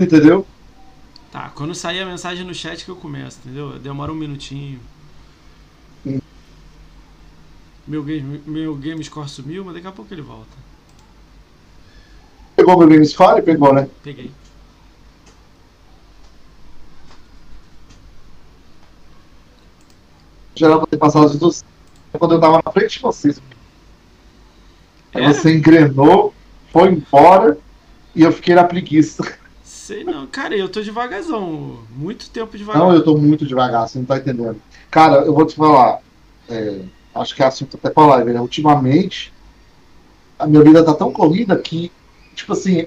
Entendeu? Tá, quando sair a mensagem no chat que eu começo, entendeu? Demora um minutinho. Hum. Meu game, meu game score sumiu, mas daqui a pouco ele volta. Pegou meu Game Score? Pegou, né? Peguei. Era pra ter passado os dos. Quando eu tava na frente de vocês. Aí É? você engrenou, foi embora e eu fiquei na preguiça. Sei não. Cara, eu tô devagarzão. Muito tempo devagar. Não, eu tô muito devagar, você não tá entendendo. Cara, eu vou te falar. é, acho que é assunto até pra live, né? Ultimamente, a minha vida tá tão corrida que, tipo assim,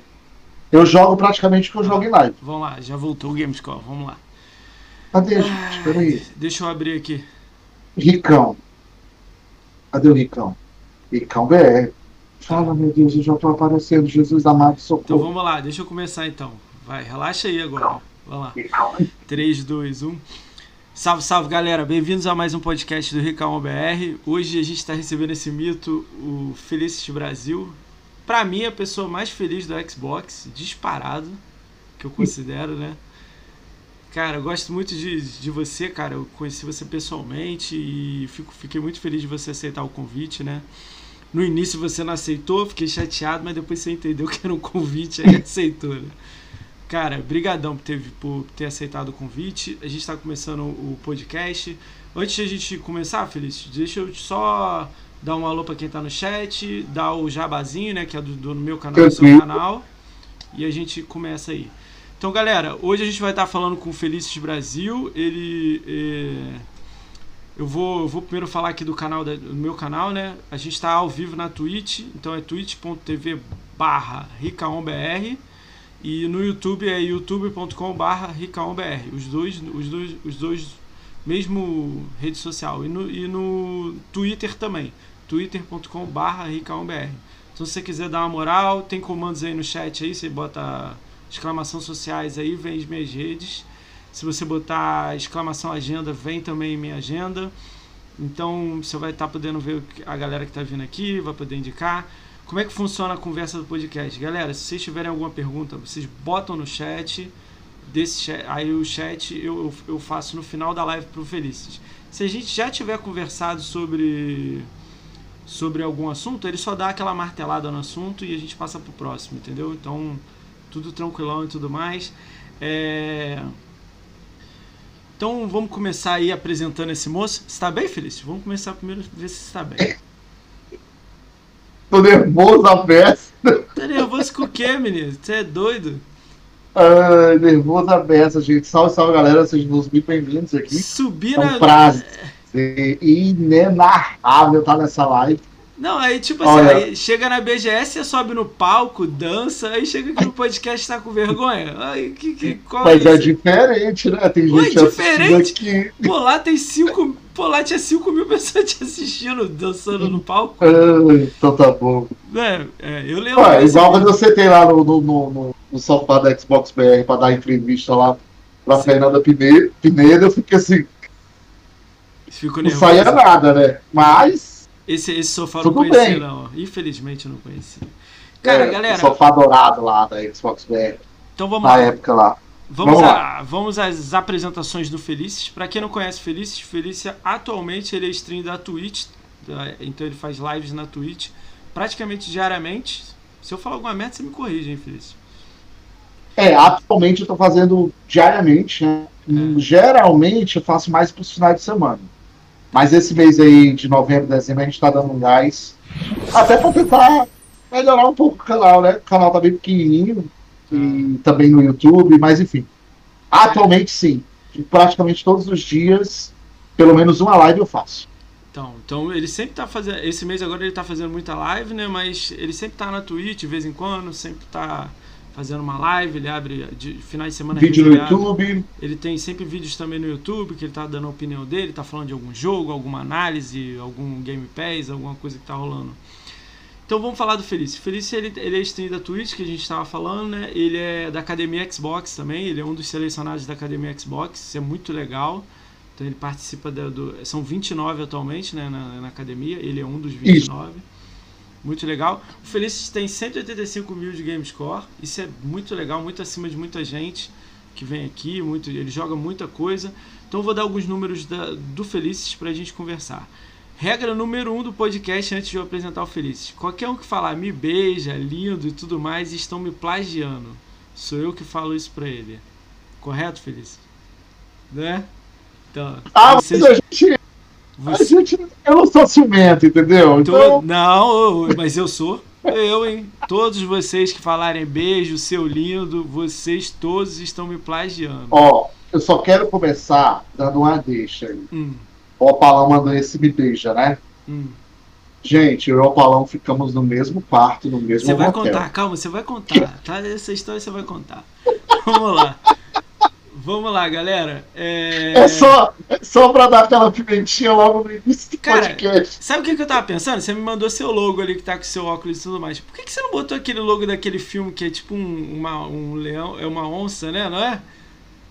eu jogo praticamente o que eu jogo em live. Vamos lá, já voltou o game score. Vamos lá. Cadê, gente? Peraí. Deixa eu abrir aqui. Ricão. Cadê o Ricão? Ricão BR. Fala, meu Deus, eu já tô aparecendo. Jesus amado, Então socorro. vamos lá, deixa eu começar então. Vai, relaxa aí agora. Vamos lá. Ricão. 3, 2, 1. Salve, salve galera, bem-vindos a mais um podcast do Ricão BR. Hoje a gente está recebendo esse mito, o Felicity Brasil. Pra mim, a pessoa mais feliz do Xbox, disparado, que eu considero, né? Cara, eu gosto muito de, de você, cara. Eu conheci você pessoalmente e fico, fiquei muito feliz de você aceitar o convite, né? No início você não aceitou, fiquei chateado, mas depois você entendeu que era um convite e aceitou, né? Cara, brigadão por ter, por ter aceitado o convite. A gente está começando o podcast. Antes de a gente começar, Feliz, deixa eu só dar um alô para quem tá no chat, dar o jabazinho, né, que é do, do meu canal, do seu Tranquilo. canal. E a gente começa aí. Então, galera, hoje a gente vai estar falando com o Felices Brasil. Ele é, eu vou, eu vou primeiro falar aqui do canal do meu canal, né? A gente está ao vivo na Twitch, então é twitch.tv barra ricaombr e no YouTube é youtube.com barra ricaombr. Os dois, os dois, os dois mesmo rede social. E no, e no Twitter também, twitter.com barra ricaombr. Então se você quiser dar uma moral, tem comandos aí no chat aí, você bota exclamação sociais aí, vem as minhas redes. Se você botar exclamação agenda, vem também minha agenda. Então você vai estar podendo ver a galera que está vindo aqui, vai poder indicar. Como é que funciona a conversa do podcast? Galera, se vocês tiverem alguma pergunta, vocês botam no chat. Desse chat aí o chat eu, eu, faço no final da live pro Felices. Se a gente já tiver conversado sobre sobre algum assunto, ele só dá aquela martelada no assunto e a gente passa pro próximo, entendeu? Então, tudo tranquilão e tudo mais. É... Então vamos começar aí apresentando esse moço. Você tá bem, Felício? Vamos começar primeiro ver se está bem. Tô nervoso a beça. Tá nervoso com o quê, menino? Você é doido? Ai, nervoso a beça, gente. Salve, salve, galera. Sejam todos muito bem-vindos aqui. Subir É um na. prazer inenarrável estar nessa live. Não, aí tipo assim, aí chega na BGS, você sobe no palco, dança, aí chega aqui no podcast tá com vergonha. Ai, que, que, qual Mas é é diferente, né? Tem Ué, gente diferente? assistindo aqui. Pô, lá tem 5. Pô, lá tinha 5 mil pessoas te assistindo, dançando no palco. Ai, então tá bom. É, é, eu lembro. Ué, igual quando você tem lá no, no, no, no- sofá da Xbox BR pra dar entrevista lá pra Sim. Fernanda Pine- Pinedo, eu fiquei assim, Fico não nervoso. saía nada, né? Mas. Esse, esse sofá eu não conhecia, bem. não. Infelizmente eu não conhecia. Cara, é, galera, O sofá dourado lá da Xbox BR, então vamos na lá. época lá. Vamos, Vamos a- vamos às apresentações do Felices. Pra quem não conhece o Felices, Felícia atualmente ele é stream da Twitch, da- então ele faz lives na Twitch praticamente diariamente. Se eu falar alguma merda, você me corrige, hein, Felício? É, atualmente eu tô fazendo diariamente, né? É. Geralmente eu faço mais pros finais de semana. Mas esse mês aí de novembro, dezembro, a gente tá dando um gás. Até pra tentar melhorar um pouco o canal, né? O canal tá bem pequenininho. E também no YouTube, mas enfim. Atualmente sim. Praticamente todos os dias, pelo menos uma live eu faço. Então, então ele sempre tá fazendo. Esse mês agora ele tá fazendo muita live, né? Mas ele sempre tá na Twitch de vez em quando, sempre tá fazendo uma live, ele abre de finais de semana Vídeo no abre- YouTube. Ele tem sempre vídeos também no YouTube que ele tá dando a opinião dele, tá falando de algum jogo, alguma análise, algum Game Pass, alguma coisa que tá rolando. Então vamos falar do Felício. Felício ele, ele é stream da Twitch que a gente tava falando, né? Ele é da Academia Xbox também, ele é um dos selecionados da Academia Xbox, isso é muito legal. Então ele participa da- do. São 29 atualmente, né, na, na academia, ele é um dos 29. muito legal. O Felices tem 185 mil de game score, isso é muito legal, muito acima de muita gente que vem aqui, muito, ele joga muita coisa. Então vou dar alguns números da, do Felices para a gente conversar. Regra número um do podcast antes de eu apresentar o Felices. Qualquer um que falar me beija, lindo e tudo mais, estão me plagiando. Sou eu que falo isso para ele. Correto, Felices? Né? Então, ah, vocês... mas a gente você... A gente, eu não sou ciumento, entendeu? Então... Não, mas eu sou. Eu, hein? Todos vocês que falarem beijo, seu lindo, vocês todos estão me plagiando. Ó, eu só quero começar dando uma deixa aí. Hum. O Opalão mandou esse me beija, né? Hum. Gente, eu e o Opalão ficamos no mesmo quarto, no mesmo Você vai contar, calma, você vai contar, tá? Essa história você vai contar. Vamos lá. Vamos lá, galera. É, é só, é só pra dar aquela pimentinha logo no início do Cara, podcast. Sabe o que, que eu tava pensando? Você me mandou seu logo ali que tá com seu óculos e tudo mais. Por que, que você não botou aquele logo daquele filme que é tipo um, uma, um leão, é uma onça, né? Não é?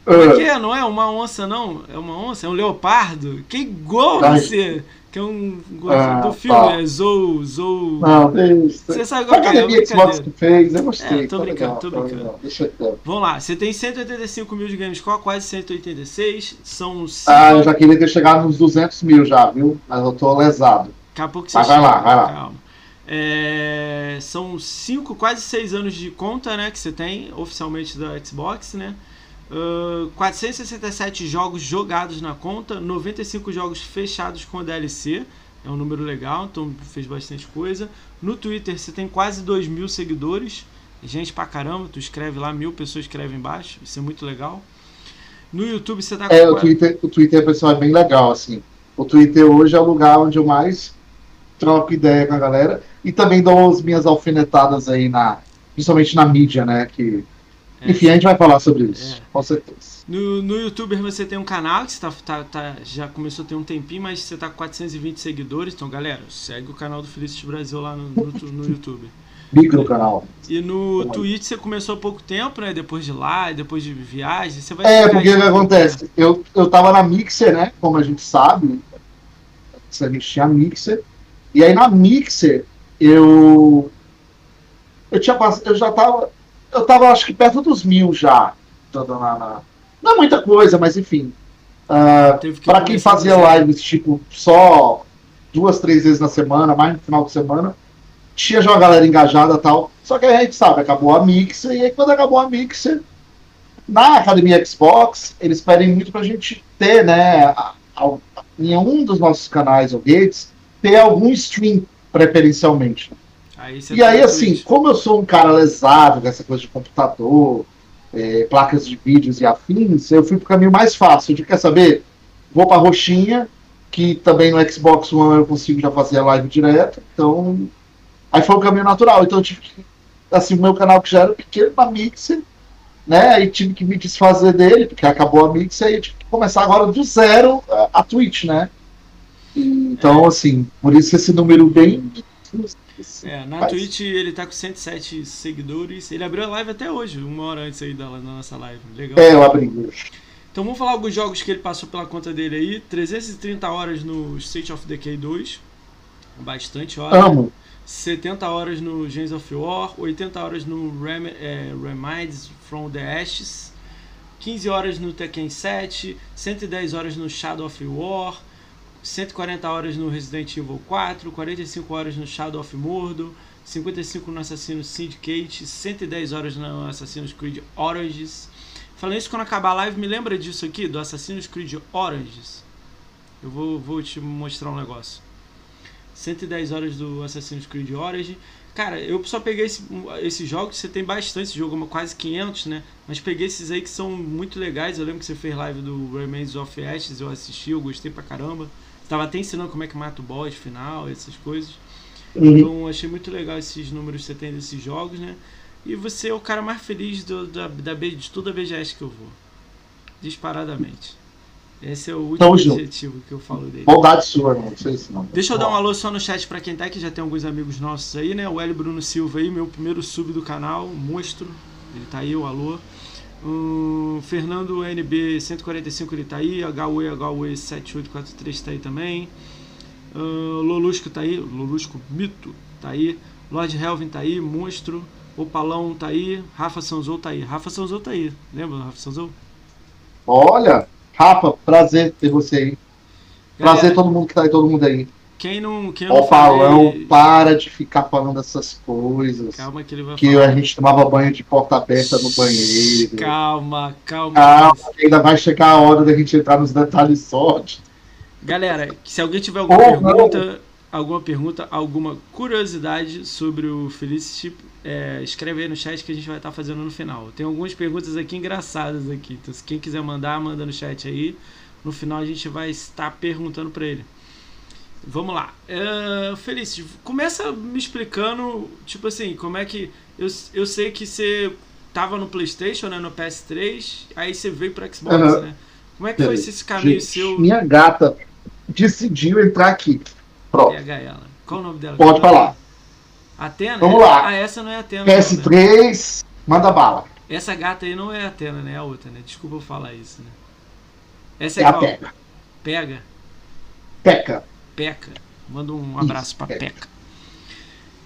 Como é que é? Não é uma onça, não? É uma onça? É um leopardo? Que igual você! Que é um ah, do filme, tá. é Zou, Zou. Não, isso. Você sabe qual é? A Xbox que fez, eu gostei. É, tô brincando, legal, tô brincando. Tá Deixa eu Vamos lá, você tem 185 mil de Gamescore, quase 186. São. Cinco... Ah, eu já queria ter chegado nos 200 mil já, viu? Mas eu tô lesado. Daqui a pouco você Mas vai lá, vai lá. Calma. É, são 5, quase 6 anos de conta, né? Que você tem oficialmente da Xbox, né? Uh, 467 jogos jogados na conta, 95 jogos fechados com DLC, é um número legal, então fez bastante coisa. No Twitter você tem quase 2 mil seguidores, gente pra caramba, tu escreve lá, mil pessoas escrevem embaixo, isso é muito legal. No YouTube você tá É, o Twitter, o Twitter, pessoal, é bem legal, assim. O Twitter hoje é o lugar onde eu mais troco ideia com a galera e também dou as minhas alfinetadas aí na, principalmente na mídia, né, que é, Enfim, a gente vai falar sobre isso, é. com certeza. No, no YouTube você tem um canal que você tá, tá, tá, já começou a ter um tempinho, mas você tá com 420 seguidores. Então, galera, segue o canal do Felicity Brasil lá no, no, no YouTube. Bica canal. E no Twitch você começou há pouco tempo, né? Depois de lá, depois de viagem. Você vai é, porque o que acontece? Eu, eu tava na Mixer, né? Como a gente sabe. A gente tinha Mixer. E aí na Mixer eu. Eu, tinha, eu já tava eu tava acho que perto dos mil já. Não é muita coisa, mas enfim. Uh, que para quem fazia lives tipo só duas, três vezes na semana, mais no final de semana, tinha já uma galera engajada tal. Só que a gente sabe, acabou a Mixer, e aí quando acabou a Mixer, na Academia Xbox, eles pedem muito pra gente ter, né, a, a, em um dos nossos canais ou redes, ter algum stream preferencialmente. Aí e aí, assim, como eu sou um cara lesado dessa coisa de computador, é, placas de vídeos e afins, eu fui pro caminho mais fácil. De quer saber? Vou pra roxinha, que também no Xbox One eu consigo já fazer a live direto. Então, aí foi o caminho natural. Então eu tive que, assim, o meu canal que já era pequeno na Mixer, né? Aí tive que me desfazer dele, porque acabou a Mixer, e eu tive que começar agora do zero a, a Twitch, né? Então, assim, por isso esse número bem é, na Faz. Twitch ele tá com 107 seguidores. Ele abriu a live até hoje, uma hora antes aí da, da nossa live. Legal. É, eu abri. Então vamos falar alguns jogos que ele passou pela conta dele aí. 330 horas no State of Decay 2. Bastante horas. Amo. 70 horas no Gens of War. 80 horas no Rem é, Reminds from the Ashes. 15 horas no Tekken 7. 110 horas no Shadow of War. 140 horas no Resident Evil 4, 45 horas no Shadow of Mordor, 55 no Assassin's Syndicate, 110 horas no Assassin's Creed Oranges. Falando isso, quando acabar a live, me lembra disso aqui, do Assassin's Creed Oranges. Eu vou, vou te mostrar um negócio. 110 horas do Assassin's Creed Orange. Cara, eu só peguei esse, esses jogos, você tem bastante esse jogo, quase 500, né? Mas peguei esses aí que são muito legais. Eu lembro que você fez live do Remains of Ashes, eu assisti, eu gostei pra caramba. Estava até ensinando como é que mata o boss final, essas coisas. Uhum. Então achei muito legal esses números que você tem desses jogos, né? E você é o cara mais feliz do, da, da, de toda a BGS que eu vou. Disparadamente. Esse é o último objetivo que eu falo dele. Bondade sua, não sei se não. Deixa eu dar um alô só no chat pra quem tá, que já tem alguns amigos nossos aí, né? O Hélio Bruno Silva aí, meu primeiro sub do canal, monstro. Ele tá aí, o alô. Um, Fernando NB 145 ele tá aí, HUE HUE 7843 tá aí também. Uh, Lolusco tá aí, Lolusco Mito tá aí. Lord Helvin tá aí, Monstro, Opalão tá aí, Rafa Sanzou tá aí. Rafa Sanzou tá aí, lembra Rafa Sanzou? Olha, Rafa, prazer ter você aí. Galera, prazer todo mundo que tá aí, todo mundo aí. Quem não. Quem não Opalão, falei... para de ficar falando essas coisas. Calma que ele vai Que falar. a gente tomava banho de porta aberta no banheiro. Calma, calma. Calma, ainda vai chegar a hora da gente entrar nos detalhes sorte. Galera, se alguém tiver alguma oh, pergunta. Não alguma pergunta, alguma curiosidade sobre o Felicity, é, escreve aí no chat que a gente vai estar fazendo no final. Tem algumas perguntas aqui engraçadas aqui. Então, se quem quiser mandar, manda no chat aí. No final a gente vai estar perguntando para ele. Vamos lá. Uh, Felicity, começa me explicando, tipo assim, como é que. Eu, eu sei que você tava no PlayStation, né, no PS3, aí você veio para Xbox, uhum. né? Como é que foi esse caminho gente, seu? Minha gata decidiu entrar aqui. Pronto. Pega ela. Qual o nome dela? Pode falar. Atena? Vamos lá. Ah, essa não é Atena. PS3, não, né? manda bala. Essa gata aí não é Atena, né? É a outra, né? Desculpa eu falar isso, né? Essa é, é a Pega. Pega? Peca. Peca. Manda um abraço isso, pra Peca.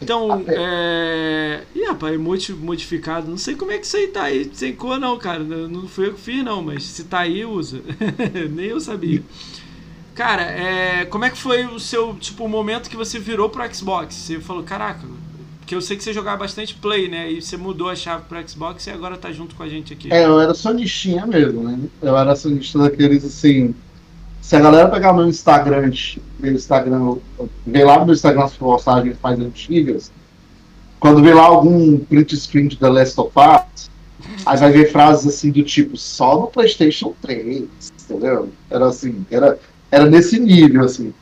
Então, é. Ih, rapaz, emote modificado. Não sei como é que isso aí tá aí sem cor, não, cara. Não fui eu que fiz, não, mas se tá aí, usa. Nem eu sabia. Cara, é, como é que foi o seu, tipo, o momento que você virou pro Xbox? Você falou, caraca, porque eu sei que você jogava bastante Play, né? E você mudou a chave pro Xbox e agora tá junto com a gente aqui. É, eu era sonistinha mesmo, né? Eu era sonista daqueles, assim... Se a galera pegar meu Instagram, meu Instagram, ver lá no meu Instagram as postagens mais antigas, quando vê lá algum print screen de The Last of Us, aí vai ver frases assim do tipo, só no Playstation 3, entendeu? Era assim, era era nesse nível, assim.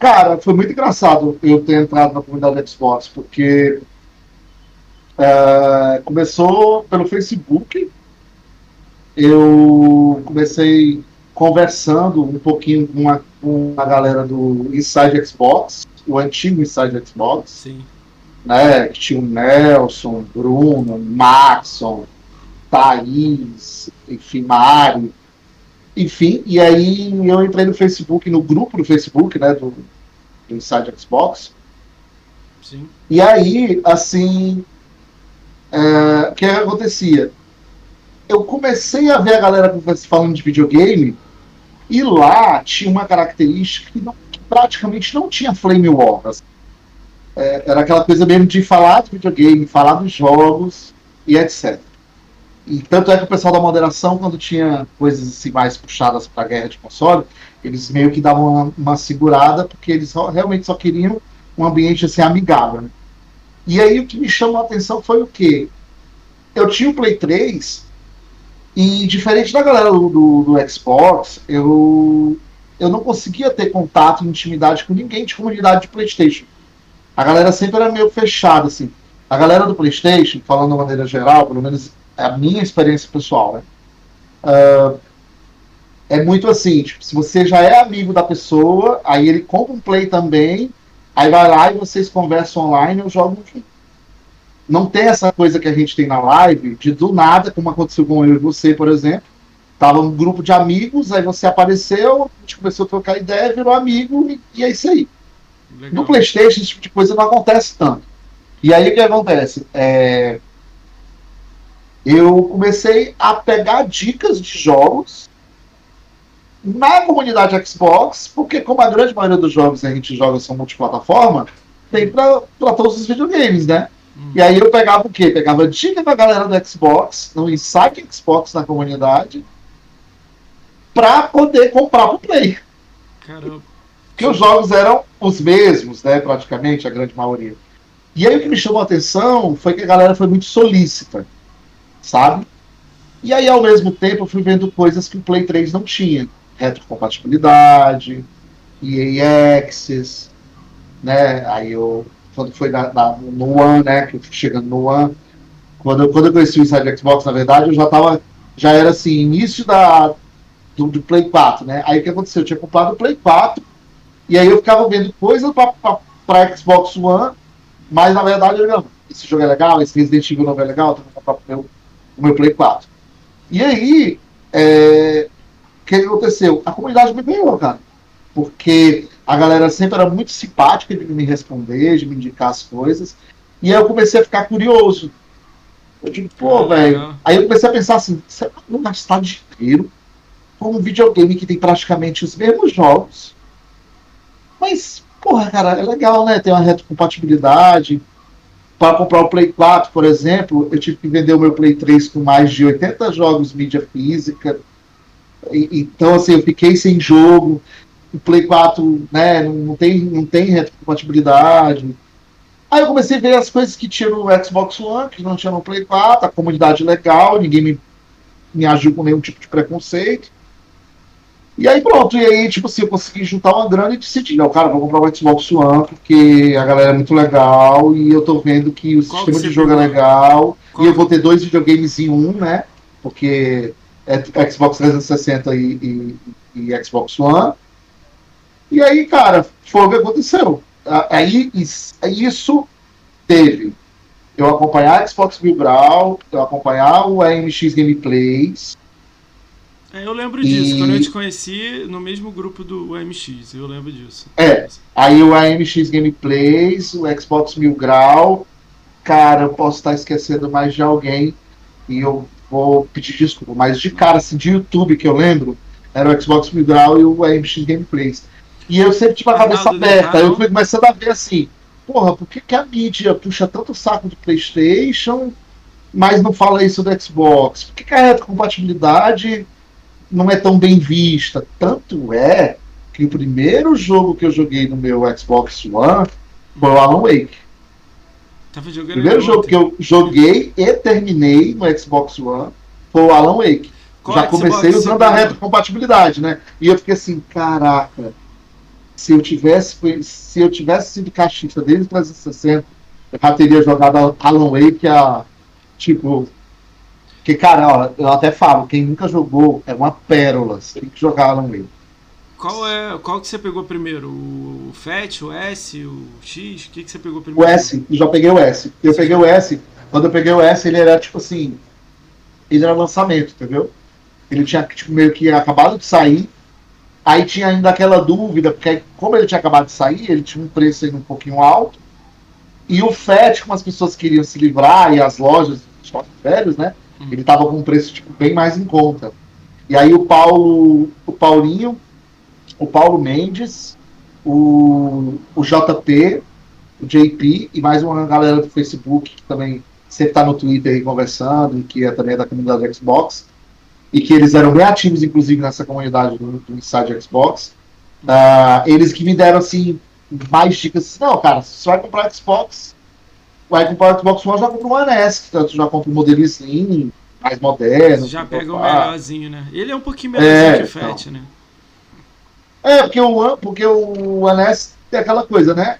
Cara, foi muito engraçado eu ter entrado na comunidade Xbox, porque é, começou pelo Facebook. Eu comecei conversando um pouquinho com a, com a galera do Inside Xbox, o antigo Inside Xbox. Sim. Né, que tinha o Nelson, Bruno, Maxon, Thaís, enfim, Mário. Enfim, e aí eu entrei no Facebook, no grupo do Facebook, né, do, do Inside Xbox. Sim. E aí, assim, é, o que acontecia? Eu comecei a ver a galera falando de videogame, e lá tinha uma característica que, não, que praticamente não tinha Flame Wars. É, era aquela coisa mesmo de falar de videogame, falar dos jogos e etc. E tanto é que o pessoal da moderação, quando tinha coisas assim mais puxadas para a guerra de console, eles meio que davam uma, uma, segurada, porque eles realmente só queriam um ambiente assim amigável. Né? E aí o que me chamou a atenção foi o quê? Eu tinha o Play 3 e diferente da galera do, do, do Xbox, eu, eu não conseguia ter contato e intimidade com ninguém de comunidade de Playstation. A galera sempre era meio fechada, assim. A galera do Playstation, falando de maneira geral, pelo menos é a minha experiência pessoal, né? Uh, é muito assim, tipo, se você já é amigo da pessoa, aí ele compra um play também, aí vai lá e vocês conversam online e jogam junto. Não tem essa coisa que a gente tem na live, de do nada, como aconteceu com eu e você, por exemplo. Tava um grupo de amigos, aí você apareceu, a gente começou a trocar ideia, virou amigo e, e é isso aí. Legal. No Playstation, esse tipo de coisa não acontece tanto. E aí o que acontece? É, eu comecei a pegar dicas de jogos na comunidade Xbox, porque como a grande maioria dos jogos que a gente joga são multiplataforma, tem para todos os videogames, né? Hum. E aí eu pegava o quê? Pegava dica da galera do Xbox, no Inside Xbox na comunidade, para poder comprar pro Play. Caramba. Porque os jogos eram os mesmos, né? Praticamente, a grande maioria. E aí o que me chamou a atenção foi que a galera foi muito solícita sabe? E aí, ao mesmo tempo, eu fui vendo coisas que o Play 3 não tinha. Retrocompatibilidade, EA Access, né? Aí eu, quando foi na, na, no One, né? Que eu chegando no One, quando eu, quando eu conheci o Inside Xbox, na verdade, eu já tava, já era assim, início da, do, do Play 4, né? Aí o que aconteceu? Eu tinha comprado o Play 4, e aí eu ficava vendo coisas para Xbox One, mas na verdade eu não, esse jogo é legal, esse Resident Evil não é legal, então vou comprar pro meu o meu Play 4. E aí, é, o que aconteceu? A comunidade me ganhou, cara. Porque A galera sempre era muito simpática de me responder, de me indicar as coisas. E aí eu comecei a ficar curioso. Eu digo, pô, velho. Aí eu comecei a pensar assim: será que não gastar dinheiro com um videogame que tem praticamente os mesmos jogos? Mas, porra, cara, é legal, né? Tem uma retrocompatibilidade. Para comprar o Play 4, por exemplo, eu tive que vender o meu Play 3 com mais de 80 jogos mídia física. E, então, assim, eu fiquei sem jogo. O Play 4 né, não, tem, não tem retrocompatibilidade. Aí eu comecei a ver as coisas que tinha no Xbox One, que não tinha no Play 4, a comunidade legal, ninguém me, me agiu com nenhum tipo de preconceito. E aí pronto, e aí, tipo assim, eu consegui juntar uma grana e decidi, não, cara, vou comprar o Xbox One, porque a galera é muito legal e eu tô vendo que o Qual sistema de jogo é pegou? é legal. Qual? E eu vou ter dois videogames em um, né? Porque é Xbox 360 e, e, e Xbox One. E aí, cara, foi o que aconteceu. Aí isso teve eu acompanhar Xbox Mil Grau, eu acompanhar o AMX Gameplays. É, eu lembro disso, e... quando eu te conheci no mesmo grupo do AMX, eu lembro disso. É, aí o AMX Gameplays, o Xbox Mil Grau, cara, eu posso estar esquecendo mais de alguém e eu vou pedir desculpa, mas de cara, assim, de YouTube que eu lembro, era o Xbox Mil Grau e o AMX Gameplays. E eu sempre tive a cabeça aberta. Aí eu fui começando a ver assim, porra, por que, que a mídia puxa tanto saco do Playstation, mas não fala isso do Xbox? Por que, que a retrocompatibilidade não é tão bem vista? Tanto é que o primeiro jogo que eu joguei no meu Xbox One foi o Alan Wake. Tava jogando o primeiro jogo que eu joguei e terminei no Xbox One foi o Alan Wake. Qual Já comecei Xbox usando a retrocompatibilidade, né? E eu fiquei assim, caraca, se eu tivesse, se eu tivesse sido caixista desde 360, eu já teria jogado Alan Wake a tipo. Que, cara, ó, eu até falo, quem nunca jogou é uma pérola. Você tem que jogar Alan Wake. Qual é qual que você pegou primeiro? O FAT, o S, o X? O que, que você pegou primeiro? O S, eu já peguei o S. Eu peguei o S. Quando eu peguei o S, ele era tipo assim. Ele era lançamento, entendeu? Ele tinha tipo, meio que acabado de sair. Aí tinha ainda aquela dúvida, porque como ele tinha acabado de sair, ele tinha um preço ainda um pouquinho alto. E o FET, como as pessoas queriam se livrar, e as lojas, os velhos, né? Hum. Ele tava com um preço tipo, bem mais em conta. E aí o Paulo, o Paulinho, o Paulo Mendes, o, o JP, o JP e mais uma galera do Facebook que também sempre está no Twitter aí conversando, que é também da comunidade Xbox e que eles eram bem ativos, inclusive, nessa comunidade do, do Inside Xbox. Uh, eles que me deram, assim, mais dicas. Assim, Não, cara, se você vai comprar Xbox, vai comprar Xbox One, já compra um One S, que já compra um modelo Slim, mais moderno. Já pega o melhorzinho, né? Ele é um pouquinho melhorzinho é, que o Fat, então. né? É, porque o, porque o One S tem aquela coisa, né?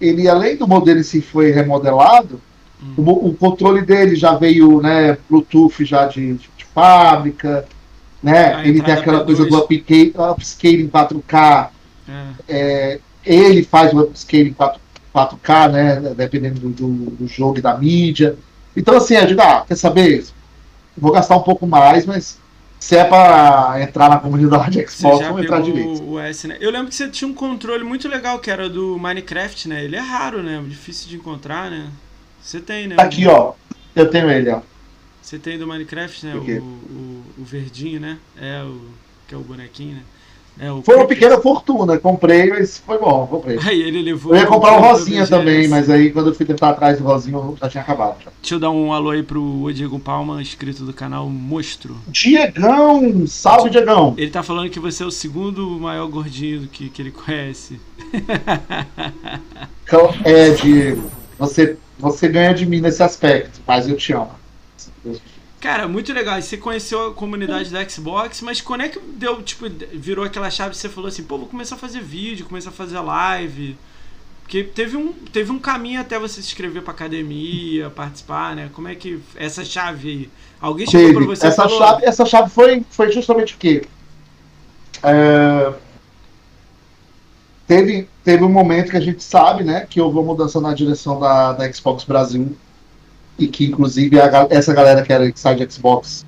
Ele, além do modelo em si foi remodelado, hum. o, o, controle dele já veio, né, Bluetooth já de, de fábrica, né? ele tem aquela coisa do upscale, upscale em 4K. É. É, ele faz o upscale em 4, 4K, né? Dependendo do, do, do, jogo e da mídia. Então, assim, eu digo, ah, quer saber? Vou gastar um pouco mais, mas se é para entrar na comunidade Xbox, vamos entrar direito. O S, né? Eu lembro que você tinha um controle muito legal que era do Minecraft, né? Ele é raro, né? Difícil de encontrar, né? Você tem, né? Aqui, ó. Eu tenho ele, ó. Você tem do Minecraft, né? O, o, o, verdinho, né? É o. Que é o bonequinho, né? É, o foi uma pequena fortuna, comprei, mas foi bom, comprei. Aí ele levou. Eu ia comprar o Rosinha também, mas aí quando eu fui tentar atrás do Rosinho já tinha acabado. Já. Deixa eu dar um alô aí pro Diego Palma, inscrito do canal Mostro. Diegão! Salve, Diegão! Ele tá falando que você é o segundo maior gordinho que, que ele conhece. É, Diego, você, você ganha de mim nesse aspecto, mas eu te amo. Cara, muito legal. Você conheceu a comunidade da Xbox, mas quando é que deu, tipo, virou aquela chave e você falou assim, pô, vou começar a fazer vídeo, começar a fazer live. Porque teve um, teve um caminho até você se inscrever pra academia, participar, né? Como é que. Essa chave aí. Alguém chegou teve. pra você essa falou... chave Essa chave foi, foi justamente o quê? É... Teve, teve um momento que a gente sabe, né, que houve uma mudança na direção da, da Xbox Brasil e que inclusive a, essa galera que era Inside Xbox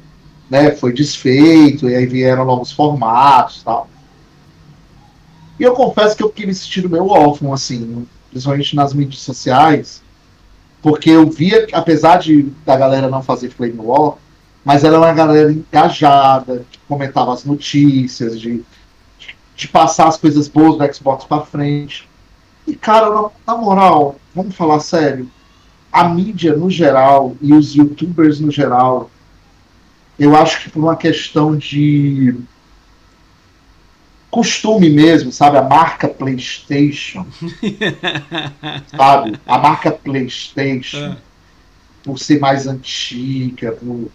né, foi desfeito, e aí vieram novos formatos tal. E eu confesso que eu fiquei me sentindo meio órfão, assim, principalmente nas mídias sociais, porque eu via, apesar de da galera não fazer flame war, mas ela é uma galera engajada, que comentava as notícias, de, de, passar as coisas boas do Xbox para frente. E, cara, na, na, moral, vamos falar sério, a mídia no geral e os youtubers no geral, eu acho que por uma questão de costume mesmo, sabe? A marca PlayStation. sabe? A marca PlayStation. É. Por ser mais antiga. Por...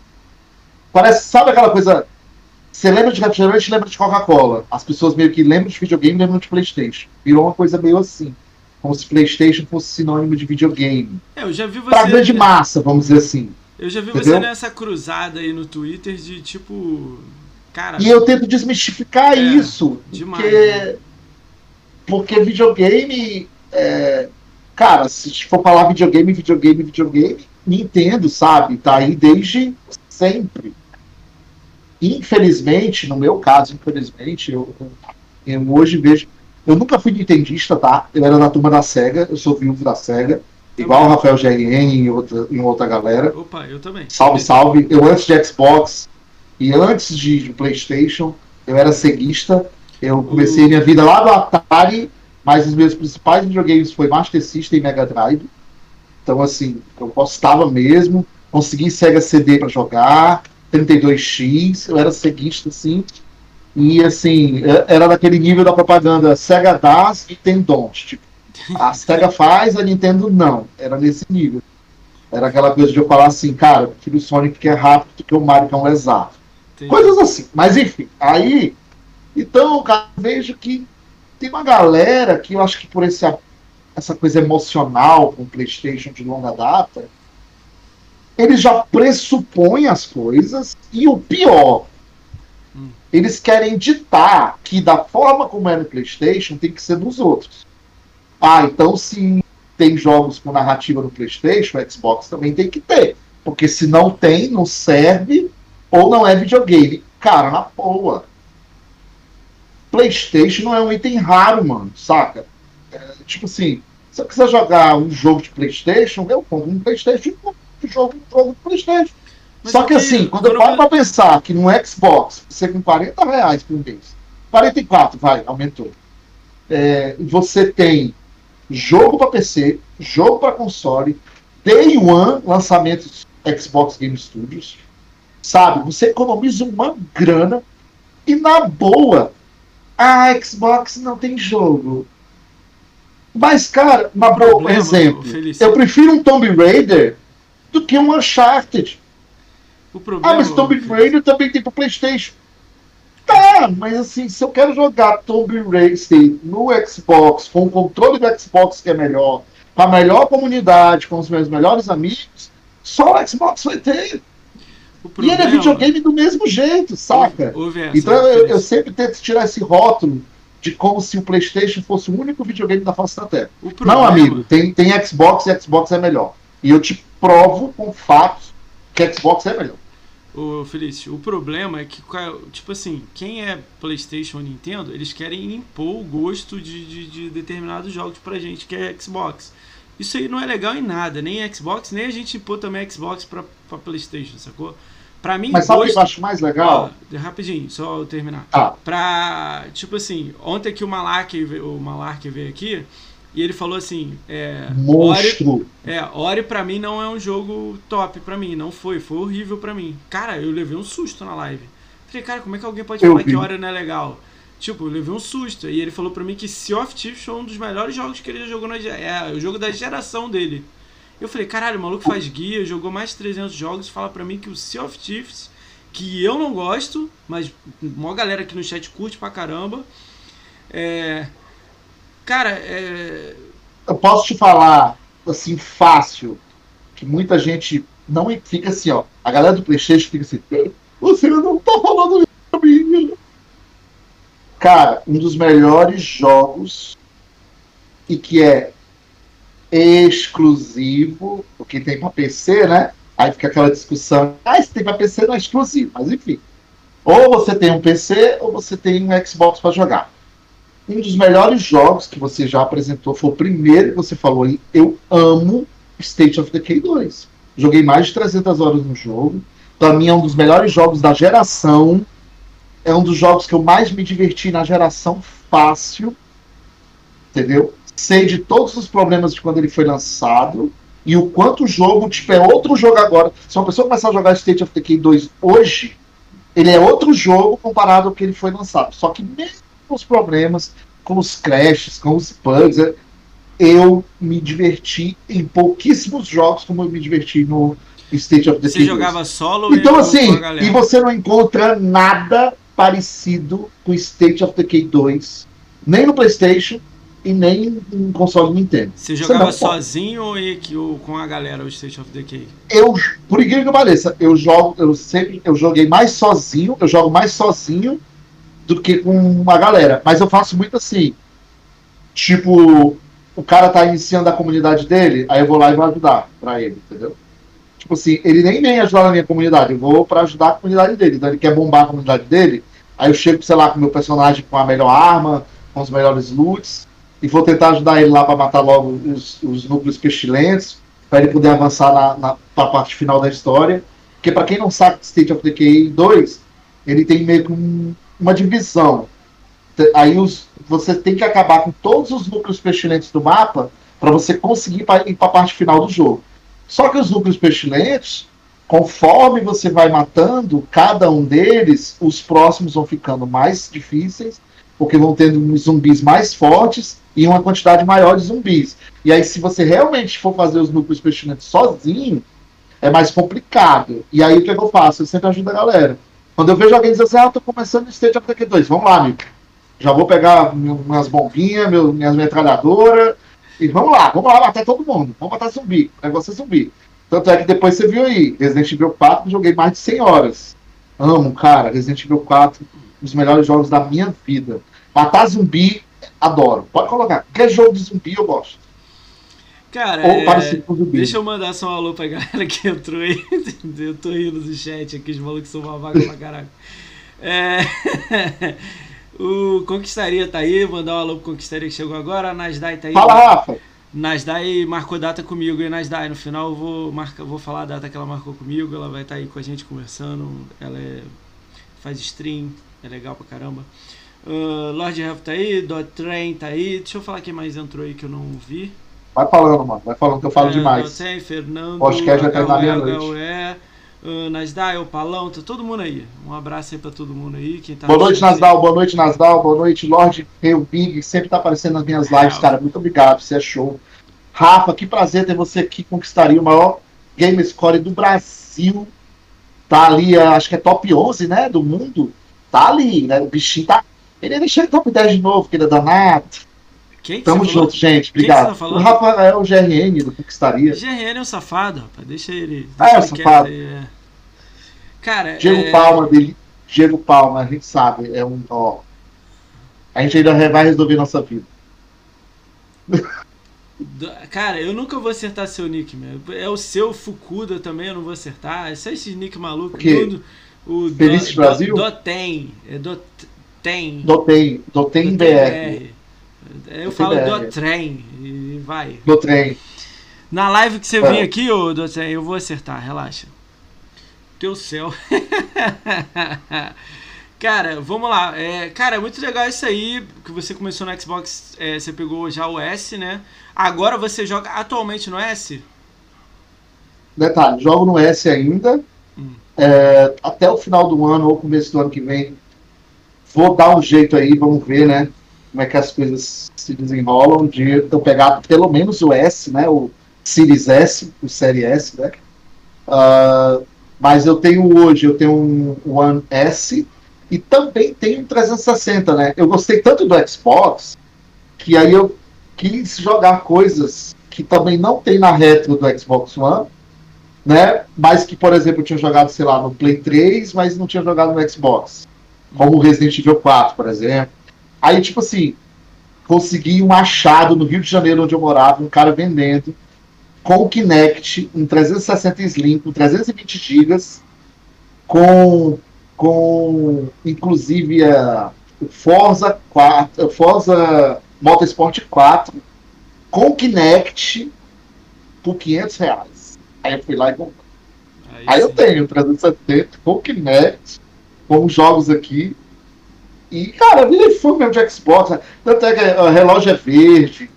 Parece, sabe aquela coisa. Você lembra de refrigerante lembra de Coca-Cola. As pessoas meio que lembram de videogame lembram de PlayStation. Virou uma coisa meio assim. Como se PlayStation fosse sinônimo de videogame. É, eu já vi você. Pra grande massa, vamos dizer assim. Eu já vi Entendeu? você nessa cruzada aí no Twitter de tipo Cara, e eu tento desmistificar é, isso. Demais, porque, né? porque videogame. É, cara, se for falar videogame, videogame, videogame, Nintendo, sabe? Tá aí desde sempre. Infelizmente, no meu caso, infelizmente, eu, eu hoje vejo. Eu nunca fui nintendista, tá? Eu era da turma da SEGA, eu sou viúvo da SEGA. Igual o Rafael GRN e outra, e outra galera. Opa, eu também. Salve, salve. Eu antes de Xbox, e antes de, PlayStation, eu era ceguista. Eu comecei minha vida lá do Atari, mas os meus principais videogames foi Master System e Mega Drive. Então, assim, eu gostava mesmo. Consegui Sega CD para jogar, 32X, eu era ceguista, assim. E, assim, é, era daquele nível da propaganda Sega das e Tendons. Tipo, a Sega faz, a Nintendo não. Era nesse nível. Era aquela coisa de eu falar assim, cara, eu o Sonic que é rápido do que o Mario que é um exato. Entendi. Coisas assim. Mas enfim, aí. Então, cara, vejo que tem uma galera que eu acho que por esse, essa coisa emocional com o PlayStation de longa data, eles já pressupõem as coisas e o pior, hum. eles querem ditar que da forma como é no PlayStation tem que ser nos outros. Ah, então se tem jogos com narrativa no PlayStation, o Xbox também tem que ter. Porque se não tem, não serve, ou não é videogame. Cara, na boa. PlayStation não é um item raro, mano, saca? É, tipo assim, se eu quiser jogar um jogo de PlayStation, eu compro um PlayStation e jogo um jogo de PlayStation. Mas Só que assim, quando eu paro pra pensar que no Xbox, você com 40 reais por mês, 44, vai, aumentou. É, você tem jogo para PC, jogo para console, Day One, lançamentos Xbox Game Studios, sabe? Você economiza uma grana e na boa a Xbox não tem jogo. Mas, cara, na boa, por exemplo, eu prefiro um Tomb Raider do que um Uncharted. ah, mas Tomb Raider também tem pro Playstation. Tá, mas assim, se eu quero jogar Tomb Raider no Xbox, com o controle do Xbox que é melhor, com a melhor comunidade, com os meus melhores amigos, só o Xbox vai ter. Problema... E ele é videogame do mesmo jeito, saca? então eu, eu, sempre tento tirar esse rótulo de como se o PlayStation fosse o único videogame da face da Terra. Problema... Não, amigo, tem, tem Xbox e Xbox é melhor. E eu te provo com fatos que Xbox é melhor. Ô Felício, o problema é que, tipo assim, quem é PlayStation ou Nintendo, eles querem impor o gosto de, de, de determinados jogos pra gente, que é Xbox. Isso aí não é legal em nada, nem Xbox, nem a gente impor também Xbox pra, pra PlayStation, sacou? Pra mim, Mas sabe o que eu acho mais legal? Ah, rapidinho, só eu terminar. Ah. Pra, tipo assim, ontem que o Malark, o Malark veio aqui, e ele falou assim, é, Monstro. Ori, é, Ori pra mim não é um jogo top pra mim, não foi, foi horrível pra mim. Cara, eu levei um susto na live. Falei, cara, como é que alguém pode eu falar vi. que Ori não é legal? Tipo, eu levei um susto. E ele falou pra mim que Sea of Thieves foi um dos melhores jogos que ele já jogou na é o jogo da geração dele. Eu falei, caralho, o maluco faz guia, jogou mais de 300 jogos, fala pra mim que o Sea of Thieves, que eu não gosto, mas uma galera aqui no chat curte pra caramba. É. Cara, é. Eu posso te falar, assim, fácil, que muita gente não fica assim, ó. A galera do PlayStation fica assim, você não tá falando isso pra mim. Cara, um dos melhores jogos e que é exclusivo, porque tem para PC, né? Aí fica aquela discussão, ah, se tem para PC não é exclusivo, mas enfim. Ou você tem um PC ou você tem um Xbox para jogar. Um dos melhores jogos que você já apresentou. Foi o primeiro que você falou aí. Eu amo State of Decay 2. Joguei mais de 300 horas no jogo. Para mim é um dos melhores jogos da geração. É um dos jogos que eu mais me diverti na geração fácil. Entendeu? Sei de todos os problemas de quando ele foi lançado. E o quanto o jogo, tipo, é outro jogo agora. Se uma pessoa começar a jogar State of Decay 2 hoje, ele é outro jogo comparado ao que ele foi lançado. Só que mesmo com os problemas, com os crashes, com os bugs, eu me diverti em pouquíssimos jogos como eu me diverti no State of Decay. Você jogava solo Então assim, e você não encontra nada parecido com State of Decay 2, nem no PlayStation e nem em console Nintendo. Você jogava você sozinho ou, ou com a galera o State of Decay? Eu, por incrível que pareça, eu jogo, eu sempre, eu joguei mais sozinho, eu jogo mais sozinho do que com uma galera. Mas eu faço muito assim. Tipo, o cara tá iniciando a comunidade dele, aí eu vou lá e vou ajudar pra ele, entendeu? Tipo assim, ele nem vem ajudar na minha comunidade, eu vou para ajudar a comunidade dele. Então ele quer bombar a comunidade dele, aí eu chego, sei lá, com o meu personagem com a melhor arma, com os melhores loots, e vou tentar ajudar ele lá para matar logo os, os núcleos pestilentes, para ele poder avançar na, na pra parte final da história. Porque para quem não sabe State of Decay 2, ele tem meio que um, uma divisão. Aí os, você tem que acabar com todos os núcleos pestilentes do mapa para você conseguir ir para a parte final do jogo. Só que os núcleos pestilentes, conforme você vai matando cada um deles, os próximos vão ficando mais difíceis, porque vão tendo zumbis mais fortes e uma quantidade maior de zumbis. E aí, se você realmente for fazer os núcleos pestilentes sozinho, é mais complicado. E aí, o que, é que eu faço? Eu sempre ajudo a galera. Quando eu vejo alguém dizer assim, ah, tô começando no State of Decay 2, vamos lá, amigo. Já vou pegar minhas bombinhas, minhas metralhadoras, e vamos lá, vamos lá matar todo mundo. Vamos matar zumbi. O negócio é zumbi. Tanto é que depois você viu aí, Resident Evil 4, joguei mais de 100 horas. Amo, cara, Resident Evil 4, um dos melhores jogos da minha vida. Matar zumbi, adoro. Pode colocar. Qualquer jogo de zumbi eu gosto. Cara, é... deixa eu mandar só um alô pra galera que entrou aí. eu tô rindo do chat aqui, os malucos são uma vaga pra caralho. É... o Conquistaria tá aí, mandar um alô pro Conquistaria que chegou agora. A Nasdai tá aí. Fala, Rafa! Nasdai marcou data comigo e Nasdai, no final eu vou, marcar, vou falar a data que ela marcou comigo. Ela vai estar tá aí com a gente conversando. Ela é... faz stream, é legal pra caramba. Uh, Lord Health tá aí, Dot Train tá aí. Deixa eu falar quem mais entrou aí que eu não vi. Vai falando, mano. Vai falando que eu falo é, demais. Tem Fernando, Podcast até na meia-noite. Uh, Nasdal, Palão, tá todo mundo aí. Um abraço aí pra todo mundo aí. Quem tá boa noite, Nasdal. Boa noite, Nasdal. Boa noite, Lorde Rio Big. Sempre tá aparecendo nas minhas lives, é, cara. Muito obrigado. Você é show. Rafa, que prazer ter você aqui. Conquistaria o maior game score do Brasil. Tá ali, acho que é top 11, né? Do mundo. Tá ali, né? O bichinho tá. Ele deixou em top 10 de novo, que ele é danado. Quem que Tamo junto, gente. Obrigado. Tá o Rafael GRN do Conquistaria. GRN é o safado, rapaz. Deixa ele. Ah, deixa ah, é o safado. Aí, é. Cara, Diego é... Palma dele. Diego Palma, a gente sabe, é um. Ó, a gente ainda vai resolver nossa vida. Cara, eu nunca vou acertar seu nick, meu. É o seu Fukuda também, eu não vou acertar. É só esse nick maluco. Tudo. O Feliz do, Brasil? Dotem. É Dotem. Dotem. Dotem BR. Eu falo do trem e vai. Do trem. Na live que você é. vem aqui, ô, do trem, eu vou acertar, relaxa. Teu céu. cara, vamos lá. É, cara, é muito legal isso aí, que você começou no Xbox, é, você pegou já o S, né? Agora você joga atualmente no S? Detalhe, jogo no S ainda. Hum. É, até o final do ano ou começo do ano que vem. Vou dar um jeito aí, vamos ver, né? Como é que as coisas se desenrolam de eu pegar pelo menos o S, né, o Series S, o Série S, né, uh, mas eu tenho hoje, eu tenho um One S e também tenho um 360, né, eu gostei tanto do Xbox que aí eu quis jogar coisas que também não tem na retro do Xbox One, né, mas que, por exemplo, eu tinha jogado, sei lá, no Play 3, mas não tinha jogado no Xbox, como Resident Evil 4, por exemplo, Aí, tipo assim, consegui um achado no Rio de Janeiro, onde eu morava, um cara vendendo com o Kinect, um 360 Slim, com 320 GB, com, com inclusive a, o Forza 4, Forza Motorsport 4 com Kinect por 500 reais. Aí eu fui lá e comprei. Aí, Aí eu tenho 370 com Kinect, com jogos aqui. E, cara, virei fã mesmo de Xbox. Né? Tanto é que o relógio é verde,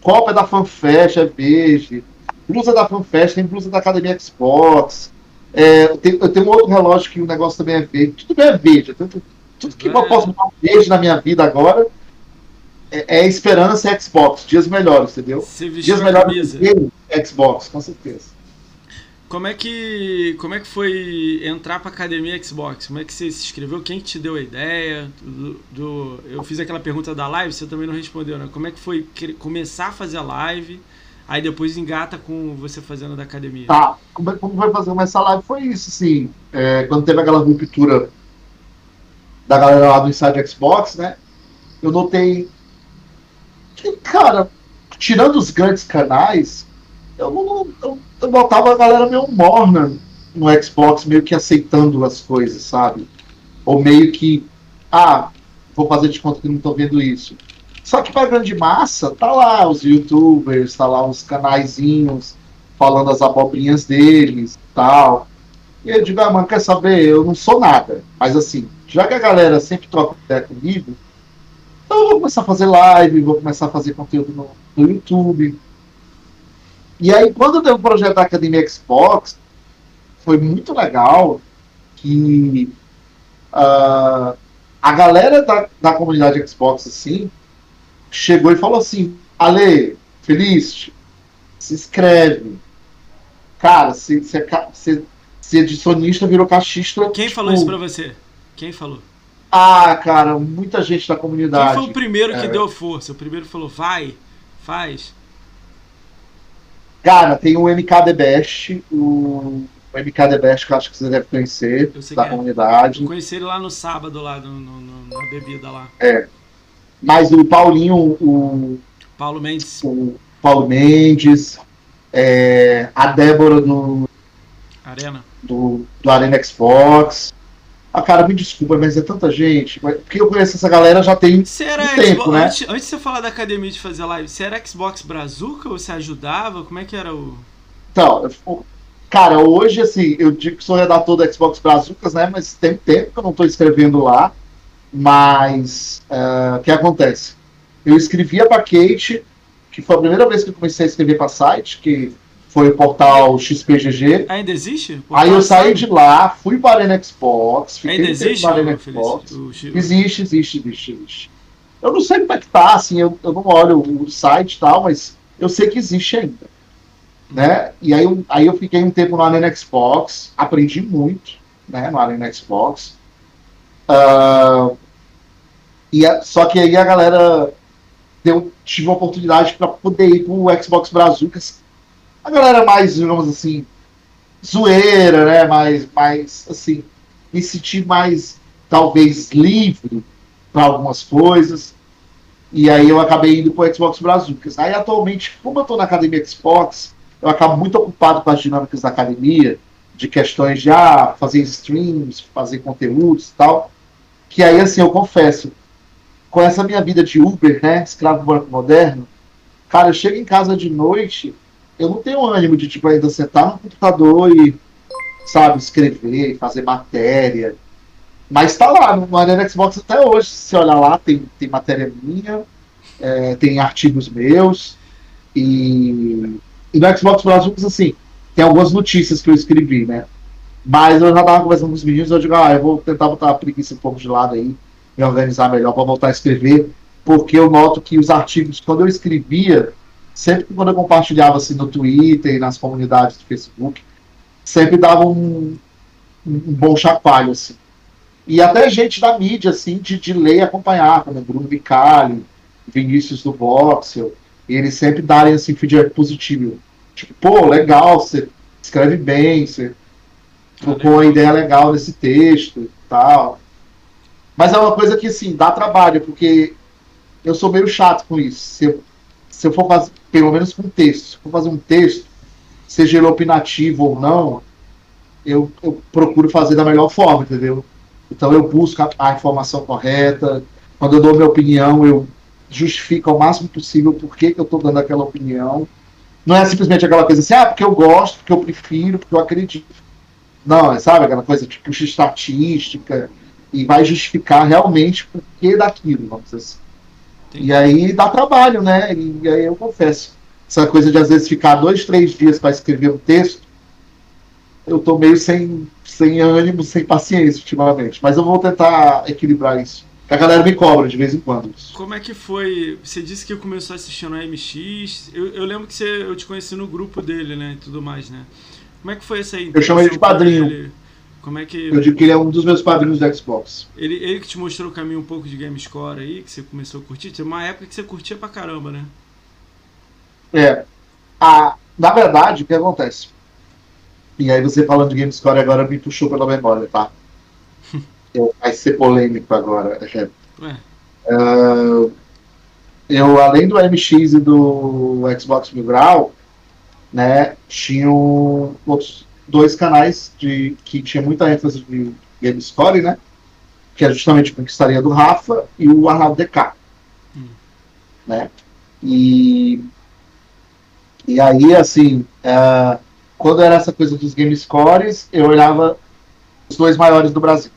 copa da FanFest é verde, blusa da FanFest tem blusa da Academia Xbox. É, eu, tenho, eu tenho um outro relógio que o negócio também é verde. Tudo bem é verde. Tudo, tudo que é. eu posso botar verde na minha vida agora é, é esperança Xbox. Dias melhores, entendeu? Dias melhores Xbox, com certeza. Como é que como é que foi entrar para academia Xbox? Como é que você se inscreveu? Quem te deu a ideia? Do, do, eu fiz aquela pergunta da live, você também não respondeu, né? Como é que foi começar a fazer a live? Aí depois engata com você fazendo da academia. Tá, como, como foi fazer essa live? Foi isso, sim. É, quando teve aquela ruptura da galera lá do Inside Xbox, né? Eu notei que, cara, tirando os grandes canais, eu não, eu, eu botava a galera meio morna no Xbox, meio que aceitando as coisas, sabe? Ou meio que, ah, vou fazer de conta que não tô vendo isso. Só que para grande massa, tá lá os youtubers, tá lá os canaizinhos falando as abobrinhas deles tal. E eu digo, ah, mano, quer saber? Eu não sou nada. Mas assim, já que a galera sempre troca ideia comigo, então eu vou começar a fazer live, vou começar a fazer conteúdo no, no YouTube. E aí, quando deu o projeto da Academia Xbox, foi muito legal que uh, a galera da, da comunidade Xbox, assim, chegou e falou assim: Ale, feliz, se inscreve. Cara, se, se, se, se edicionista virou cachista. Quem tipo, falou isso pra você? Quem falou? Ah, cara, muita gente da comunidade. Quem foi o primeiro que é. deu força? O primeiro falou, vai, faz. Cara, tem o MK The Best, o, o MK The Best que eu acho que você deve conhecer, da é. comunidade. Eu conheci ele lá no sábado, lá no, no, na bebida lá. É. Mas o Paulinho, o. Paulo Mendes. O Paulo Mendes. É, a Débora do. Arena. Do, do Arena Xbox. Ah, cara, me desculpa, mas é tanta gente. Porque eu conheço essa galera já tem era um tempo, né? Antes, antes de você falar da academia de fazer live, você era Xbox Brazuca ou você ajudava? Como é que era o. Então, cara, hoje, assim, eu digo que sou redator do Xbox Brazucas, né? Mas tem tempo que eu não estou escrevendo lá. Mas uh, o que acontece? Eu escrevia para Kate, que foi a primeira vez que eu comecei a escrever para site, que foi o portal XPGG. Ainda existe? Aí eu saí de lá, fui para a Arena Xbox, fiquei Ainda existe, na Arena Xbox. Existe, existe, existe, existe. Eu não sei como é que tá, assim, eu, eu não olho o site e tal, mas eu sei que existe ainda. Né? E aí, aí eu fiquei um tempo na Arena Xbox, aprendi muito né, no Arena Xbox. Uh, e a, só que aí a galera deu, tive uma oportunidade para poder ir pro Xbox Brasil, que a galera mais, digamos assim, zoeira, né? Mais, mais assim, me sentir mais, talvez, livre para algumas coisas. E aí eu acabei indo pro Xbox Brasil. Aí atualmente, como eu tô na academia Xbox, eu acabo muito ocupado com as dinâmicas da academia, de questões de ah, fazer streams, fazer conteúdos e tal que aí, assim, eu confesso, com essa minha vida de Uber, né, escravo banco moderno, cara, eu chego em casa de noite, eu não tenho ânimo de, tipo, ainda sentar no computador e, sabe, escrever, fazer matéria. Mas tá lá, no Arena Xbox até hoje, se olhar lá, tem, tem matéria minha, é, tem artigos meus, e, e no Xbox Brasil, assim, tem algumas notícias que eu escrevi, né? Mas eu já tava conversando com os meninos, eu digo, ah, eu vou tentar botar a preguiça um pouco de lado aí, me organizar melhor para voltar a escrever, porque eu noto que os artigos, quando eu escrevia, sempre que quando eu compartilhava assim no Twitter e nas comunidades do Facebook, sempre dava um, um bom chacoalho, assim. E até gente da mídia, assim, de, de ler e acompanhar, como Bruno Vicali, Vinícius do Voxel, e eles sempre darem, assim, feedback positivo. Tipo, pô, legal, você escreve bem, você trocou uma ideia legal nesse texto e tal. Mas é uma coisa que, assim, dá trabalho, porque eu sou meio chato com isso. Se eu, se eu for fazer, pelo menos com texto, se eu for fazer um texto, seja ele opinativo ou não, eu, eu procuro fazer da melhor forma, entendeu? Então eu busco a, a informação correta. Quando eu dou minha opinião, eu justifico ao máximo possível por que, eu estou dando aquela opinião. Não é simplesmente aquela coisa assim, ah, porque eu gosto, porque eu prefiro, porque eu acredito. Não, é, sabe, aquela coisa tipo estatística e vai justificar realmente por que daquilo, vamos dizer assim. E aí dá trabalho, né? E aí eu confesso, essa coisa de às vezes ficar dois, três dias para escrever um texto, eu tô meio sem, sem ânimo, sem paciência ultimamente. Mas eu vou tentar equilibrar isso. A galera me cobra de vez em quando. Como é que foi? Você disse que começou assistindo a MX. Eu, eu lembro que você, eu te conheci no grupo dele, né? E tudo mais, né? Como é que foi essa aí? Eu chamo ele de padrinho. Ele? Como é que. Eu digo que ele é um dos meus padrinhos do Xbox. Ele, ele que te mostrou o caminho um pouco de GameScore aí, que você começou a curtir. Tinha uma época que você curtia pra caramba, né? É. A, na verdade, o que acontece? E aí você falando de GameScore agora me puxou pela memória, tá? vai ser polêmico agora. É. Uh, eu, além do MX e do Xbox Mil Grau, né, tinham outros dois canais de, que tinha muita ênfase de Game Story, né? Que é justamente o Conquistaria do Rafa e o Arnaldo DK. Hum. Né? E, e aí, assim, uh, quando era essa coisa dos Game Scores, eu olhava os dois maiores do Brasil.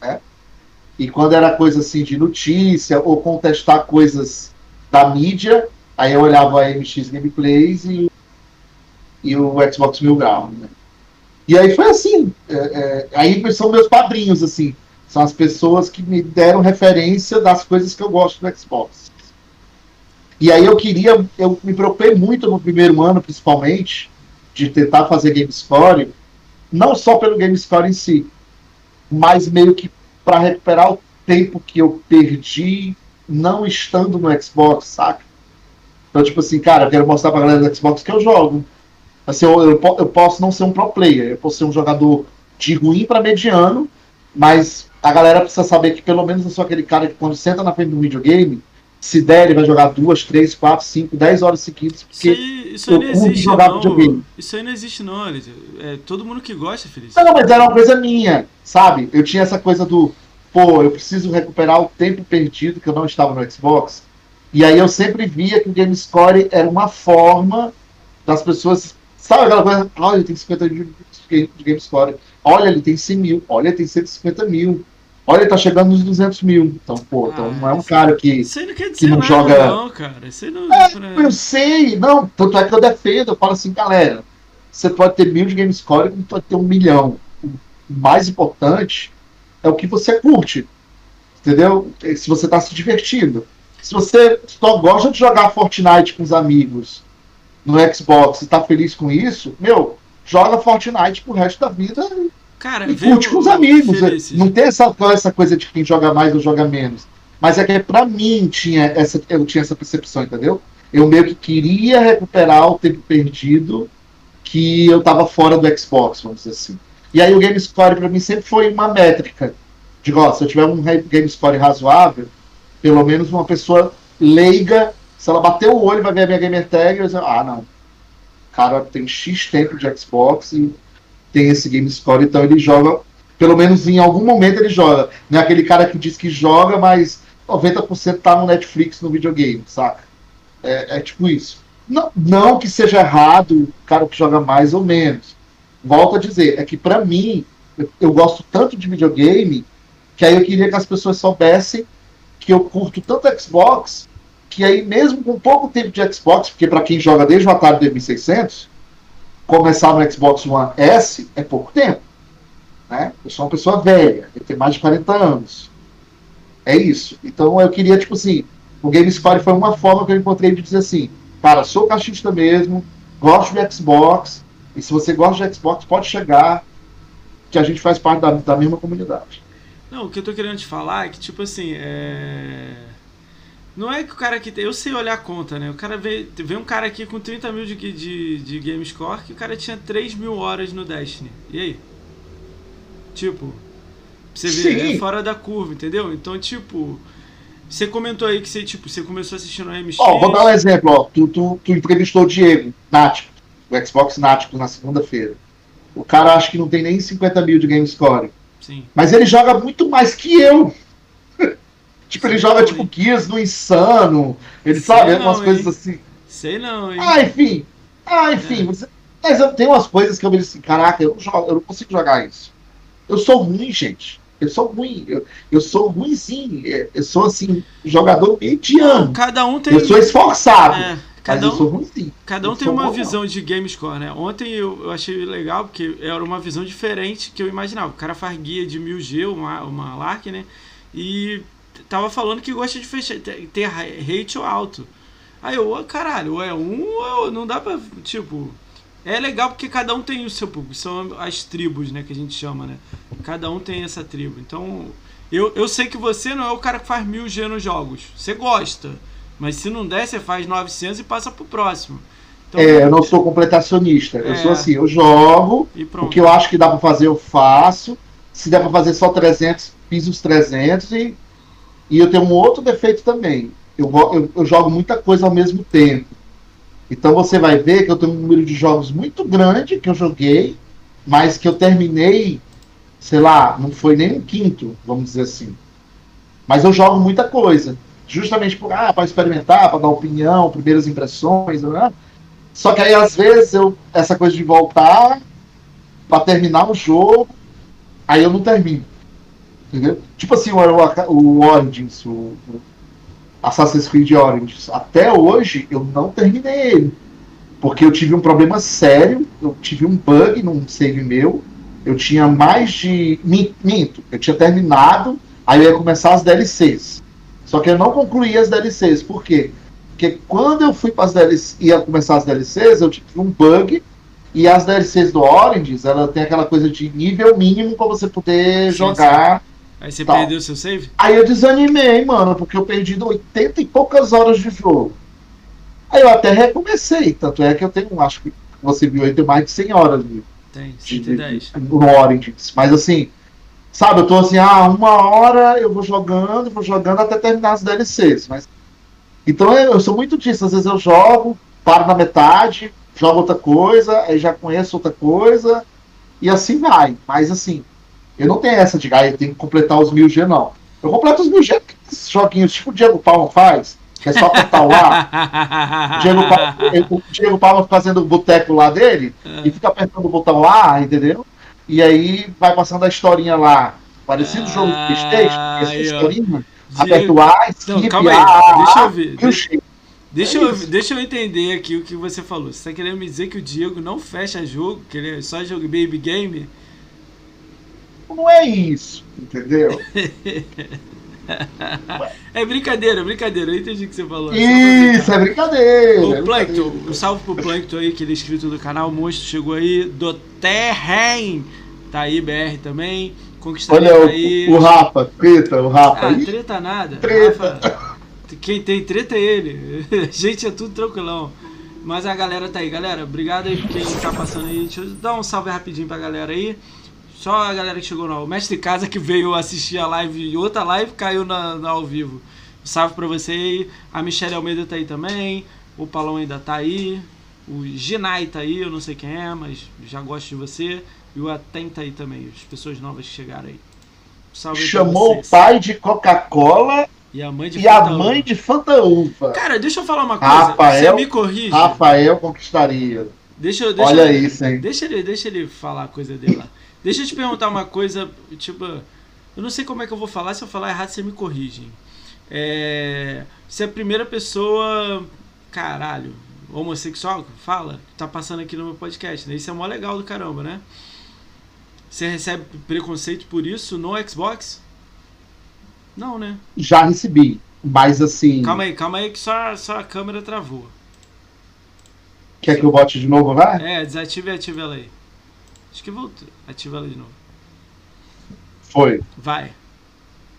Né? E quando era coisa assim de notícia ou contestar coisas da mídia, aí eu olhava a MX Gameplays e, e o Xbox Mil Grau. Né? E aí foi assim. É, é, aí são meus padrinhos, assim. São as pessoas que me deram referência das coisas que eu gosto do Xbox. E aí eu queria, eu me preocupei muito no primeiro ano, principalmente, de tentar fazer Game Score, não só pelo Game Score em si, mas meio que para recuperar o tempo que eu perdi não estando no Xbox, saca? Então, tipo assim, cara, eu quero mostrar pra galera do Xbox que eu jogo. Assim, eu, eu, eu posso não ser um pro player, eu posso ser um jogador de ruim para mediano, mas a galera precisa saber que pelo menos eu sou aquele cara que quando senta na frente do videogame, se der, ele vai jogar duas, três, quatro, cinco, dez horas seguidas. Porque isso aí, isso aí não existe, jogar não. Videogame. Isso aí não existe, não, É todo mundo que gosta, Feliz. Não, mas era uma coisa minha, sabe? Eu tinha essa coisa do, pô, eu preciso recuperar o tempo perdido que eu não estava no Xbox. E aí eu sempre via que o Game Score era uma forma das pessoas. Sabe aquela coisa? Olha, ele tem 50 mil de Game Score. Olha, ele tem 100 mil. Olha, ele tem 150 mil. Olha, ele tá chegando nos 200 mil. Então, pô, ah, então não é um cara que, isso não, quer dizer que não nada, joga. Não, cara. Isso não, é, Eu sei, não. Tanto é que eu defendo. Eu falo assim, galera. Você pode ter mil de Game Score, como pode ter um milhão. O mais importante é o que você curte. Entendeu? Se você está se divertindo. Se você só gosta de jogar Fortnite com os amigos no Xbox e está feliz com isso, meu, joga Fortnite pro resto da vida Cara, e curte com os amigos. Não tem essa, essa coisa de quem joga mais ou joga menos. Mas é que pra mim tinha essa, eu tinha essa percepção, entendeu? Eu meio que queria recuperar o tempo perdido que eu tava fora do Xbox, vamos dizer assim. E aí o Game Score para mim sempre foi uma métrica. Digo, ó, se eu tiver um Game Score razoável, pelo menos uma pessoa leiga, se ela bater o olho vai ver a minha gamer tag, eu dizer, ah, não. Cara tem X tempo de Xbox e tem esse game score, então ele joga, pelo menos em algum momento ele joga. Não é aquele cara que diz que joga, mas 90% tá no Netflix no videogame, saca? É, é, tipo isso. Não, não que seja errado o cara que joga mais ou menos. Volto a dizer, é que para mim, eu gosto tanto de videogame que aí eu queria que as pessoas soubessem que eu curto tanto Xbox que aí mesmo com pouco tempo de Xbox, porque para quem joga desde o Atari 2600, começar no Xbox One S é pouco tempo. Né? Eu sou uma pessoa velha, eu tenho mais de 40 anos. É isso. Então eu queria, tipo assim, o Game Score foi uma forma que eu encontrei de dizer assim, cara, sou cachista mesmo, gosto de Xbox, e se você gosta de Xbox, pode chegar, que a gente faz parte da, da mesma comunidade. Não, o que eu tô querendo te falar é que, tipo assim, é não é que o cara aqui. Eu sei olhar a conta, né? O cara vê, vê um cara aqui com 30 mil de, de, de game score que o cara tinha 3 mil horas no Destiny. E aí? Tipo, você vê, é fora da curva, entendeu? Então, tipo. Você comentou aí que você, tipo, você começou assistindo a MX. Ó, oh, vou dar um exemplo, ó. Tu, tu, tu entrevistou o Diego, Nático, o Xbox Nático, na segunda-feira. O cara acha que não tem nem 50 mil de game score. Sim. Mas ele joga muito mais que eu. Tipo, ele joga tipo Gears no Insano. Ele Sei sabe, não, umas hein? coisas assim. Sei não, hein? Ah, enfim. Ah, enfim. É. Você... Mas eu tenho umas coisas que eu me assim, caraca, eu não, jogo, eu não consigo jogar isso. Eu sou ruim, gente. Eu sou ruim. Eu, eu sou ruimzinho. Eu sou, assim, jogador mediano. Cada um tem. Eu sou esforçado. É, cada eu um, sou ruimzinho. cada um eu tem sou uma bom, não. visão de game score, né? Ontem eu, eu achei legal porque era uma visão diferente que eu imaginava. O cara faz guia de 1000G, uma, uma LARC, né? E tava falando que gosta de fechar, ter ratio alto. Aí eu, "Ô, caralho, ou é um ou não dá pra. Tipo. É legal porque cada um tem o seu público. São as tribos, né? Que a gente chama, né? Cada um tem essa tribo. Então. Eu, eu sei que você não é o cara que faz 1000G nos jogos. Você gosta. Mas se não der, você faz 900 e passa pro próximo. Então, É, eu não sou completacionista. Eu É. sou assim, eu jogo, o que eu acho que dá pra fazer eu faço. Se der pra fazer só 300, piso os 300 e, e eu tenho um outro defeito também. Eu, eu, eu jogo muita coisa ao mesmo tempo. Então você vai ver que eu tenho um número de jogos muito grande que eu joguei, mas que eu terminei, sei lá, não foi nem um quinto, vamos dizer assim. Mas eu jogo muita coisa. Justamente por, ah, para experimentar, para dar opinião, primeiras impressões, né? Só que aí, às vezes, eu, essa coisa de voltar para terminar o jogo, aí eu não termino. Entendeu? Tipo assim, o, o, o Origins, o, o Assassin's Creed Origins. Até hoje, eu não terminei ele. Porque eu tive um problema sério, eu tive um bug num save meu. Eu tinha mais de. min- Minto, eu tinha terminado, aí eu ia começar as DLCs. Só que eu não concluí as DLCs. Por quê? Porque quando eu fui para as DLCs, ia começar as DLCs, eu tive um bug. E as DLCs do Origins, ela tem aquela coisa de nível mínimo para você poder Sim, jogar. Aí você Tá. perdeu seu save? Aí eu desanimei, mano, porque eu perdi 80 e poucas horas de jogo. Aí eu até recomecei, tanto é que eu tenho, acho que você viu aí, tem mais de 100 horas de, Tem, de, 110. no Origins. Mas assim, sabe, eu tô assim, ah, uma hora eu vou jogando, vou jogando até terminar as DLCs. Mas... Então eu, eu sou muito disso, às vezes eu jogo, paro na metade, jogo outra coisa, aí já conheço outra coisa, e assim vai. Mas assim, eu não tenho essa de, ah, eu tenho que completar os 1000G, não. Eu completo os 1000G, esses joguinhos, tipo o Diego Palma faz, que é só apertar o A. O Diego, Palma, o Diego Palma fazendo o boteco lá dele e fica apertando o botão lá, entendeu? E aí vai passando a historinha lá. Parecido o jogo do Playstation, Ah, essa historinha. Diego- Aperta o A, Não, skip, calma aí, A, deixa eu ver. Deixa, deixa É eu, deixa eu entender aqui o que você falou. Você tá querendo me dizer que o Diego não fecha jogo, que ele é só jogo baby game? Não é isso, entendeu? É brincadeira, brincadeira. Eu entendi o que você falou. pra Isso, é brincadeira. O é Plankton, um salve pro Plankton aí, que ele é inscrito do canal, o monstro chegou aí, do Terren, tá aí, BR também, Conquistaria Olha aí. o, o Rafa, treta, o Rafa. Ah, treta nada. Treta. Rafa, quem tem treta é ele. A gente é tudo tranquilão. Mas a galera tá aí. Galera, obrigado aí por quem tá passando aí. Deixa eu dar um salve rapidinho pra galera aí. Só a galera que chegou não. O mestre casa que veio assistir a live e outra live caiu na, na ao vivo. Um salve pra você aí. A Michelle Almeida tá aí também. O Palão ainda tá aí. O Ginai tá aí, eu não sei quem é, mas já gosto de você. E o Aten tá aí também, as pessoas novas que chegaram aí. Salve chamou o pai de Coca-Cola E a mãe de e a Fanta mãe de. Cara, deixa eu falar uma coisa. Rafael- Você me corrige. Rafael conquistaria. Deixa, deixa, Olha eu- isso, hein? Deixa ele, deixa ele falar a coisa dele lá. Deixa eu te perguntar uma coisa, tipo, eu não sei como é que eu vou falar, se eu falar errado você me corrige. hein? É, você é a primeira pessoa, caralho, homossexual fala, tá passando aqui no meu podcast, né? Isso é mó legal do caramba, né? Você recebe preconceito por isso no Xbox? Não, né? Já recebi. Mas assim. Calma aí, calma aí que só, só a câmera travou. Quer que eu bote de novo lá? É, desativa e ativa ela aí. Acho que voltou. Ativa ela de novo. Foi. Vai.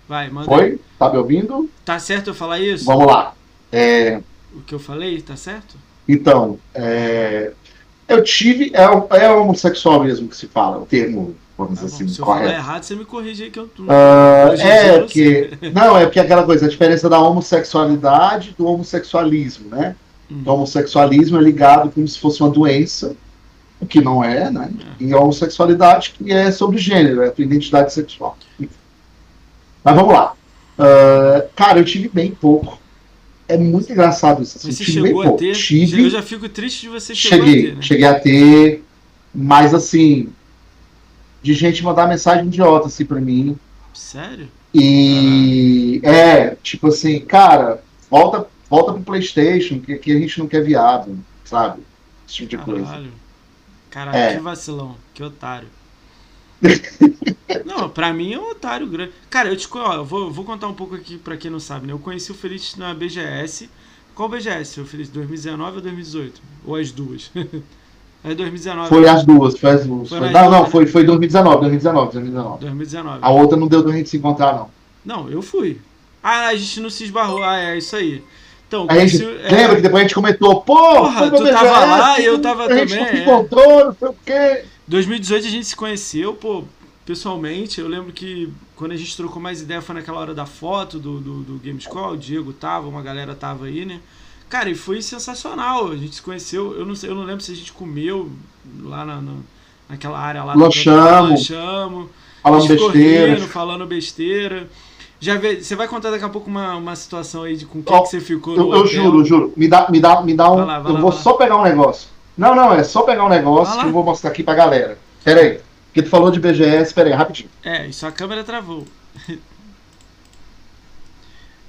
Vai, manda. Foi? Tá me ouvindo? Tá certo eu falar isso? Vamos lá. É, O que eu falei, tá certo? então, é, eu tive. É, é homossexual mesmo que se fala, o termo, vamos Tá dizer bom. assim, Se eu falar correto. errado, você me corrige aí que eu. Ah, dia é, eu não é porque aquela coisa, a diferença da homossexualidade do homossexualismo, né? Hum. O homossexualismo é ligado como se fosse uma doença o que não é, né? É. E a homossexualidade, que é sobre gênero, é a tua identidade sexual. Mas vamos lá. Uh, cara, eu tive bem pouco. É muito engraçado isso. Assim, você chegou a ter? Tive, eu já fico triste de você cheguei, a ter. Né? Cheguei a ter, mas assim, de gente mandar mensagem idiota assim pra mim. Sério? E é, tipo assim, cara, volta, volta pro Playstation, que aqui a gente não quer viado, sabe? Esse tipo de Caralho. coisa. Caralho, é. que vacilão, que otário. não, pra mim é um otário grande. Cara, eu te ó, vou, vou contar um pouco aqui pra quem não sabe, né? Eu conheci o Feliz na BGS. Qual BGS, o Feliz? 2019 ou 2018? Ou as duas? É 2019. Foi as duas, foi as duas. Foi, não, não, foi, foi 2019, 2019, 2019. 2019. A outra não deu pra gente se encontrar, não. Não, eu fui. Ah, a gente não se esbarrou. Ah, é isso aí. Então, a gente, é... Lembra que depois a gente comentou, porra, tu tava lá e eu tava a também. Gente é. encontrou, não sei o quê. 2018 a gente se conheceu, pô, pessoalmente. Eu lembro que quando a gente trocou mais ideia foi naquela hora da foto do, do, do o Diego tava, uma galera tava aí, né? Cara, e foi sensacional. A gente se conheceu. Eu não sei, eu não lembro se a gente comeu lá na, na naquela área lá. Lanchamos. Lanchamos. Falando besteira. falando besteira. Já vê, você vai contar daqui a pouco uma, uma situação aí de com quem oh, que você ficou eu, eu juro, juro. Me dá, me dá, me dá um. Lá, eu lá, vou só pegar um negócio. Não, não, é só pegar um negócio que eu vou mostrar aqui pra galera. Pera aí. Porque tu falou de BGS, pera aí, rapidinho. É, isso a câmera travou.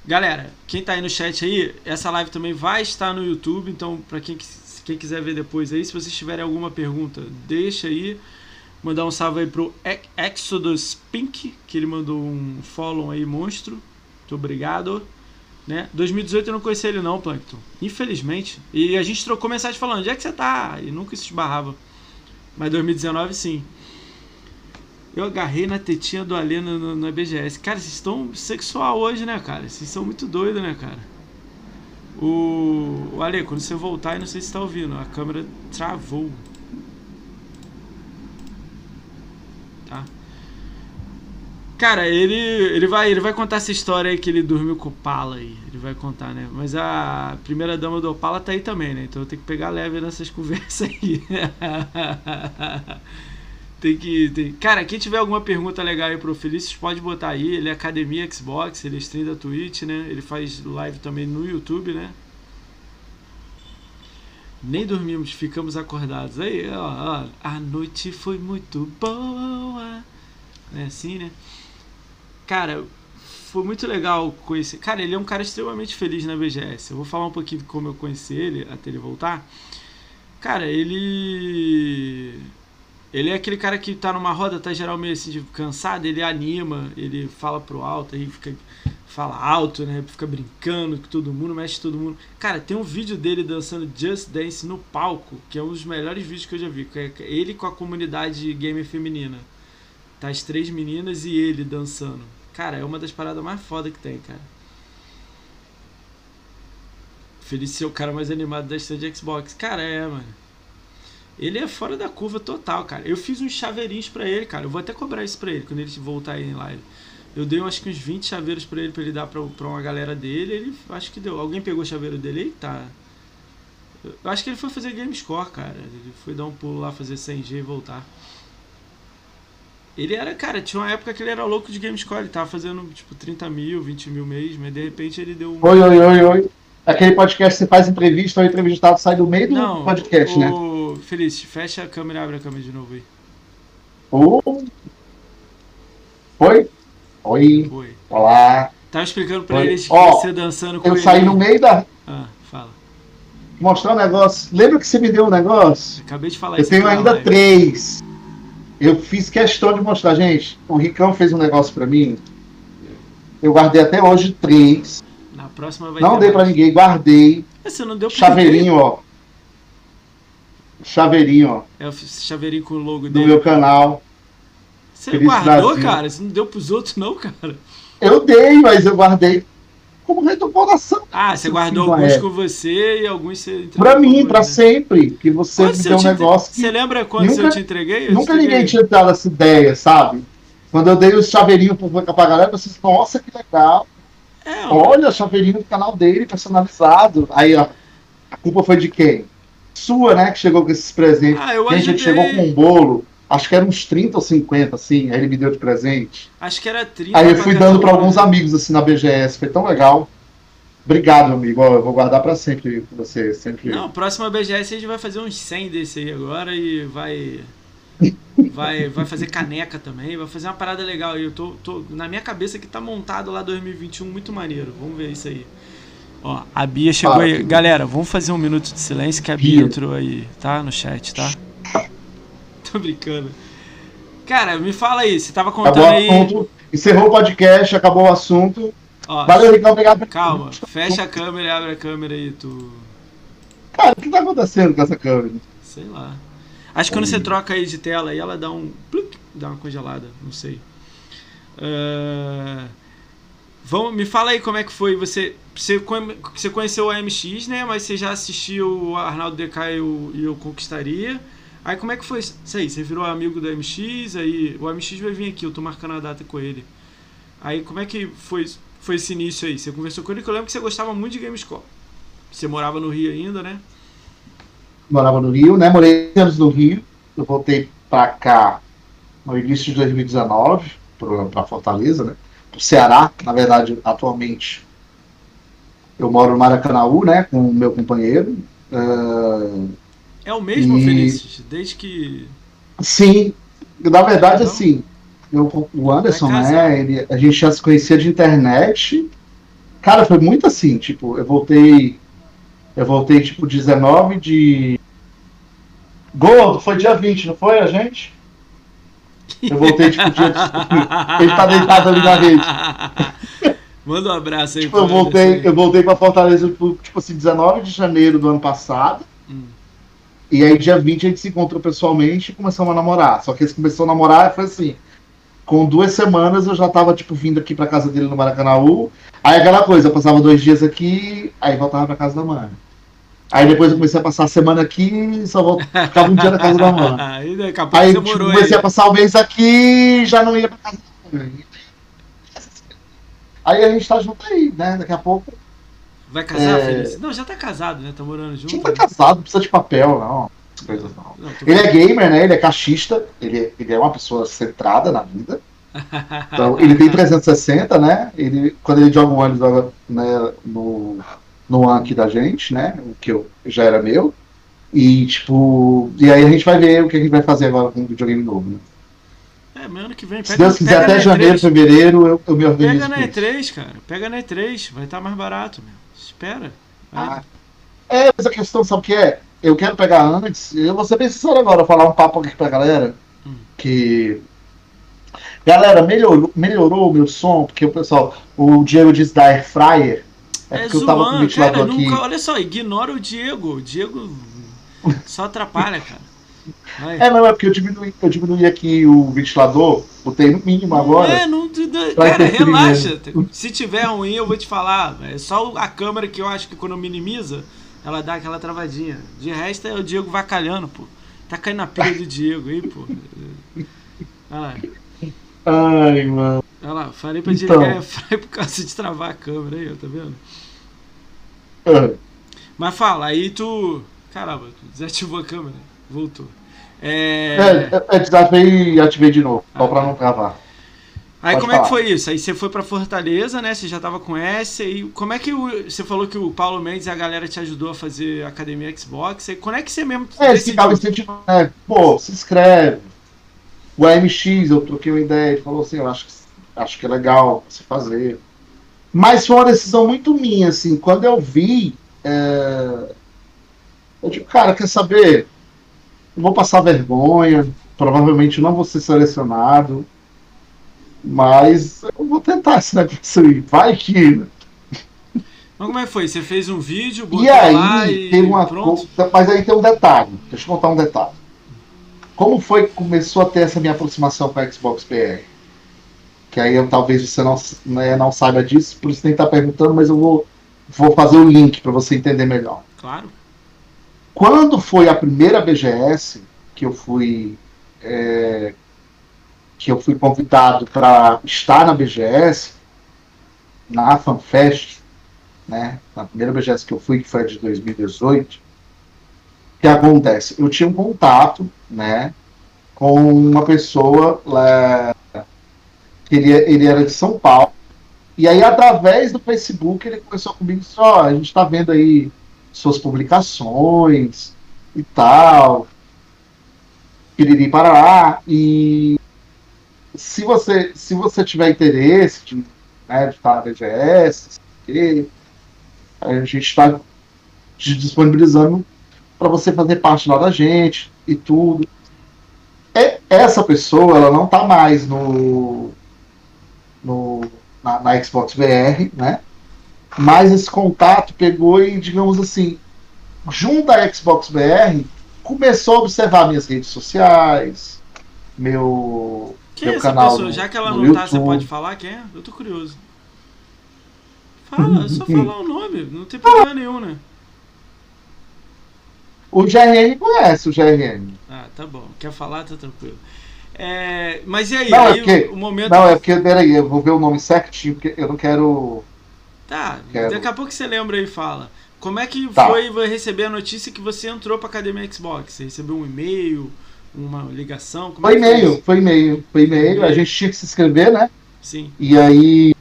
Galera, quem tá aí no chat aí, essa live também vai estar no YouTube, então para quem, quem quiser ver depois aí, se vocês tiverem alguma pergunta, deixa aí. Mandar um salve aí pro Exodus Pink, que ele mandou um follow aí monstro. Muito obrigado. Né? 2018 eu não conheci ele não, Plankton. Infelizmente. E a gente trocou mensagem falando, onde é que você tá? E nunca se esbarrava. Mas 2019 sim. Eu agarrei na tetinha do Alê na, BGS. Cara, vocês estão sexual hoje, né, cara? Vocês são muito doidos, né, cara? O, o Ale, quando você voltar, eu não sei se está ouvindo, a câmera travou. Tá? Cara, ele, ele, vai, ele vai contar essa história aí que ele dormiu com o Opala aí. Ele vai contar, né? Mas a primeira dama do Opala tá aí também, né? Então eu tenho que pegar leve nessas conversas aí. Tem que. Tem... Cara, quem tiver alguma pergunta legal aí pro Felício, pode botar aí. Ele é Academia Xbox, ele é stream da Twitch, né? Ele faz live também no YouTube, né? Nem dormimos, ficamos acordados. Aí, ó, ó, a noite foi muito boa. É assim, né? Cara, foi muito legal conhecer. Cara, ele é um cara extremamente feliz na BGS. Eu vou falar um pouquinho de como eu conheci ele até ele voltar. Cara, ele ele é aquele cara que tá numa roda, tá geral meio assim, cansado, ele anima, ele fala pro alto, aí fica fala alto, né? Fica brincando com todo mundo, mexe todo mundo. Cara, tem um vídeo dele dançando Just Dance no palco, que é um dos melhores vídeos que eu já vi. É ele com a comunidade gamer feminina. Tá as três meninas e ele dançando. Cara, é uma das paradas mais foda que tem, cara. Feliz ser o cara mais animado da stand de Xbox. Cara, é, mano. Ele é fora da curva total, cara. Eu fiz uns chaveirinhos para ele, cara. Eu vou até cobrar isso pra ele quando ele voltar aí em live. Eu dei acho que uns 20 chaveiros para ele, pra ele dar pra, pra uma galera dele. Ele acho que deu. Alguém pegou o chaveiro dele? Eita. Eu acho que ele foi fazer game score, cara. Ele foi dar um pulo lá, fazer 100G e voltar. Ele era, cara, tinha uma época que ele era louco de game score. Ele tava fazendo tipo 30 mil, 20 mil mês, mas de repente ele deu um. Oi, oi, oi, oi. Aquele podcast que você faz entrevista, o entrevistado sai do meio do Não, podcast, o... né? Feliz, fecha a câmera e abre a câmera de novo aí. Oh. Oi? Oi. Oi. Olá. Tava explicando pra Oi. eles que oh, você dançando com Eu ele. saí no meio da. Ah, fala. Mostrar um negócio. Lembra que você me deu um negócio? Acabei de falar Eu isso. Eu tenho ainda live. três. Eu fiz questão de mostrar, gente. O Ricão fez um negócio pra mim. Eu guardei até hoje três. Na próxima vai Não dei para ninguém, guardei. Você não deu pra Chaveirinho, ninguém? ó chaveirinho, ó. É o chaveirinho com o logo dele. Do meu canal. Você guardou, cara? Você não deu pros outros, não, cara? Eu dei, mas eu guardei como recordação. Ah, você guardou alguns é. com você e alguns você Pra mim, pra né? sempre. Que você quando me deu um negócio. Você lembra quando nunca, eu te entreguei? Eu nunca te ninguém tinha dado essa ideia, sabe? Quando eu dei os chaveirinhos pra, pra galera, vocês, nossa, que legal. É, Olha, chaveirinho do canal dele, personalizado. Aí, ó, a culpa foi de quem? sua, né, que chegou com esses presentes. Ah, eu Gente, chegou com um bolo, acho que era uns 30 ou 50, assim, aí ele me deu de presente. Acho que era 30. Aí eu fui dando para alguns amigos, assim, na BGS, foi tão legal. Obrigado, amigo, eu vou guardar para sempre com você, sempre. Não, próxima BGS a gente vai fazer uns 100 desse aí agora e vai. Vai, vai fazer caneca também, vai fazer uma parada legal. Eu tô, tô. Na minha cabeça que tá montado lá 2021, muito maneiro. Vamos ver isso aí. Ó, a Bia chegou aí. Galera, vamos fazer um minuto de silêncio que a Bia. entrou aí, tá? No chat, tá? Tô brincando. Cara, me fala aí, você tava Acabou contando o aí. assunto, encerrou o podcast, acabou o assunto. Ó, Valeu, Ricão, obrigado. calma, fecha a câmera e abre a câmera aí, tu. Cara, o que tá acontecendo com essa câmera? Sei lá. Acho que quando você troca aí de tela aí, ela dá um. pluc, dá uma congelada, não sei. Ah, vamos, me fala aí como é que foi. Você, você, você conheceu o AMX, né? Mas você já assistiu o Arnaldo DK e o, e o Conquistaria. Aí como é que foi isso aí? Você virou amigo do AMX, aí o AMX vai vir aqui, eu tô marcando a data com ele. Aí como é que foi, foi esse início aí? Você conversou com ele que eu lembro que você gostava muito de Gamescom. Você morava no Rio ainda, né? Morava no Rio, né? Morei anos no Rio. Eu voltei pra cá no início de 2019, pro- pra Fortaleza, né? Pro Ceará, na verdade, atualmente. Eu moro no Maracanãú, né? Com o meu companheiro. Ah, É o mesmo, E-? Desde que. Sim, na verdade, Não? assim, eu, o Anderson, né? Ele, a gente já se conhecia de internet. Cara, foi muito assim, tipo, eu voltei. Eu voltei, tipo, 19 de. Gordo, foi dia 20, não foi a gente? Eu voltei, tipo, dia. Ele tá deitado ali na rede. Manda um abraço aí Tipo, eu voltei, eu voltei pra Fortaleza, tipo, tipo assim, 19 de janeiro do ano passado. E aí, dia 20, a gente se encontrou pessoalmente e começamos a namorar. Só que eles começaram a namorar foi assim. Com duas semanas eu já tava, tipo, vindo aqui pra casa dele no Maracanãú. Aí aquela coisa, eu passava dois dias aqui, aí voltava pra casa da mãe. Aí depois eu comecei a passar a semana aqui e só voltava, ficava um dia na casa da mãe. Aí tipo, comecei aí. a passar o mês aqui e já não ia pra casa da mãe. Aí a gente tá junto aí, né? Daqui a pouco. Vai casar, É. Felício? Não, já tá casado, né? Tá morando junto. gente tá casado, não precisa de papel, não. Coisas não. Não, Ele é gamer, né? Ele é cachista, ele, ele é uma pessoa centrada na vida. Então, ele tem 360, né? Ele, quando ele joga um ano, joga né, no, no Anki da gente, né? O que eu, já era meu. E, tipo, e aí a gente vai ver o que a gente vai fazer agora com o videogame novo, né? É, mas ano que vem. Se Deus quiser, pega até na janeiro, E3. fevereiro, eu, eu me Pega organizo. na com isso. E3, cara. Pega na E3. Vai estar mais barato, meu. Espera. Vai. Ah, É, mas a questão, sabe o que é? Eu quero pegar antes, eu vou ser bem sincero agora, falar um papo aqui pra galera, Hum. que... Galera, melhorou, melhorou o meu som, porque o pessoal, o Diego diz da Air Fryer, é, É, porque eu tava com o zoando, cara. ventilador aqui. Nunca, olha só, ignora o Diego. O Diego só atrapalha, cara. É, não, é porque eu diminui, eu diminui aqui o ventilador, botei no mínimo Não agora. é, não, Vai cara, relaxa. Se tiver ruim, eu vou te falar. É só a câmera que eu acho que quando minimiza, ela dá aquela travadinha. De resto é o Diego vacalhando, pô. Tá caindo na pilha do Diego aí, pô. Olha lá, Ai, mano. olha lá. Falei pra Então. desligar Fry por causa de travar a câmera aí, tá vendo? Ah, Mas fala, aí tu. Caramba, tu desativou a câmera. Voltou. É. É, é, desativei e ativei de novo, só Ah, pra tá. não travar. Aí Pode como é que falar. foi isso? Aí você foi pra Fortaleza, né? Você já tava com essa. E como é que o, você falou que o Paulo Mendes e a galera te ajudou a fazer academia Xbox? E quando é que você mesmo É, decidiu? ficavam incentivando, né? Pô, se inscreve. O AMX, eu troquei uma ideia, ele falou assim, eu acho que, acho que é legal você fazer. Mas foi uma decisão muito minha, assim, quando eu vi, é, eu digo, cara, quer saber? Vou passar vergonha, provavelmente não vou ser selecionado, mas eu vou tentar esse negócio aí, vai que... né? Mas como é que foi? Você fez um vídeo, botou E aí, lá e tem uma pronto? coisa. Mas aí tem um detalhe. Deixa eu contar um detalhe. Como foi que começou a ter essa minha aproximação com a Xbox PR? Que aí eu, talvez você não, né, não saiba disso, por isso nem tá perguntando, mas eu vou, vou fazer o link para você entender melhor. Claro. Quando foi a primeira BGS que eu fui é, que eu fui convidado para estar na BGS, na FanFest, né? Na primeira BGS que eu fui, que foi a de 2018, que acontece? Eu tinha um contato, né, com uma pessoa, lá, ele, ele era de São Paulo, e aí, através do Facebook, ele começou comigo e disse, ó, oh, a gente está vendo aí suas publicações e tal, piriri parará, e se você, se você tiver interesse de, né, de estar na BGS, a gente está disponibilizando para você fazer parte lá da gente e tudo. É, essa pessoa, ela não está mais no, no na, na, Xbox VR, né? Mas esse contato pegou e, digamos assim, junto à Xbox VR, começou a observar minhas redes sociais, meu, quem meu é canal. Pessoa? Já que ela não YouTube. tá, você pode falar quem é? Eu tô curioso. Fala, é só falar o nome, não tem problema nenhum, né? O GRN conhece o GRN. Ah, tá bom. Quer falar, tá tranquilo. É, mas e aí? Não, é aí é porque, o, momento. Não, é porque, peraí, eu vou ver o nome certinho, porque eu não quero. Tá, quero... daqui a pouco você lembra e fala. Como é que tá. foi receber a notícia que você entrou pra Academia Xbox? Você recebeu um e-mail, uma ligação? Como foi é e-mail, foi e-mail, foi e-mail. A gente tinha que se inscrever, né? Sim. E aí.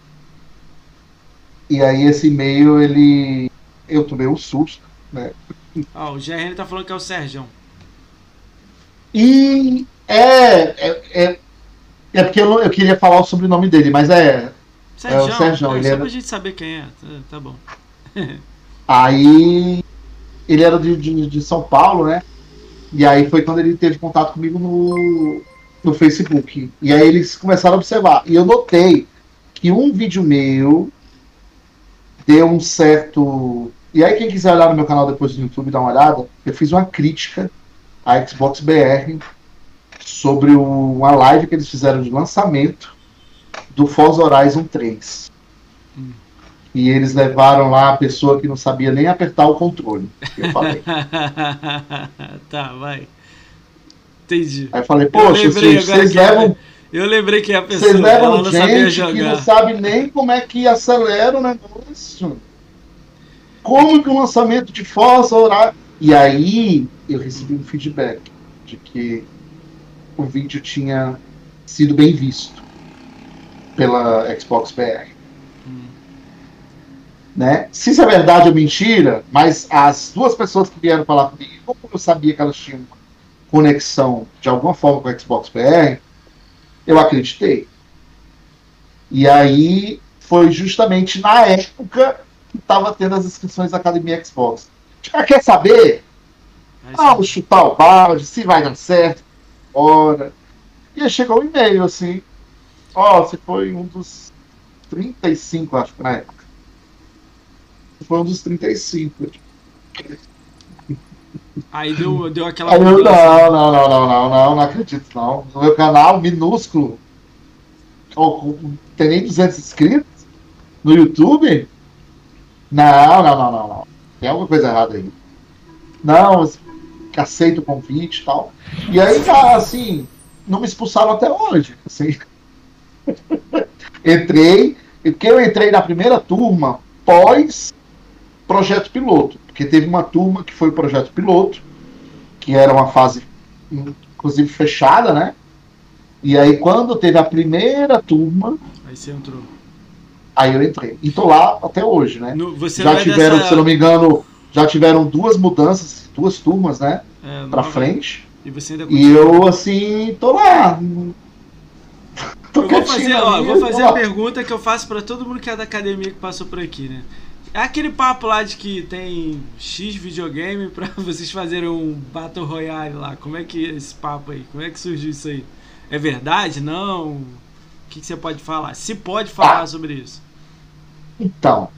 E aí esse e-mail, ele. Eu tomei um susto, né? Ah, o GRN tá falando que é o Sérgio. E é, é, é, é porque eu, eu, queria falar o sobrenome dele, mas é. Sérgio, é o Sérgio. É, ele só era... pra gente saber quem é. Tá, tá bom. aí ele era de, de, de, São Paulo, né? E aí foi quando ele teve contato comigo no, no Facebook. E aí eles começaram a observar. E eu notei que um vídeo meu deu um certo e aí, quem quiser olhar no meu canal depois do YouTube dar uma olhada, eu fiz uma crítica à Xbox BR sobre o, uma live que eles fizeram de lançamento do Forza Horizon 3. Hum. E eles levaram lá a pessoa que não sabia nem apertar o controle. Eu falei. tá, vai. Entendi. Aí eu falei, poxa, eu vocês, vocês levam. Eu lembrei que a pessoa vocês levam não gente que não sabe nem como é que acelera o negócio como que um lançamento de Forza Horizon... E aí eu recebi um feedback de que o vídeo tinha sido bem visto pela Xbox BR. Hum. Né? Se isso é verdade ou mentira, mas as duas pessoas que vieram falar comigo, como eu sabia que elas tinham conexão de alguma forma com a Xbox BR, eu acreditei. E aí foi justamente na época que estava tendo as inscrições da Academia Xbox. Já quer saber? Vamos chutar o balde, se vai dar certo, bora. E aí chegou um e-mail assim, você foi um dos 35, acho que na época. Foi um dos 35. Aí deu, deu aquela. Aí eu, não, não, não, não, não, não, não acredito não. No meu canal, minúsculo, não tem nem 200 inscritos no YouTube, não, não, não, não, não. Tem alguma coisa errada aí. Não, aceito o convite e tal. E aí, assim, não me expulsaram até hoje. Assim. Entrei, porque eu entrei na primeira turma pós projeto piloto. Porque teve uma turma que foi o projeto piloto, que era uma fase, inclusive, fechada, né? E aí, quando teve a primeira turma. Aí você entrou. Aí eu entrei. E tô lá até hoje, né? No, já tiveram, dessa... se não me engano, já tiveram duas mudanças, duas turmas, né? É, pra frente. E, você ainda e eu, assim, tô lá. Eu vou fazer, ó, vou fazer a pergunta que eu faço para todo mundo que é da academia que passou por aqui, né? É aquele papo lá de que tem X videogame pra vocês fazerem um Battle Royale lá. Como é que é esse papo aí? Como é que surgiu isso aí? É verdade? Não? O que, que você pode falar? Se pode falar ah. sobre isso. Então,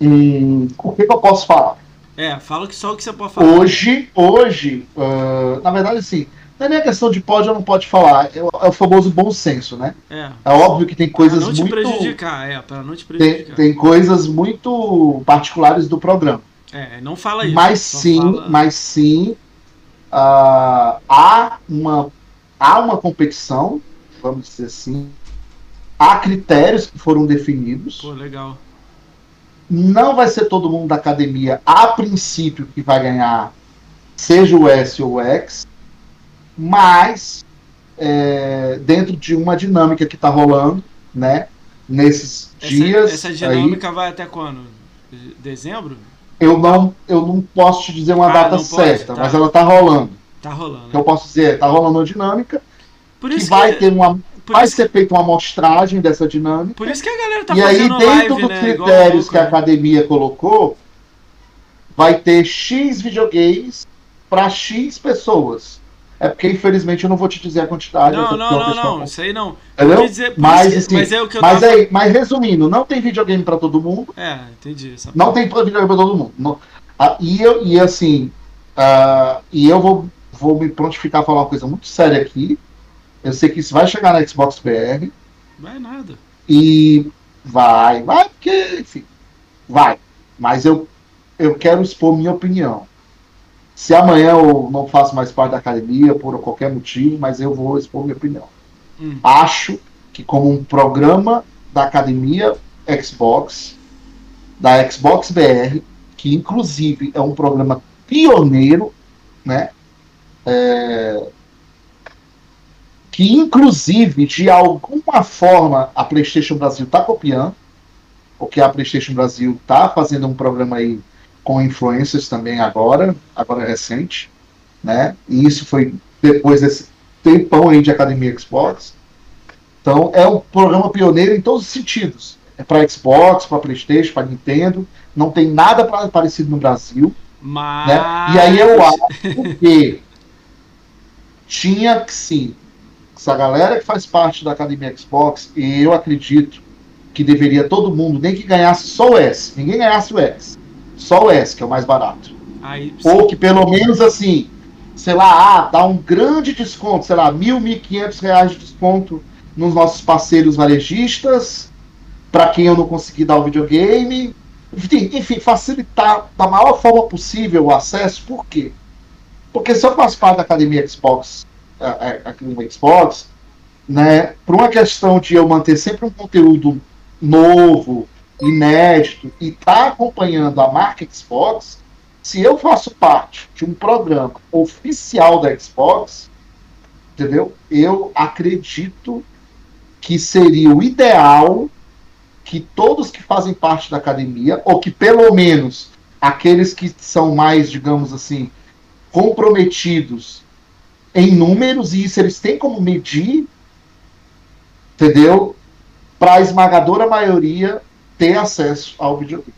hum, o que, que, eu posso falar? É, fala que só o que você pode falar. Hoje, hoje, uh, na verdade, assim, não é nem a questão de pode ou não pode falar, é, é o famoso bom senso, né? É. É óbvio que tem coisas pra não muito. te prejudicar, é, para não te prejudicar. Tem, tem, coisas muito particulares do programa. É, não fala isso. Mas sim, fala... mas sim, uh, há, uma, há uma competição, vamos dizer assim, Há critérios que foram definidos. Pô, legal. Não vai ser todo mundo da academia, a princípio, que vai ganhar seja o S ou o X, mas é, dentro de uma dinâmica que está rolando, né? Nesses Essa, dias. essa aí, dinâmica vai até quando? Dezembro? eu não, eu não posso te dizer uma Ah, data pode, certa, tá. mas ela está rolando. Tá rolando. Que eu posso dizer, está rolando uma dinâmica Por que isso vai que, ter uma, por vai ser feita uma amostragem dessa dinâmica. por isso que a galera tá e aí, fazendo dentro dos né? Critérios que a né? academia colocou, vai ter X videogames para X pessoas. É porque, infelizmente, eu não vou te dizer a quantidade. Não, não, não, questão- não. Isso aí não. Entendeu? Dizer, mas, isso assim, mas é o que eu mas, tava- aí, mas resumindo, não tem videogame para todo mundo. É, entendi. Não tem videogame para todo mundo. Não- ah, e, eu, e assim, ah, e eu vou, vou me prontificar a falar uma coisa muito séria aqui. Eu sei que isso vai chegar na Xbox BR. Vai nada. E vai, vai, porque, enfim, vai. Mas eu, eu quero expor minha opinião. Se amanhã eu não faço mais parte da academia, por qualquer motivo, mas eu vou expor minha opinião. Hum. Acho que, como um programa da academia Xbox, da Xbox BR, que inclusive é um programa pioneiro, né? É, que inclusive de alguma forma a PlayStation Brasil está copiando, porque a PlayStation Brasil está fazendo um programa aí com influencers também agora, agora é recente, né? E isso foi depois desse tempão aí de Academia Xbox. Então é um programa pioneiro em todos os sentidos. É para Xbox, para PlayStation, para Nintendo. Não tem nada parecido no Brasil. Mas. Né? E aí eu acho que tinha que sim. Essa galera que faz parte da Academia Xbox, e eu acredito que deveria todo mundo, nem que ganhasse só o S, ninguém ganhasse o S, só o S, que é o mais barato. Aí, Ou que pelo menos assim, sei lá, ah, dá um grande desconto, sei lá, mil, mil quinhentos reais de desconto nos nossos parceiros varejistas, para quem eu não consegui dar o videogame. Enfim, facilitar da maior forma possível o acesso, por quê? Porque se eu faço parte da Academia Xbox, a, a, Academia Xbox, né, por uma questão de eu manter sempre um conteúdo novo, inédito, e estar acompanhando a marca Xbox, se eu faço parte de um programa oficial da Xbox, entendeu? Eu acredito que seria o ideal que todos que fazem parte da academia, ou que pelo menos aqueles que são mais, digamos assim, comprometidos em números, e isso eles têm como medir, entendeu? Para a esmagadora maioria ter acesso ao videogame.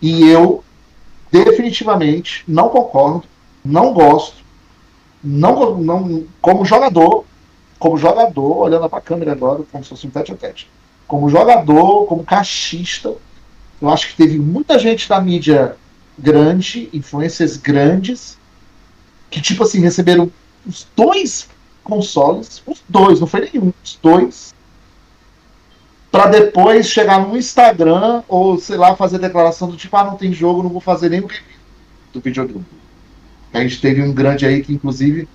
E eu definitivamente não concordo, não gosto, não, não como jogador, como jogador, olhando para a câmera agora, como se fosse um tete a tete, como jogador, como cachista, eu acho que teve muita gente da mídia grande, influências grandes, que tipo assim, receberam os dois consoles, os dois, não foi nenhum, os dois, para depois chegar no Instagram ou sei lá fazer declaração do tipo ah não tem jogo não vou fazer nem o do videogame. A gente teve um grande aí que inclusive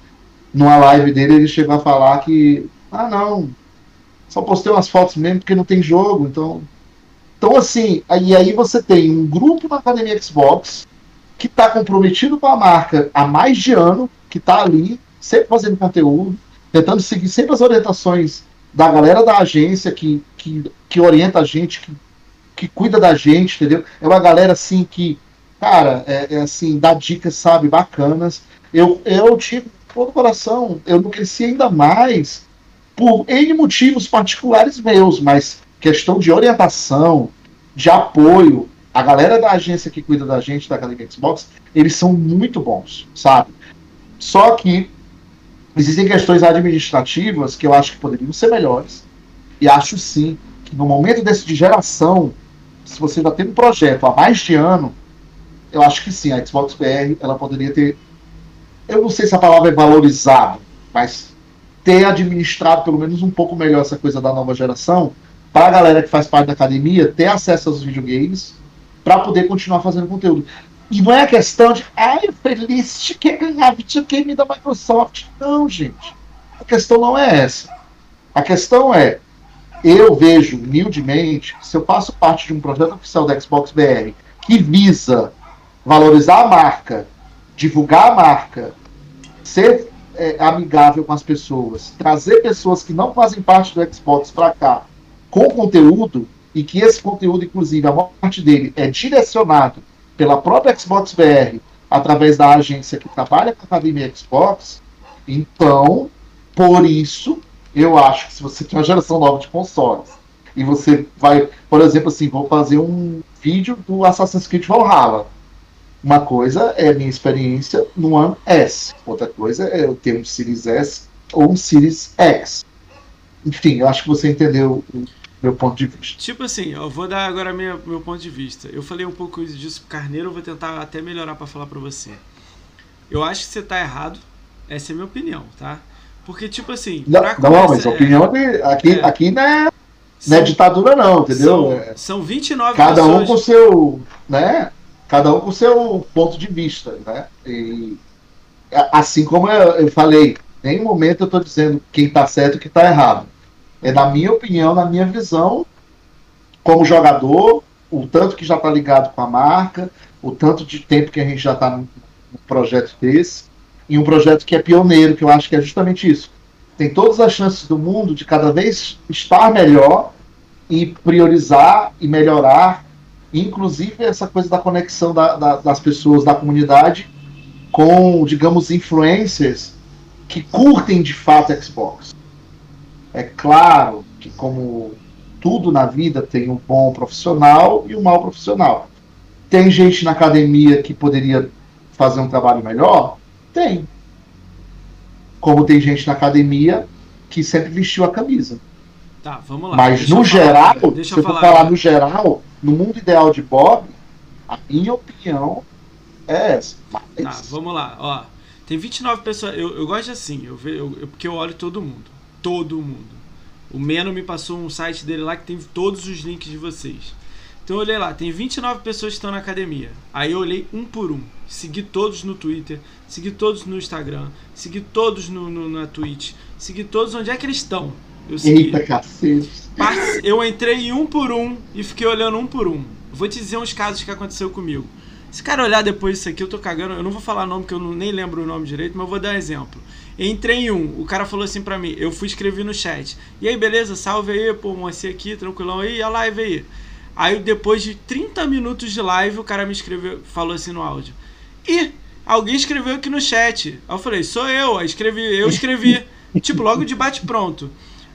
numa live dele ele chegou a falar que ah não só postei umas fotos mesmo porque não tem jogo então. Então assim aí aí você tem um grupo na academia Xbox que está comprometido com a marca há mais de ano que está ali sempre fazendo conteúdo tentando seguir sempre as orientações da galera da agência que, que, que orienta a gente, que, que cuida da gente, entendeu? É uma galera assim que, cara, é, é assim, dá dicas, sabe, bacanas. Eu, eu digo, todo coração, eu não cresci ainda mais por N motivos particulares meus, mas questão de orientação, de apoio, a galera da agência que cuida da gente, da Academia Xbox, eles são muito bons, sabe? Só que existem questões administrativas que eu acho que poderiam ser melhores. E acho sim que no momento desse de geração, se você já tem um projeto há mais de ano, eu acho que sim, a Xbox BR ela poderia ter. Eu não sei se a palavra é valorizado, mas ter administrado pelo menos um pouco melhor essa coisa da nova geração, para a galera que faz parte da academia ter acesso aos videogames, para poder continuar fazendo conteúdo. E não é questão de, ai, Feliz quer ganhar videogame da Microsoft. Não, gente. A questão não é essa. A questão é, eu vejo humildemente, se eu faço parte de um projeto oficial da Xbox BR que visa valorizar a marca, divulgar a marca, ser é, amigável com as pessoas, trazer pessoas que não fazem parte do Xbox para cá com conteúdo e que esse conteúdo, inclusive, a maior parte dele é direcionado pela própria Xbox BR através da agência que trabalha com a Academia Xbox, então, por isso, eu acho que se você tem uma geração nova de consoles e você vai, por exemplo, assim, vou fazer um vídeo do Assassin's Creed Valhalla. Uma coisa é a minha experiência no One S, outra coisa é eu ter um Series S ou um Series X. Enfim, eu acho que você entendeu o meu ponto de vista. Tipo assim, eu vou dar agora minha, meu ponto de vista. Eu falei um pouco disso pro Carneiro, eu vou tentar até melhorar para falar para você. Eu acho que você tá errado, essa é a minha opinião, tá? Porque, tipo assim. Não, não mas a opinião de, aqui, é, aqui não, é, não é ditadura, não, entendeu? São, é, são 29 Cada pessoas. um com seu. Né? Cada um com seu ponto de vista, né? E, assim como eu, eu falei, em nenhum momento eu estou dizendo quem está certo e quem está errado. É na minha opinião, na minha visão, como jogador, o tanto que já está ligado com a marca, o tanto de tempo que a gente já está num projeto desse em um projeto que é pioneiro, que eu acho que é justamente isso. Tem todas as chances do mundo de cada vez estar melhor e priorizar e melhorar, inclusive essa coisa da conexão da, da, das pessoas da comunidade com, digamos, influencers que curtem de fato Xbox. É claro que, como tudo na vida, tem um bom profissional e um mau profissional. Tem gente na academia que poderia fazer um trabalho melhor? Tem. Como tem gente na academia que sempre vestiu a camisa. Tá, vamos lá. Mas no geral, falar, se eu for falar no geral, no mundo ideal de Bob, a minha opinião é essa. Mas... Tá, vamos lá. Ó, tem 29 pessoas. Eu, eu gosto assim, eu, eu, eu, porque eu olho todo mundo. Todo mundo. O Meno me passou um site dele lá que tem todos os links de vocês. Então eu olhei lá, tem 29 pessoas que estão na academia. Aí eu olhei um por um. Segui todos no Twitter, segui todos no Instagram, segui todos no, no na Twitch, segui todos onde é que eles estão. Eu segui. Eita cacete. Eu entrei um por um e fiquei olhando um por um. Vou te dizer uns casos que aconteceu comigo. Se cara olhar depois disso aqui, eu tô cagando. Eu não vou falar nome, porque eu não, nem lembro o nome direito, mas eu vou dar um exemplo. Entrei em um, o cara falou assim pra mim, eu fui escrever no chat. E aí, beleza? Salve aí, pô, moacir aqui, tranquilão aí, a live aí. Aí depois de 30 minutos de live, o cara me escreveu, falou assim no áudio. E alguém escreveu aqui no chat. Aí eu falei, sou eu, aí escrevi, eu escrevi. tipo, logo de bate pronto.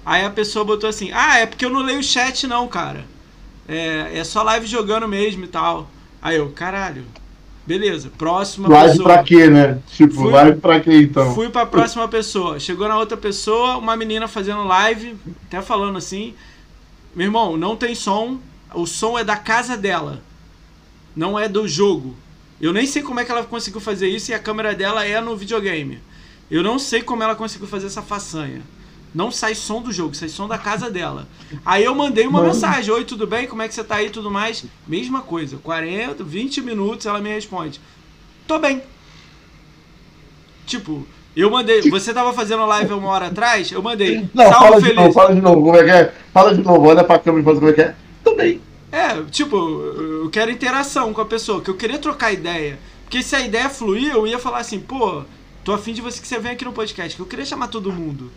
Aí a pessoa botou assim, ah, é porque eu não leio o chat não, cara. É, é só live jogando mesmo e tal. Aí eu, caralho. Beleza, próxima live pessoa. Live pra quê, né? Tipo, fui, live pra quê então? Fui pra próxima pessoa. Chegou na outra pessoa, uma menina fazendo live, até falando assim: Meu irmão, não tem som, o som é da casa dela, não é do jogo. Eu nem sei como é que ela conseguiu fazer isso e a câmera dela é no videogame. Eu não sei como ela conseguiu fazer essa façanha. Não sai som do jogo, sai som da casa dela. Aí eu mandei uma Mano. mensagem: Oi, tudo bem? Como é que você tá aí tudo mais? Mesma coisa, 40, 20 minutos ela me responde: Tô bem. Tipo, eu mandei. Você tava fazendo live uma hora atrás? Eu mandei. Não, fala feliz. de novo, fala de novo. Como é que é? Fala de novo, olha pra câmera e faz como é que é também. É, tipo, eu quero interação com a pessoa, que eu queria trocar ideia. Porque se a ideia fluir, eu ia falar assim, pô, tô afim de você que você vem aqui no podcast, que eu queria chamar todo mundo.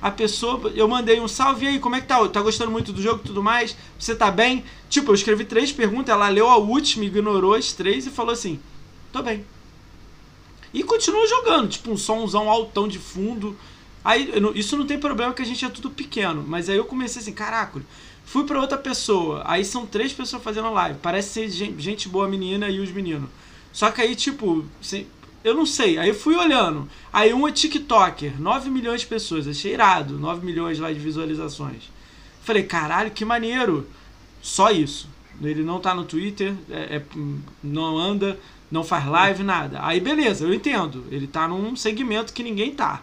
A pessoa, eu mandei um salve, aí, como é que tá? Tá gostando muito do jogo e tudo mais? Você tá bem? Tipo, eu escrevi três perguntas, ela leu a última, ignorou as três e falou assim, tô bem. E continua jogando, tipo, um somzão altão de fundo. Aí, isso não tem problema que a gente é tudo pequeno. Mas aí eu comecei assim, caraca, Fui para outra pessoa. Aí são três pessoas fazendo live. Parece ser gente boa menina e os meninos. Só que aí, tipo, eu não sei. Aí eu fui olhando. Aí um é TikToker, 9 milhões de pessoas. Achei irado. 9 milhões lá de visualizações. Falei, caralho, que maneiro. Só isso. Ele não tá no Twitter, é, é, não anda, não faz live, nada. Aí beleza, eu entendo. Ele tá num segmento que ninguém tá.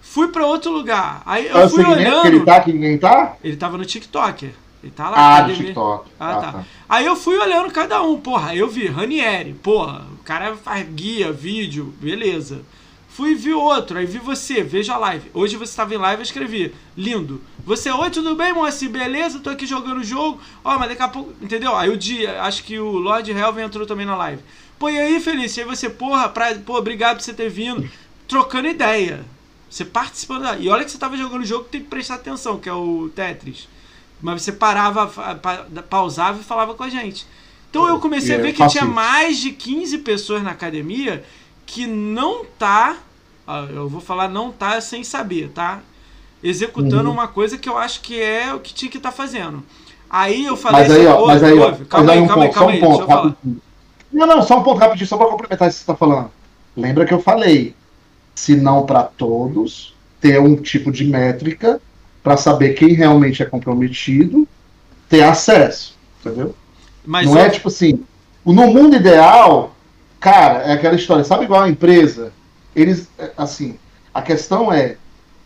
Fui para outro lugar. Aí eu fui olhando. Que ele tá que ninguém tá? Ele tava no TikTok. Ele tá lá. Ah, no TikTok. Ah, ah tá. tá. Aí eu fui olhando cada um. Porra, eu vi Ranieri. Porra, o cara faz guia, vídeo, beleza. Fui vi outro, aí vi você, veja a live. Hoje você estava em live, eu escrevi. Lindo. Você, oi, tudo bem, moça? Beleza? Tô aqui jogando o jogo. Ó, mas daqui a pouco. Entendeu? Aí o dia, acho que o Lord Helven entrou também na live. Pô, e aí, Felício? Aí você, porra, pra, pô, obrigado por você ter vindo. Trocando ideia. Você participando. Da... E olha que você tava jogando o jogo que tem que prestar atenção, que é o Tetris. Mas você parava, pausava e falava com a gente. Então eu comecei a ver que tinha mais de 15 pessoas na academia que não tá. Eu vou falar não tá sem saber, tá? Executando uhum. uma coisa que eu acho que é o que tinha que estar tá fazendo. Aí eu falei mas aí, ó, mas aí, ó, calma aí, calma aí, calma aí, calma aí, calma aí. Não, não, só um ponto rapidinho, só para complementar isso que você está falando. Lembra que eu falei, se não para todos, ter um tipo de métrica para saber quem realmente é comprometido, ter acesso, entendeu? Mas não é tipo assim, no mundo ideal, cara, é aquela história, sabe igual a empresa? Eles, é, assim, a questão é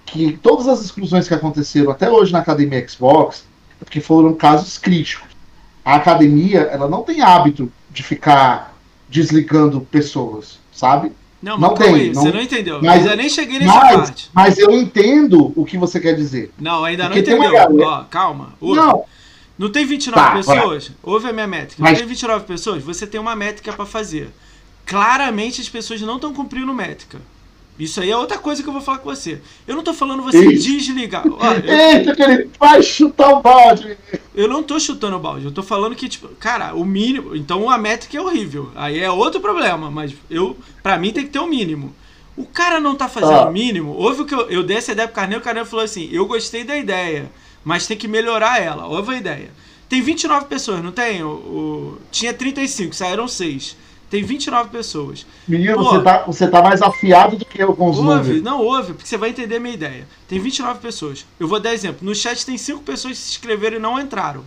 que todas as exclusões que aconteceram até hoje na academia Xbox, é porque foram casos críticos. A academia, ela não tem hábito de ficar desligando pessoas, sabe? Não, não tem. Aí, não, você não entendeu. Mas, eu nem cheguei nessa mas, parte. Mas eu entendo o que você quer dizer. Não, ainda não entendeu. Ó, calma. Ouve. Não. Não tem 29 tá, pessoas? Vai. Ouve a minha métrica. Mas... Não tem 29 pessoas? Você tem uma métrica para fazer. Claramente as pessoas não estão cumprindo métrica. Isso aí é outra coisa que eu vou falar com você. Eu não tô falando você Eita. desligar. Olha, eu... Eita, que ele vai chutar o balde. Eu não tô chutando o balde. Eu tô falando que, tipo, cara, o mínimo. Então a métrica é horrível. Aí é outro problema. Mas eu, pra mim, tem que ter o um mínimo. O cara não tá fazendo ah. o mínimo. Houve o que eu, eu dei essa ideia pro Carneiro. O Carneiro falou assim: eu gostei da ideia, mas tem que melhorar ela. Houve a ideia. Tem 29 pessoas, não tem? O, o... Tinha 35, saíram 6. Tem 29 pessoas. Menino, Pô, você, tá, você tá mais afiado do que eu com os ouve, números. Não, ouve, porque você vai entender a minha ideia. Tem 29 pessoas. Eu vou dar exemplo. No chat tem 5 pessoas que se inscreveram e não entraram.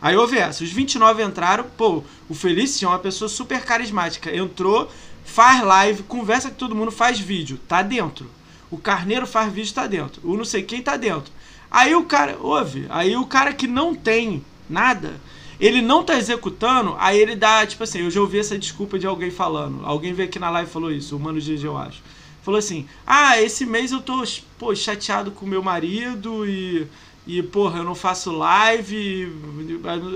Aí houve essa. Os 29 entraram. Pô, o Felício é uma pessoa super carismática. Entrou, faz live, conversa com todo mundo, faz vídeo. Tá dentro. O Carneiro faz vídeo, tá dentro. O não sei quem tá dentro. Aí o cara, ouve, aí o cara que não tem nada ele não tá executando, aí ele dá, tipo assim, eu já ouvi essa desculpa de alguém falando. Alguém veio aqui na live e falou isso, o Mano GG, eu acho. Falou assim: ah, esse mês eu tô, pô, chateado com meu marido e. E, porra, eu não faço live,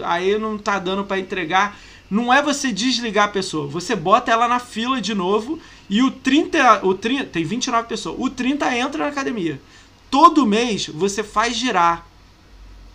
aí não tá dando para entregar. Não é você desligar a pessoa, você bota ela na fila de novo e o 30, o 30, tem 29 pessoas, o 30 entra na academia. Todo mês você faz girar.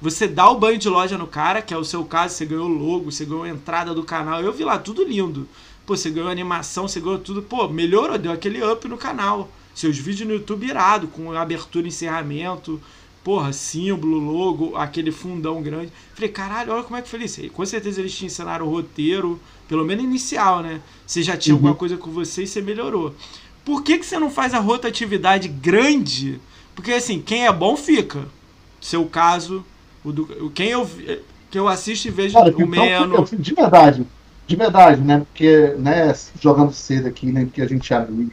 Você dá o banho de loja no cara, que é o seu caso, você ganhou logo, você ganhou entrada do canal. Eu vi lá, tudo lindo. Pô, você ganhou animação, você ganhou tudo. Pô, melhorou, deu aquele up no canal. Seus vídeos no YouTube irado, com abertura e encerramento. Porra, símbolo, logo, aquele fundão grande. Falei, caralho, olha como é que foi isso. Com certeza eles te ensinaram o roteiro, pelo menos inicial, né? Você já tinha uhum. alguma coisa com você e você melhorou. Por que, que você não faz a rotatividade grande? Porque assim, quem é bom fica. Seu caso, o do, quem eu, que eu assisto e vejo Cara, o Meno. de verdade, de verdade, né? Porque, né, jogando cedo aqui, né? Porque a gente é amigo.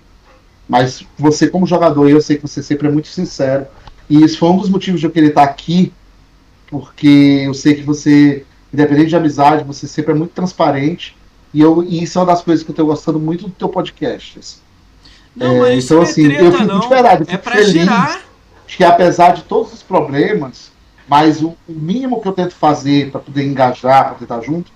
Mas você, como jogador, eu sei que você sempre é muito sincero. E isso foi um dos motivos de eu querer estar aqui, porque eu sei que você, independente de amizade, você sempre é muito transparente. E, eu, e isso é uma das coisas que eu estou gostando muito do teu podcast. Assim. Não, é, então, assim, treta, eu fico não. de verdade, eu é pra feliz girar. que apesar de todos os problemas, mas o, o mínimo que eu tento fazer para poder engajar, para tentar junto,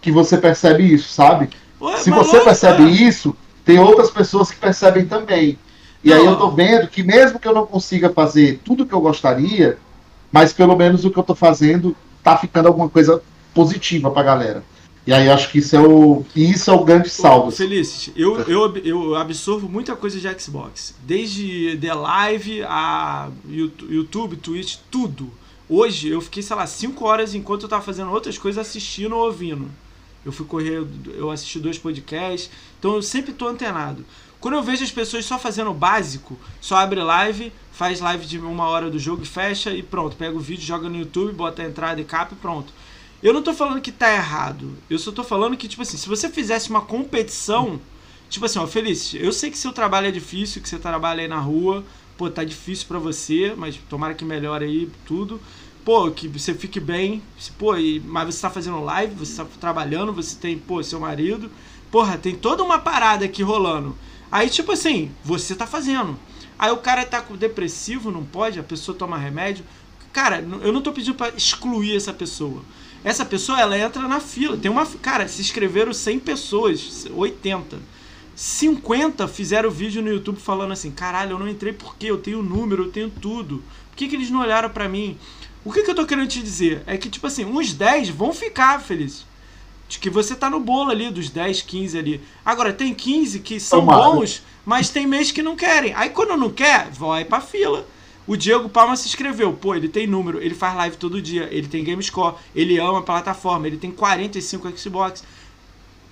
que você percebe isso, sabe? Ué, Se você percebe é. isso, tem outras pessoas que percebem também. E não. aí eu tô vendo que mesmo que eu não consiga fazer tudo que eu gostaria, mas pelo menos o que eu tô fazendo tá ficando alguma coisa positiva pra galera. E aí eu acho que isso é o, isso é o grande saldo. Felicity, eu, eu, eu absorvo muita coisa de Xbox. Desde The Live a YouTube, Twitch, tudo. Hoje eu fiquei, sei lá, 5 horas enquanto eu tava fazendo outras coisas assistindo ou ouvindo. Eu fui correr, eu assisti dois podcasts, então eu sempre tô antenado. Quando eu vejo as pessoas só fazendo o básico, só abre live, faz live de uma hora do jogo e fecha e pronto, pega o vídeo, joga no YouTube, bota a entrada e capa e pronto. Eu não tô falando que tá errado. Eu só tô falando que, tipo assim, se você fizesse uma competição, tipo assim, ó, Feliz, eu sei que seu trabalho é difícil, que você trabalha aí na rua, pô, tá difícil para você, mas tomara que melhore aí tudo. Pô, que você fique bem, pô, e, mas você tá fazendo live, você tá trabalhando, você tem, pô, seu marido. Porra, tem toda uma parada aqui rolando. Aí, tipo assim, você tá fazendo. Aí o cara tá com depressivo, não pode, a pessoa toma remédio. Cara, eu não tô pedindo para excluir essa pessoa. Essa pessoa, ela entra na fila. Tem uma. Cara, se inscreveram 100 pessoas, 80. 50 fizeram vídeo no YouTube falando assim: caralho, eu não entrei porque eu tenho número, eu tenho tudo. Por que, que eles não olharam para mim? O que, que eu tô querendo te dizer? É que, tipo assim, uns 10 vão ficar felizes. De que você tá no bolo ali, dos 10, 15 ali. Agora, tem 15 que são Tomado. bons, mas tem mês que não querem. Aí quando não quer, vai pra fila. O Diego Palma se inscreveu. Pô, ele tem número, ele faz live todo dia, ele tem game score, ele ama a plataforma, ele tem 45 Xbox.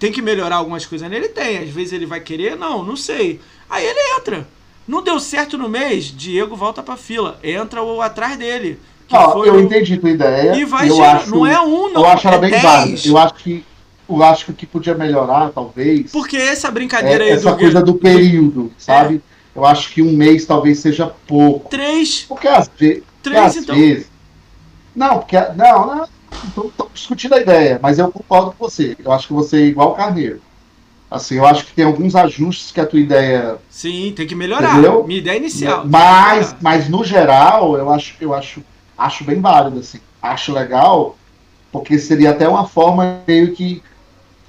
Tem que melhorar algumas coisas nele? Tem. Às vezes ele vai querer? Não, não sei. Aí ele entra. Não deu certo no mês, Diego volta pra fila. Entra o atrás dele. Eu o... entendi tua ideia. E vai gerar. Acho, não é um, não. Eu acho ela é bem válida. Eu acho que eu acho que podia melhorar, talvez. Porque essa brincadeira é, aí essa do. coisa do período, sabe? É. Eu acho que um mês talvez seja pouco. Três. Porque às, ve Três, às então. vezes. Não, porque. Não, não. Estou discutindo a ideia, mas eu concordo com você. Eu acho que você é igual o Carneiro. Assim, eu acho que tem alguns ajustes que a tua ideia. Sim, tem que melhorar. Entendeu? Minha ideia inicial. Mas, mas no geral, eu acho, eu acho, acho bem válido, assim. Acho legal, porque seria até uma forma meio que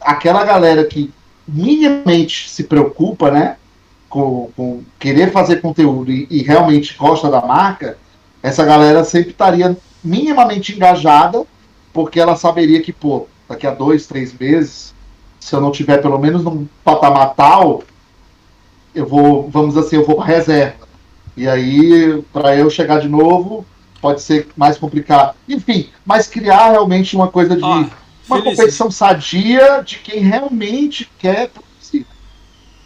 aquela galera que minimamente se preocupa, né? com, com querer fazer conteúdo e, e, realmente gosta da marca, essa galera sempre estaria minimamente engajada, porque ela saberia que, pô, daqui a dois, três meses, se eu não tiver pelo menos num patamar tal, eu vou, vamos assim, eu vou para reserva. E aí, para eu chegar de novo, pode ser mais complicado. Enfim, mas criar realmente uma coisa de. uma competição sadia de quem realmente quer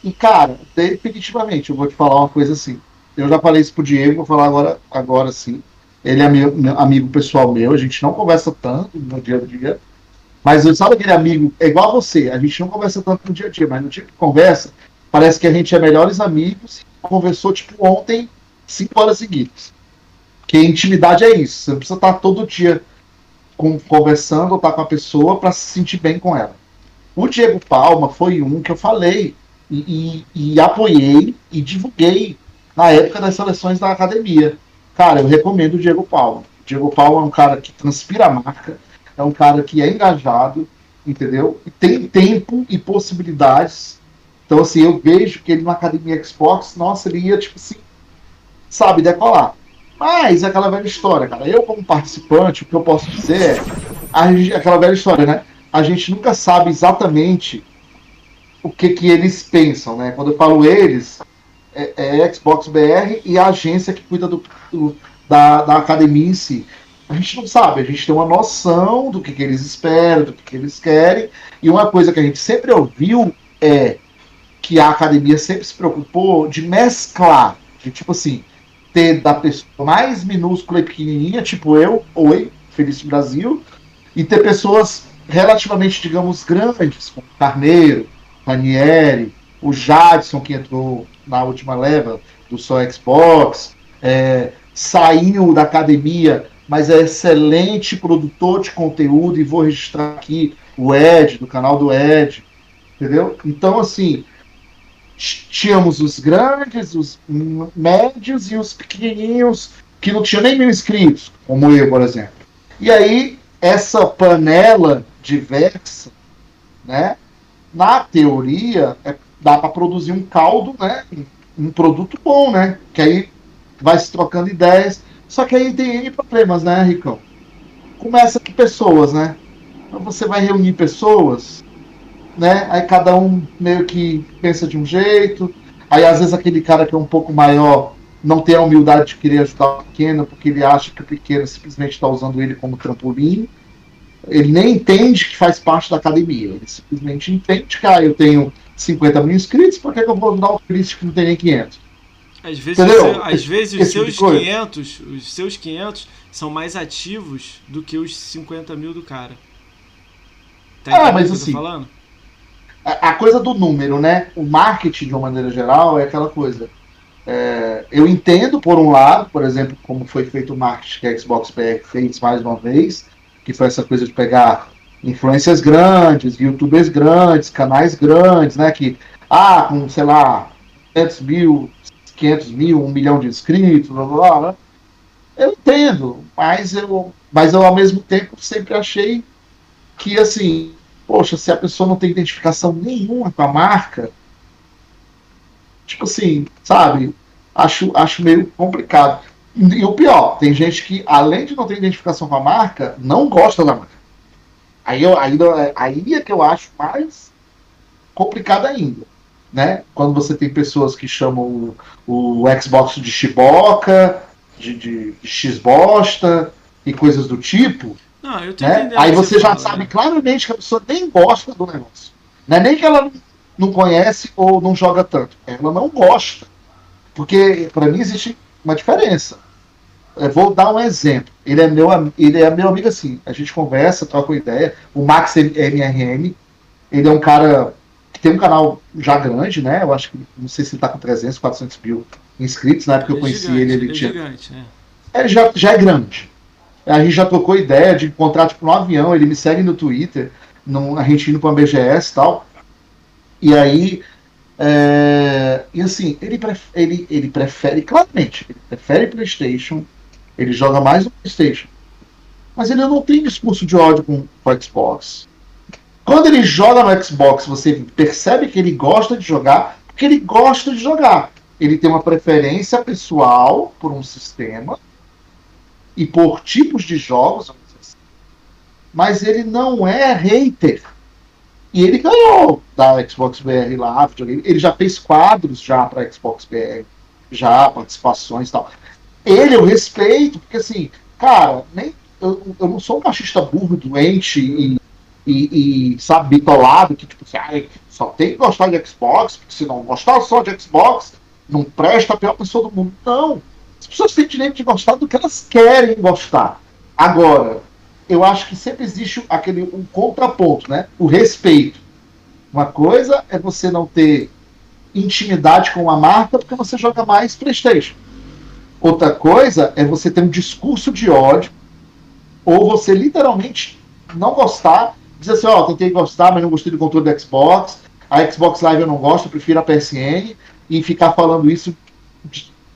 e, cara, definitivamente, eu vou te falar uma coisa assim. Eu já falei isso pro Diego, vou falar agora, agora sim. Ele é meu, meu amigo pessoal meu, a gente não conversa tanto no dia a dia. Mas eu sabe aquele amigo, é igual a você, a gente não conversa tanto no dia a dia, mas no dia que conversa, parece que a gente é melhores amigos. Conversou, tipo, ontem, cinco horas seguidas. Que intimidade é isso. Você não precisa estar todo dia com, conversando ou estar com a pessoa para se sentir bem com ela. O Diego Palma foi um que eu falei e, e, e, apoiei e divulguei na época das seleções da academia. Cara, eu recomendo o Diego Paulo. O Diego Paulo é um cara que transpira a marca, é um cara que é engajado, entendeu? E tem tempo e possibilidades. Então, assim, eu vejo que ele na academia Xbox, nossa, ele ia, tipo assim, sabe, decolar. Mas é aquela velha história, cara. Eu, como participante, o que eu posso dizer é aquela velha história, né? A gente nunca sabe exatamente o que, que eles pensam, né? Quando eu falo eles, é, é Xbox BR e a agência que cuida do, do, da, da academia em si. A gente não sabe, a gente tem uma noção do que, que eles esperam, do que, que eles querem, e uma coisa que a gente sempre ouviu é que a academia sempre se preocupou de mesclar, de tipo assim, ter da pessoa mais minúscula e pequenininha, tipo eu, oi, Feliz Brasil, e ter pessoas relativamente, digamos, grandes, como Carneiro, Ranieri, o Jadson, que entrou na última leva do só Xbox, é, saiu da academia, mas é excelente produtor de conteúdo, e vou registrar aqui o Ed, do canal do Ed, entendeu? Então, assim, tínhamos os grandes, os médios e os pequenininhos, que não tinham nem mil inscritos, como eu, por exemplo. E aí, essa panela diversa, né, na teoria, é, dá para produzir um caldo, né? Um produto bom, né? Que aí vai se trocando ideias. Só que aí tem N problemas, né, Ricão? Começa que pessoas, né? Então você vai reunir pessoas, né? Aí cada um meio que pensa de um jeito. Aí às vezes aquele cara que é um pouco maior não tem a humildade de querer ajudar o pequeno, porque ele acha que o pequeno simplesmente está usando ele como trampolim ele nem entende que faz parte da academia. Ele simplesmente entende que ah, eu tenho 50 mil inscritos, por que, que eu vou dar um Cristo que não tem nem 500? Às vezes, seu, às vezes os seus tipo 500, os seus 500 são mais ativos do que os 50 mil do cara. Tá ah, mas assim, falando? A, a, coisa do número, né? O marketing de uma maneira geral é aquela coisa. É, eu entendo por um lado, por exemplo, como foi feito o marketing que a Xbox PR fez mais uma vez, que foi essa coisa de pegar influências grandes, youtubers grandes, canais grandes, né? Que, ah, com, sei lá, 500 mil, 500 mil, um milhão de inscritos, blá, blá, blá. Né? Eu entendo, mas eu, mas eu ao mesmo tempo sempre achei que assim, poxa, se a pessoa não tem identificação nenhuma com a marca, tipo assim, sabe? Acho, acho meio complicado. E o pior, tem gente que, além de não ter identificação com a marca, não gosta da marca. Aí, eu, aí, aí é que eu acho mais complicado ainda. Né? Quando você tem pessoas que chamam o, o Xbox de chiboca, de, de, de x-bosta e coisas do tipo. Não, né? Aí você, já fala, sabe né? claramente que a pessoa nem gosta do negócio. Não é nem que ela não conhece ou não joga tanto. Ela não gosta. Porque, para mim, existe uma diferença. Eu vou dar um exemplo. Ele é meu, ele é meu amigo assim. A gente conversa, troca uma ideia. O Max MRM, ele é um cara que tem um canal já grande, né? Eu acho que não sei se ele tá com 300, 400 mil inscritos. Na época que eu é conheci gigante, ele, ele, é tinha. Gigante? Ele já, já é grande. A gente já trocou ideia de encontrar tipo no avião. Ele me segue no Twitter, no, a gente indo para uma BGS e tal. E aí é, e assim, ele, prefere, ele, ele prefere, claramente, ele prefere PlayStation, ele joga mais no PlayStation. Mas ele não tem discurso de ódio com, o Xbox. Quando ele joga no Xbox, você percebe que ele gosta de jogar, porque ele gosta de jogar. Ele tem uma preferência pessoal por um sistema e por tipos de jogos, assim. mas ele não é hater. E ele ganhou da Xbox BR lá, ele já fez quadros já para Xbox BR, já participações e tal ele eu respeito, porque assim, cara, nem, eu, eu não sou um machista burro, doente e, e, e sabe, bitolado, que tipo assim, só tem que gostar de Xbox, porque se não gostar só de Xbox, não presta a pior pessoa do mundo. Não. As pessoas têm direito de gostar do que elas querem gostar. Agora, eu acho que sempre existe aquele um contraponto, né? O respeito. Uma coisa é você não ter intimidade com uma marca porque você joga mais PlayStation. Outra coisa é você ter um discurso de ódio, ou você literalmente não gostar, dizer assim, ó, oh, tentei gostar, mas não gostei do controle do Xbox, a Xbox Live eu não gosto, eu prefiro a PSN, e ficar falando isso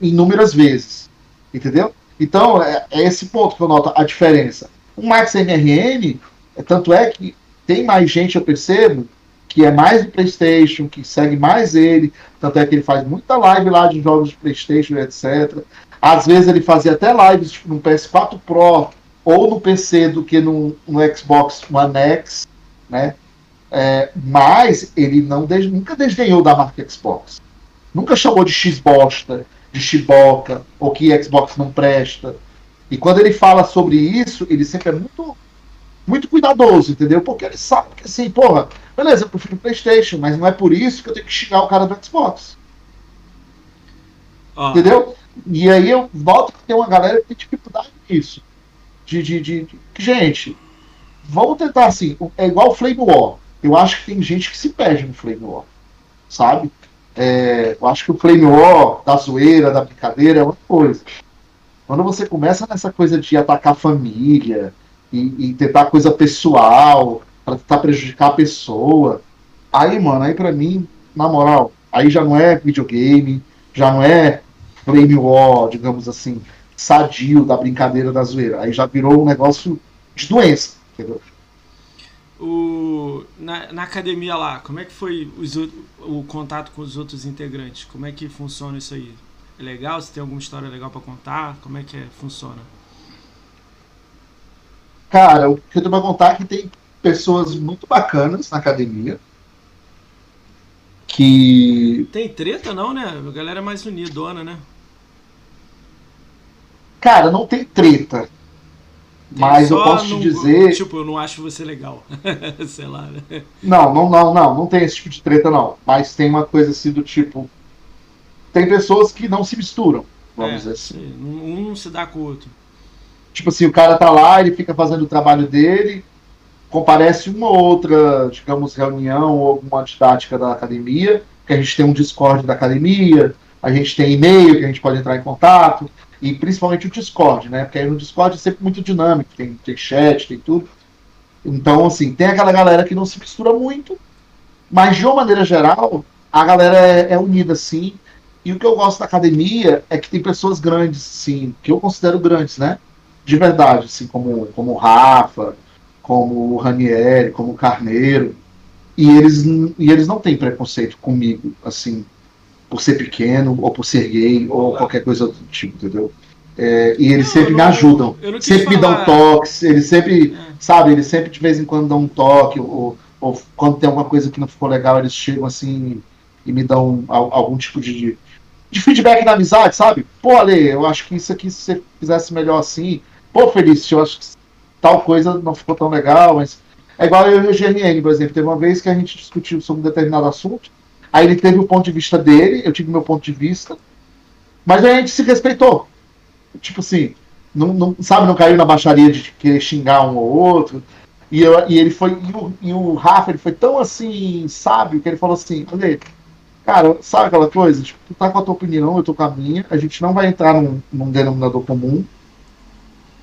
inúmeras vezes. Entendeu? Então, é, é esse ponto que eu noto a diferença. O Max MRN, é, tanto é que tem mais gente, eu percebo, que é mais do PlayStation, que segue mais ele, tanto é que ele faz muita live lá de jogos de PlayStation, etc. Às vezes ele fazia até lives tipo, no PS4 Pro ou no PC do que no, no Xbox One X, né? É, mas ele não nunca desdenhou da marca Xbox. Nunca chamou de X-bosta, de chiboca, ou que Xbox não presta. E quando ele fala sobre isso, ele sempre é muito, muito cuidadoso, entendeu? Porque ele sabe que assim, porra, beleza, eu prefiro PlayStation, mas não é por isso que eu tenho que xingar o cara do Xbox. Ah. Entendeu? E aí eu volto que tem uma galera que tem dificuldade nisso. De, de, de, de, gente, vamos tentar assim, é igual o Flame War. Eu acho que tem gente que se perde no Flame War. Sabe? É, eu acho que o Flame War da zoeira, da brincadeira é uma coisa. Quando você começa nessa coisa de atacar a família e, e tentar coisa pessoal para tentar prejudicar a pessoa, aí, mano, aí pra mim, na moral, aí já não é videogame, já não é flame war, digamos assim, sadio da brincadeira da zoeira. Aí já virou um negócio de doença, entendeu? O, na, na academia lá, como é que foi os, o contato com os outros integrantes? Como é que funciona isso aí? É legal? Você tem alguma história legal para contar? Como é que é, funciona? Cara, o que eu tenho pra contar é que tem pessoas muito bacanas na academia que. Tem treta não, né? A galera é mais unidona, né? Cara, não tem treta. Tem mas eu posso te dizer. Tipo, eu não acho você legal. Sei lá, né? Não, não, não, não. Não tem esse tipo de treta, não. Mas tem uma coisa assim do tipo. Tem pessoas que não se misturam, vamos é, dizer assim. Um não se dá com o outro. Tipo assim, o cara tá lá, ele fica fazendo o trabalho dele, comparece uma ou outra, digamos, reunião ou alguma didática da academia, que a gente tem um Discord da academia, a gente tem e-mail que a gente pode entrar em contato, e principalmente o Discord, né? Porque aí no Discord é sempre muito dinâmico, tem, tem chat, tem tudo. Então, assim, tem aquela galera que não se mistura muito, mas de uma maneira geral, a galera é, é unida, sim. E o que eu gosto da academia é que tem pessoas grandes, sim, que eu considero grandes, né? De verdade, assim, como, como o Rafa, como o Ranieri, como o Carneiro. E eles, e eles não têm preconceito comigo, assim, por ser pequeno, ou por ser gay, ou qualquer coisa do tipo, entendeu? É, e eles não, sempre não, me ajudam. Sempre falar. me dão toques, eles sempre, é. sabe, eles sempre de vez em quando dão um toque, ou, ou quando tem alguma coisa que não ficou legal, eles chegam assim e me dão algum tipo de, de feedback na amizade, sabe? Pô, Ale, eu acho que isso aqui, se você fizesse melhor assim. Pô, Feliz, eu acho que tal coisa não ficou tão legal, mas. É igual eu e o GNN, por exemplo. Teve uma vez que a gente discutiu sobre um determinado assunto, aí ele teve o ponto de vista dele, eu tive meu ponto de vista, mas a gente se respeitou. Tipo assim, não, não, sabe, não caiu na baixaria de querer xingar um ou outro. E, eu, e ele foi. E o, e o Rafa ele foi tão assim, sábio, que ele falou assim, olha, Cara, sabe aquela coisa? Tipo, tu tá com a tua opinião, eu tô com a minha, a gente não vai entrar num, num denominador comum,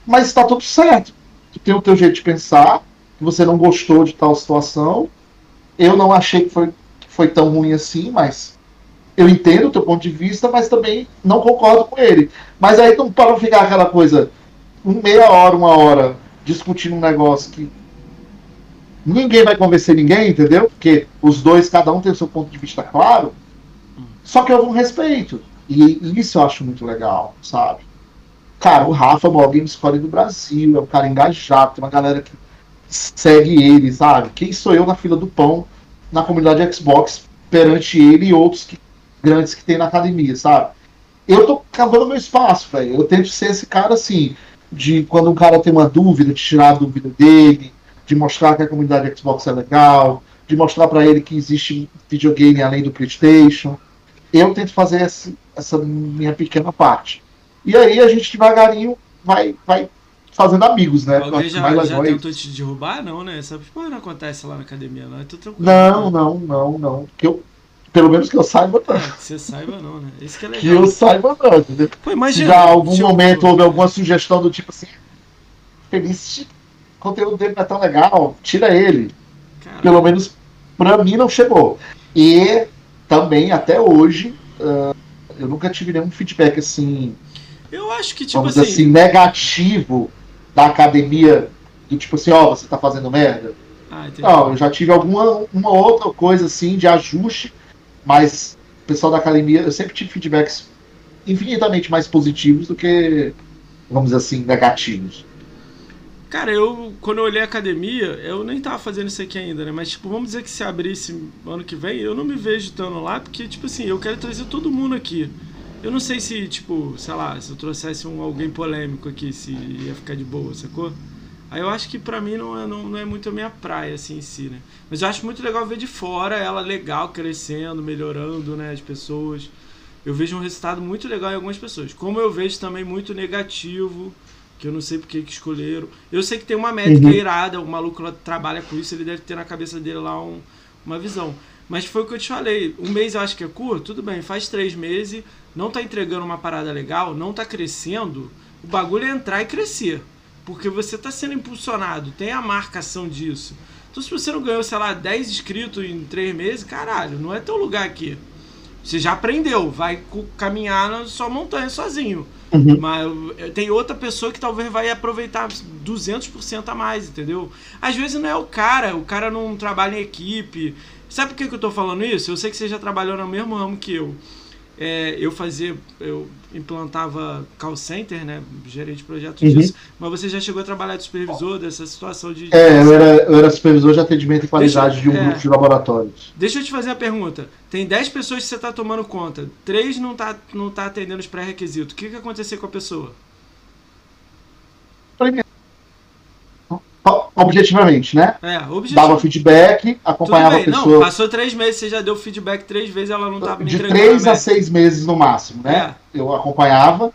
mas tá tudo certo. Tu tem o teu jeito de pensar, que você não gostou de tal situação, eu não achei que foi, foi tão ruim assim, mas eu entendo o teu ponto de vista, mas também não concordo com ele. Mas aí não para ficar aquela coisa, meia hora, uma hora, discutindo um negócio que ninguém vai convencer ninguém, entendeu? Porque os dois, cada um tem o seu ponto de vista claro. Só que eu um respeito. E isso eu acho muito legal, sabe? Cara, o Rafa é o maior game do Brasil, é um cara engajado, tem uma galera que segue ele, sabe? Quem sou eu na fila do pão na comunidade Xbox perante ele e outros que, grandes que tem na academia, sabe? Eu tô cavando meu espaço, velho. Eu tento ser esse cara assim, de quando um cara tem uma dúvida, de tirar a dúvida dele, de mostrar que a comunidade Xbox é legal, de mostrar para ele que existe videogame além do PlayStation. Eu tento fazer essa, essa minha pequena parte. E aí a gente devagarinho vai, vai fazendo amigos, né? Alguém já, já tentou te derrubar? Não, né? Essa porra não acontece lá na academia, não. É tudo tranquilo. Não, não, não, não. Que eu, pelo menos que eu saiba, não. É, que você saiba, não, né? Isso que é legal. Que eu saiba, não. Entendeu? Pô, imagina, Se já algum tipo, momento houve alguma sugestão do tipo assim, feliz o conteúdo dele não é tão legal, tira ele. Caramba. Pelo menos pra mim não chegou. E também, até hoje, uh, eu nunca tive nenhum feedback assim. Eu acho que, tipo assim... assim, negativo da academia, do tipo assim, ó, oh, você tá fazendo merda. Ah, não, eu já tive alguma uma outra coisa assim de ajuste, mas o pessoal da academia, eu sempre tive feedbacks infinitamente mais positivos do que, vamos dizer assim, negativos. Cara, eu, quando eu olhei a academia, eu nem tava fazendo isso aqui ainda, né? Mas, tipo, vamos dizer que se abrisse ano que vem, eu não me vejo estando lá, porque, tipo assim, eu quero trazer todo mundo aqui. Eu não sei se, tipo, sei lá, se eu trouxesse um, alguém polêmico aqui, se ia ficar de boa, sacou? Aí eu acho que pra mim não é, não, não é muito a minha praia, assim, em si, né? Mas eu acho muito legal ver de fora ela legal, crescendo, melhorando, né, as pessoas. Eu vejo um resultado muito legal em algumas pessoas. Como eu vejo também muito negativo que eu não sei porque que escolheram. Eu sei que tem uma métrica uhum. irada, o maluco lá trabalha com isso, ele deve ter na cabeça dele lá um, uma visão. Mas foi o que eu te falei, um mês eu acho que é curto, tudo bem, faz três meses, não tá entregando uma parada legal, não tá crescendo, o bagulho é entrar e crescer. Porque você tá sendo impulsionado, tem a marcação disso. Então se você não ganhou, sei lá, 10 inscritos em três meses, caralho, não é teu lugar aqui. Você já aprendeu, vai caminhar na sua montanha sozinho. Uhum. Mas tem outra pessoa que talvez vai aproveitar 200% a mais, entendeu? Às vezes não é o cara, o cara não trabalha em equipe. Sabe por que, que eu tô falando isso? Eu sei que você já trabalhou no mesmo ramo que eu é, eu fazia, eu implantava call center, né? Gerente de projetos uhum. disso. Mas você já chegou a trabalhar de supervisor dessa situação de. É, eu era, eu era supervisor de atendimento e qualidade de um é, grupo de laboratórios. Deixa eu te fazer a pergunta. Tem 10 pessoas que você está tomando conta, 3 não está não tá atendendo os pré-requisitos. O que, que aconteceu com a pessoa? Objetivamente, né? É, objetivo. Dava feedback, acompanhava a pessoa. Não, passou três meses, você já deu feedback três vezes, ela não estava me De três a seis meses no máximo, né? É. Eu acompanhava,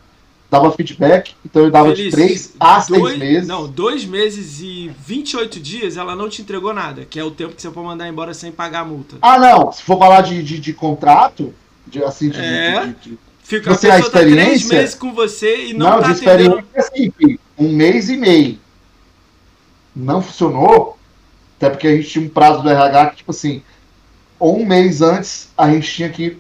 dava feedback, então eu dava Feliz, de três a dois, seis meses. Não, dois meses e 28 dias ela não te entregou nada, que é o tempo que você pode mandar embora sem pagar a multa. Ah, não, se for falar de, de, de contrato, de, assim, de, é. de, de Fica, você, a, a pessoa tá três meses com você e não, não tá de atendendo... experiência, assim, um mês e meio não funcionou, até porque a gente tinha um prazo do RH que, tipo assim, ou um mês antes a gente tinha que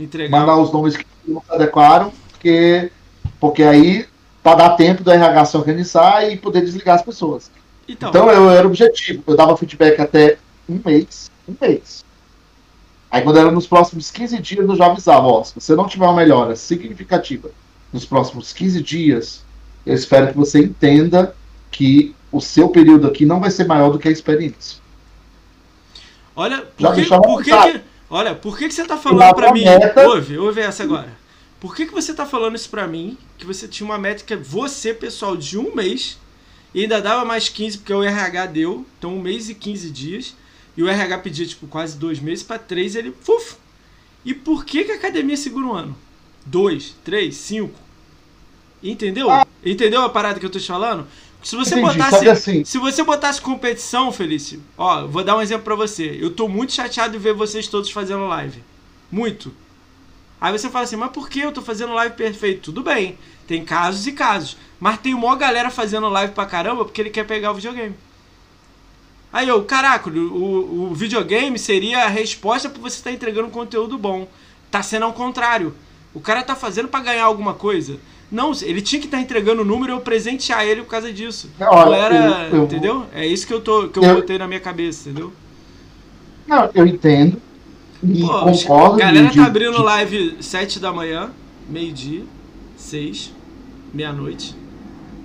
Entregar. mandar os nomes que não se adequaram, porque, porque aí para dar tempo do RH se organizar e poder desligar as pessoas. Então, Então eu era objetivo, eu dava feedback até um mês, um mês. Aí quando era nos próximos 15 dias eu já avisava, ó, se você não tiver uma melhora significativa nos próximos 15 dias, eu espero que você entenda que o seu período aqui não vai ser maior do que a experiência. olha, por que, por que, que- olha, por que, que você tá falando pra mim? meta. Ouve, ouve essa agora. Por que, que você tá falando isso pra mim? Que você tinha uma métrica, você, pessoal, de um mês, e ainda dava mais 15, porque o RH deu, então um mês e 15 dias, e o RH pedia, tipo, quase dois meses pra três, ele, fuf! E por que, que a academia segura um ano? Dois, três, cinco? Entendeu? Entendeu a parada que eu tô te falando? Se você. Entendi, botasse. assim- Se você botasse competição, Felício, ó, vou dar um exemplo pra você. Eu tô muito chateado de ver vocês todos fazendo live. Muito. Aí você fala assim, mas por que eu tô fazendo live perfeito? Tudo bem, tem casos e casos. Mas tem uma galera fazendo live pra caramba porque ele quer pegar o videogame. Aí eu, caraca, o, o videogame seria a resposta pra você estar entregando um conteúdo bom. Tá sendo ao contrário. O cara tá fazendo pra ganhar alguma coisa. Não, ele tinha que estar entregando o número e eu presentear ele por causa disso. Olha, era, eu- eu- entendeu? É isso que eu tô que eu, Eu- botei na minha cabeça, entendeu? Não, eu entendo. E Pô, concordo. A galera de- tá abrindo de- live 7 da manhã, meio-dia, 6, meia-noite.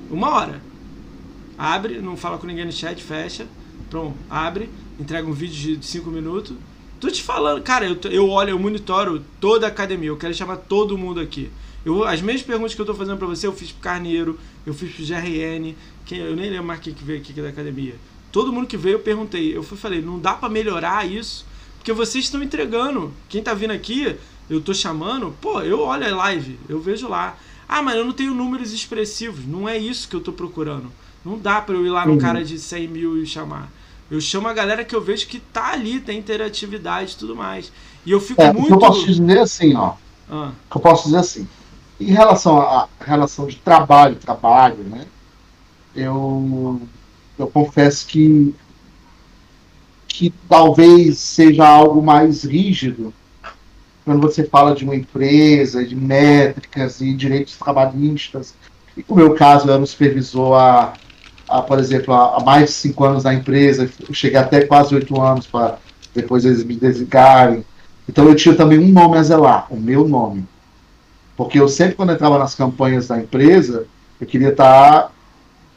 Uma hora. Abre, não fala com ninguém no chat, fecha. Pronto, abre, entrega um vídeo de 5 minutos. Tô te falando, cara, eu, eu olho, eu monitoro toda a academia. Eu quero chamar todo mundo aqui. Eu, as mesmas perguntas que eu tô fazendo pra você, eu fiz pro Carneiro, eu fiz pro GRN, quem, eu nem lembro mais quem que veio aqui da academia. Todo mundo que veio eu perguntei. Eu fui, falei, não dá pra melhorar isso, porque vocês estão entregando. Quem tá vindo aqui, eu tô chamando, pô, eu olho a live, eu vejo lá. Ah, mas eu não tenho números expressivos. Não é isso que eu tô procurando. Não dá pra eu ir lá no Uhum. cara de 100 mil e chamar. Eu chamo a galera que eu vejo que tá ali, tem interatividade e tudo mais. E eu fico É, o que muito. eu posso dizer assim, ó. Ah, que eu posso dizer assim. Em relação à relação de trabalho, trabalho, né? Eu, eu confesso que que talvez seja algo mais rígido quando você fala de uma empresa, de métricas e direitos trabalhistas. E no meu caso, eu era um supervisor há, por exemplo, há mais de cinco anos na empresa, cheguei até quase oito anos para depois eles me desligarem. Então eu tinha também um nome a zelar, o meu nome. Porque eu sempre, quando entrava nas campanhas da empresa, eu queria estar,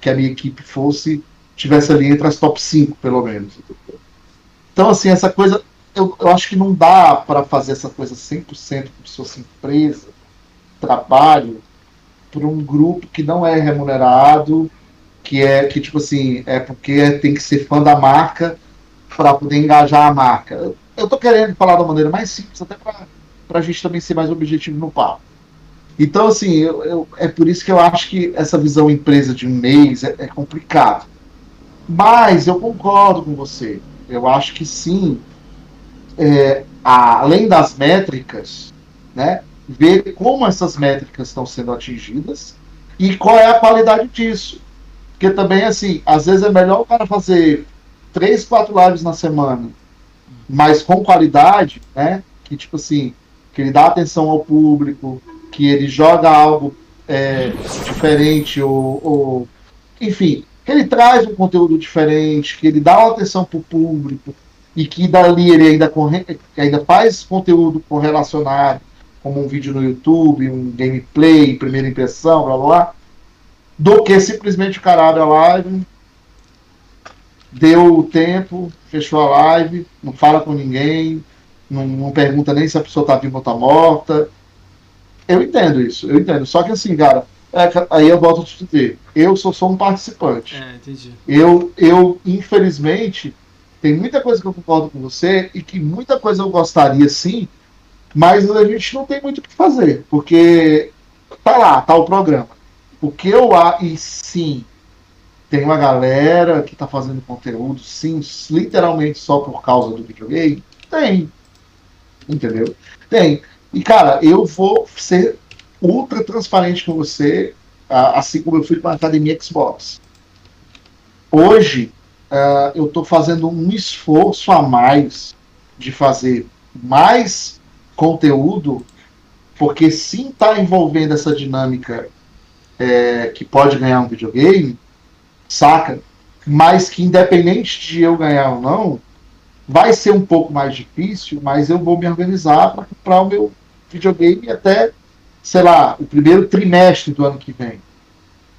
que a minha equipe fosse, tivesse ali entre as top 5, pelo menos. Então, assim, essa coisa, eu, eu acho que não dá para fazer essa coisa 100% como se fosse empresa, trabalho, para um grupo que não é remunerado, que é, que tipo assim, é porque tem que ser fã da marca para poder engajar a marca. Eu, eu tô querendo falar da maneira mais simples, até para a gente também ser mais objetivo no papo. Então, assim, eu, eu- é por isso que eu acho que essa visão empresa de um mês é, é complicado. Mas eu concordo com você. Eu acho que sim, é, a- além das métricas, né, ver como essas métricas estão sendo atingidas e qual é a qualidade disso. Porque também, assim, às vezes é melhor o cara fazer três, quatro lives na semana, mas com qualidade, né? Que tipo assim, que ele dá atenção ao público, que ele joga algo é, diferente, ou, ou- enfim, que ele traz um conteúdo diferente, que ele dá uma atenção para o público e que dali ele ainda, corre, ainda faz conteúdo correlacionado, como um vídeo no YouTube, um gameplay, primeira impressão, blá blá, blá do que simplesmente o cara abre a live, deu o tempo, fechou a live, não fala com ninguém, não, não pergunta nem se a pessoa tá viva ou tá morta. Eu entendo isso, eu entendo. Só que assim, cara, é aí eu volto a te dizer, eu sou só um participante. é, entendi. Eu, eu, infelizmente, tem muita coisa que eu concordo com você e que muita coisa eu gostaria sim, mas a gente não tem muito o que fazer, porque tá lá, tá o programa. O que eu a e sim, tem uma galera que tá fazendo conteúdo, sim, literalmente só por causa do videogame? Tem. Entendeu? Tem. E, cara, eu vou ser ultra transparente com você, assim como eu fui para a academia Xbox. Hoje, ah, eu estou fazendo um esforço a mais de fazer mais conteúdo, porque sim está envolvendo essa dinâmica é, que pode ganhar um videogame, saca? Mas que independente de eu ganhar ou não, vai ser um pouco mais difícil, mas eu vou me organizar para comprar o meu videogame até, sei lá, o primeiro trimestre do ano que vem.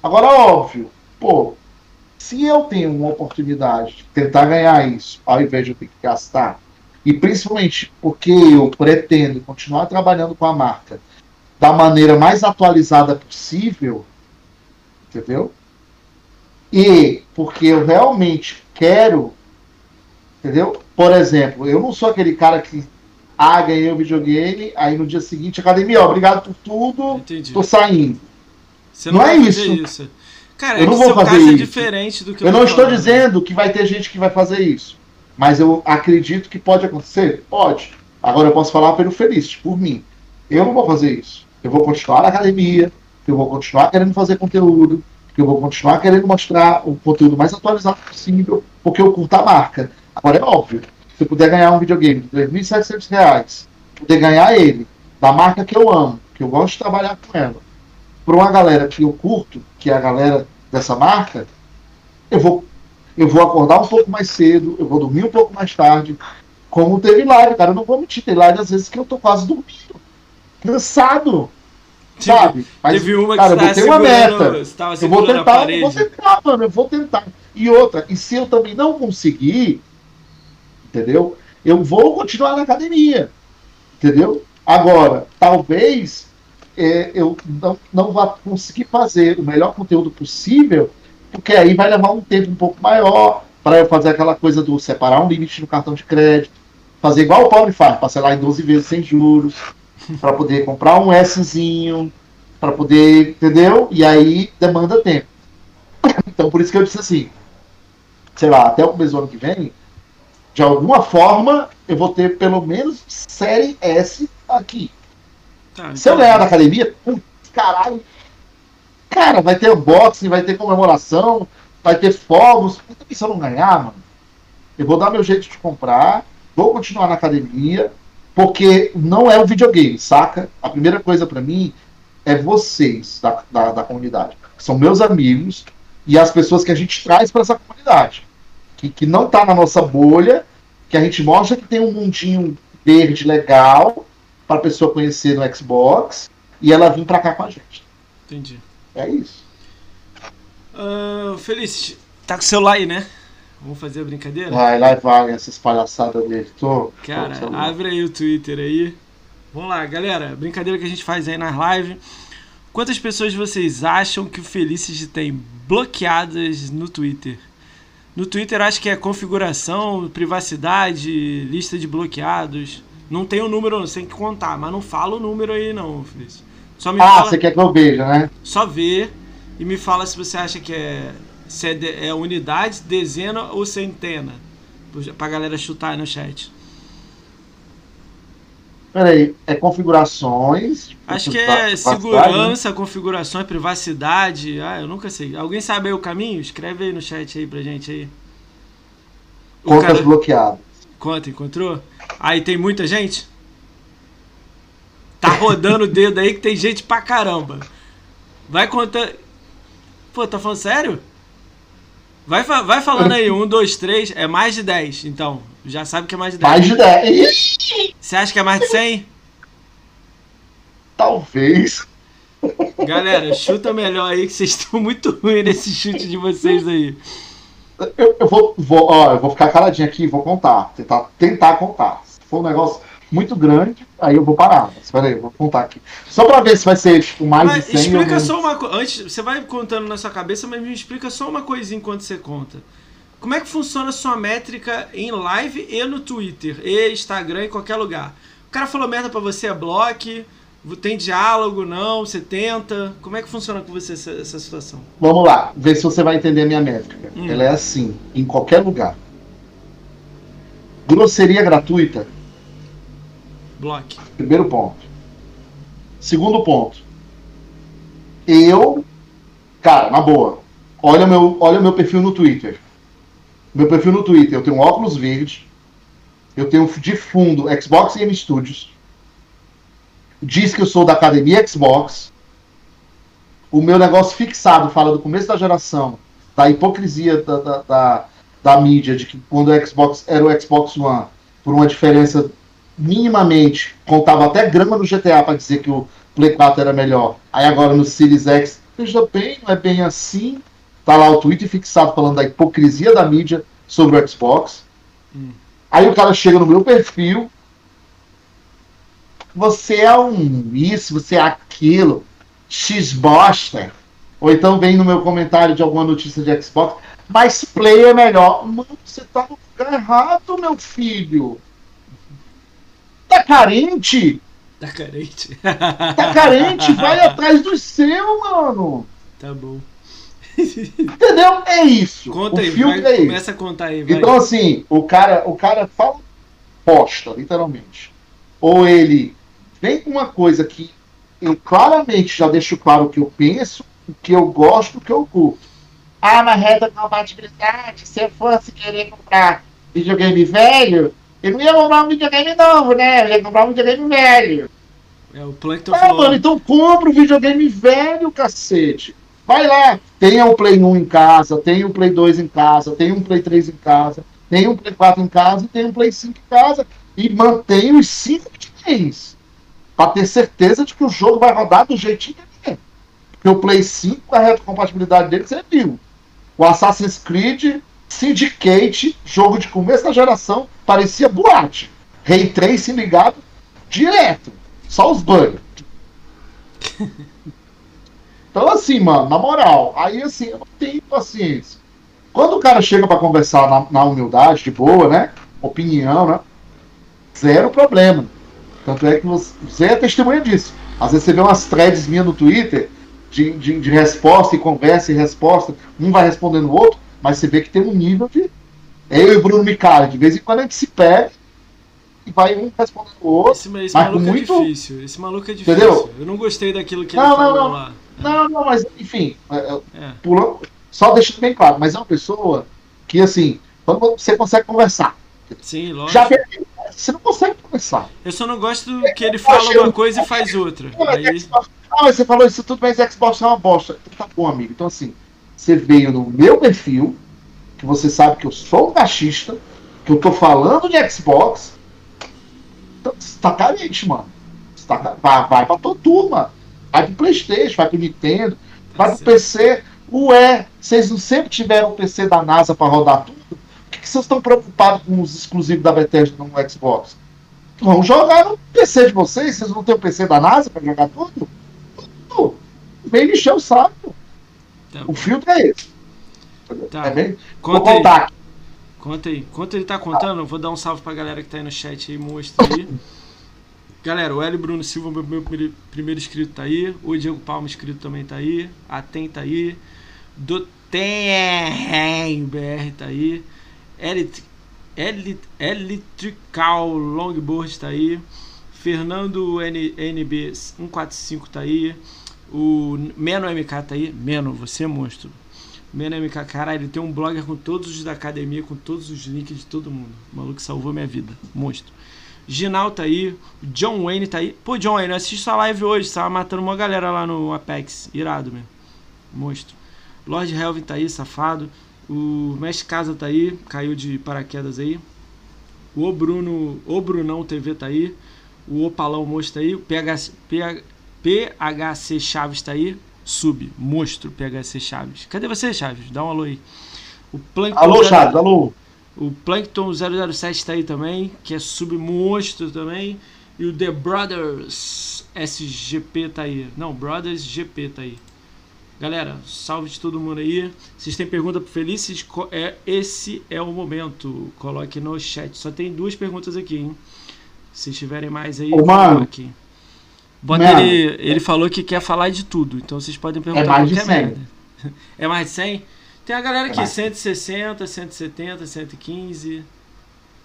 Agora, óbvio, pô, se eu tenho uma oportunidade de tentar ganhar isso, ao invés de eu ter que gastar, e principalmente porque eu pretendo continuar trabalhando com a marca da maneira mais atualizada possível, entendeu? E porque eu realmente quero, entendeu? Por exemplo, eu não sou aquele cara que ah, ganhei o videogame, aí no dia seguinte, academia, ó, obrigado por tudo, Entendi. tô saindo. Você não, não é isso. isso. Cara, eu não vou fazer é isso. diferente do que eu, eu não estou falando. dizendo que vai ter gente que vai fazer isso, mas eu acredito que pode acontecer. Pode. Agora eu posso falar pelo feliz, por mim. Eu não vou fazer isso. Eu vou continuar na academia, eu vou continuar querendo fazer conteúdo, eu vou continuar querendo mostrar o conteúdo mais atualizado possível, porque eu curto a marca. Agora é óbvio, se eu puder ganhar um videogame de R$ 2.700, poder ganhar ele da marca que eu amo, que eu gosto de trabalhar com ela, para uma galera que eu curto, que é a galera dessa marca, eu vou, eu vou acordar um pouco mais cedo, eu vou dormir um pouco mais tarde. Como teve live, cara, eu não vou mentir, tem live às vezes que eu tô quase dormindo, cansado, sabe? Mas, teve uma que cara, eu vou ter uma meta. Eu vou tentar, eu vou tentar, mano, eu vou tentar. E outra, e se eu também não conseguir, entendeu? Eu vou continuar na academia, entendeu? Agora, talvez é, eu não, não vá conseguir fazer o melhor conteúdo possível, porque aí vai levar um tempo um pouco maior para eu fazer aquela coisa do separar um limite no cartão de crédito, fazer igual o Paulo faz, parcelar em 12 vezes sem juros, para poder comprar um Szinho, para poder, entendeu? E aí demanda tempo. Então por isso que eu disse assim, sei lá, até o começo do ano que vem, de alguma forma eu vou ter pelo menos série S aqui. Tá, então... Se eu ganhar na academia, putz, caralho. Cara, vai ter unboxing, vai ter comemoração, vai ter fogos. Se eu não ganhar, mano, eu vou dar meu jeito de comprar, vou continuar na academia, porque não é o videogame, saca? A primeira coisa para mim é vocês da, da, da, comunidade. São meus amigos e as pessoas que a gente traz para essa comunidade. Que, que não tá na nossa bolha, que a gente mostra que tem um mundinho verde legal para a pessoa conhecer no Xbox e ela vir para cá com a gente. Entendi. É isso. Uh, Feliz, tá com o celular aí, né? Vamos fazer a brincadeira? Vai, lá vai, essas palhaçadas dele. Tô, Cara, tô abre aí o Twitter aí. Vamos lá, galera. Brincadeira que a gente faz aí nas lives. Quantas pessoas vocês acham que o Felicity tem bloqueadas no Twitter? No Twitter acho que é configuração, privacidade, lista de bloqueados. Não tem o número, você tem que contar, mas não fala o número aí não, Feliz. Só me ah, fala, você quer que eu veja, né? Só vê e me fala se você acha que é, se é, de, é unidade, dezena ou centena. Pra galera chutar aí no chat. Peraí, é configurações. Acho que é segurança, configurações, privacidade. Ah, eu nunca sei. Alguém sabe aí o caminho? Escreve aí no chat aí pra gente aí. Contas cara... bloqueadas. Conta, encontrou? Aí tem muita gente? Tá rodando o dedo aí que tem gente pra caramba. Vai contar. Pô, tá falando sério? Vai, vai falando aí, um, dois, três, é mais de 10, então. Já sabe que é mais de 10. Mais de 10. Você acha que é mais de 100? Talvez. Galera, chuta melhor aí, que vocês estão muito ruins nesse chute de vocês aí. Eu, eu, vou, vou, ó, eu vou ficar caladinho aqui e vou contar. Tentar, tentar contar. Se for um negócio muito grande, aí eu vou parar. Espera aí, eu vou contar aqui. Só pra ver se vai ser tipo, mais mas de 100 explica só uma coisa. Antes, você vai contando na sua cabeça, mas me explica só uma coisinha enquanto você conta. Como é que funciona a sua métrica em live e no Twitter, e Instagram, em qualquer lugar? O cara falou merda pra você, é bloco, tem diálogo, não? Você tenta? Como é que funciona com você essa, essa situação? Vamos lá, ver se você vai entender a minha métrica. Hum. Ela é assim, em qualquer lugar. Grosseria gratuita. Bloque. Primeiro ponto. Segundo ponto. Eu, cara, na boa, olha meu, olha meu perfil no Twitter. Meu perfil no Twitter, eu tenho um óculos verde, eu tenho de fundo Xbox Game Studios, diz que eu sou da academia Xbox. O meu negócio fixado fala do começo da geração, da hipocrisia da, da, da, da mídia, de que quando o Xbox era o Xbox One, por uma diferença minimamente, contava até grama no GTA para dizer que o Play 4 era melhor. Aí agora no Series X, veja bem, não é bem assim. Tá lá o Twitter fixado falando da hipocrisia da mídia sobre o Xbox. Hum. Aí o cara chega no meu perfil. Você é um isso, você é aquilo. X bosta. Ou então vem no meu comentário de alguma notícia de Xbox. Mas Play é melhor. Mano, você tá no lugar errado, meu filho. Tá carente? Tá carente. Tá carente, vai atrás do seu, mano. Tá bom. Entendeu? É isso. Conta o aí, filme vai, é começa isso. a contar aí. Vai. Então, assim, o cara, o cara fala posta, literalmente. Ou ele vem com uma coisa que eu claramente já deixo claro o que eu penso, o que eu gosto, o que eu curto. Ah, mas reta compatibilidade, se eu fosse querer comprar videogame velho, eu não ia comprar um videogame novo, né? Eu ia comprar um videogame velho. É, o Plankton Ah, falou. mano, então compra o videogame velho, cacete. Vai lá, tenha o Play 1 em casa, tenha o Play 2 em casa, tenha um Play 3 em casa, tenha um Play 4 em casa e tenha um Play 5 em casa. E mantenha os 5 que. Pra ter certeza de que o jogo vai rodar do jeitinho que ele é. Porque o Play 5, a retrocompatibilidade dele, você viu. O Assassin's Creed Syndicate, jogo de começo da geração, parecia boate. Ray Tracing ligado direto. Só os bugs. Então, assim, mano, na moral, aí assim, eu não tenho paciência. Quando o cara chega para conversar na, na, humildade, de boa, né? Opinião, né? Zero problema. Tanto é que você, você é testemunha disso. Às vezes você vê umas threads minhas no Twitter de, de, de resposta e conversa e resposta, um vai respondendo o outro, mas você vê que tem um nível de. Eu e o Bruno Micali, de vez em quando a gente se pega e vai um respondendo o outro. Esse, esse mas maluco muito... é difícil. Esse maluco é difícil. Entendeu? Eu não gostei daquilo que Não, ele não, falou não. lá. Não, não, mas enfim, é, É. pulando, só deixando bem claro, mas é uma pessoa que assim, quando você consegue conversar, Sim, lógico. já vê- você não consegue conversar. Eu só não gosto que ele fala uma coisa e faz outra. Ah, mas Aí, Xbox- Ah, mas você falou isso tudo, mas Xbox é uma bosta. Então tá bom, amigo. Então assim, você veio no meu perfil, que você sabe que eu sou um machista, que eu tô falando de Xbox. Então, você tá carente, mano. Tá vai, vai pra tua turma. Vai pro Playstation, vai pro Nintendo, vai pro. PC. Ué, vocês não sempre tiveram o PC da NASA pra rodar tudo? Por que, que vocês estão preocupados com os exclusivos da Bethesda no Xbox? Vão jogar no PC de vocês? Vocês não têm o PC da NASA pra jogar tudo? Tudo. Vem encher o saco. tá, O filtro é esse. Tá. É bem? Conta aí. contar. Conta aí. Enquanto ele tá contando, eu vou dar um salve pra galera que tá aí no chat aí, mostra aí. Galera, o L. Bruno Silva, meu, primeiro- primeiro inscrito tá aí. O Diego Palma inscrito também tá aí. A Tem tá aí. Do BR tá aí. Electrical Longboard tá aí. Fernando N, NB 145 tá aí. O Meno MK tá aí. Meno, você é monstro. Meno MK, caralho, ele tem um blogger com todos os da academia, com todos os links de todo mundo. O maluco salvou minha vida. Monstro. Ginal tá aí. John Wayne tá aí. Pô, John Wayne, eu assisti sua live hoje. Tava matando uma galera lá no Apex. Irado, mesmo. Monstro. Lord Helvin tá aí, safado. O Mestre Casa tá aí. Caiu de paraquedas aí. O Bruno. O Brunão TV tá aí. O Opalão Monstro tá aí. O PH, PH, PHC Chaves tá aí. Sub. Monstro PHC Chaves. Cadê você, Chaves? Dá um alô aí. O Plankton Alô, Chaves, alô. O Plankton 007 tá aí também, que é submonstro também. E o The Brothers SGP tá aí. Não, Brothers GP tá aí. Galera, salve de todo mundo aí. Vocês têm pergunta pro Felices? É, esse é o momento. Coloque no chat. Só tem duas perguntas aqui, hein? Se tiverem mais aí, coloquem. Bota Mano. ele, ele falou que quer falar de tudo, então vocês podem perguntar mais de qualquer 100. merda. É mais de 100? Tem a galera aqui, mais. 160, 170, 115.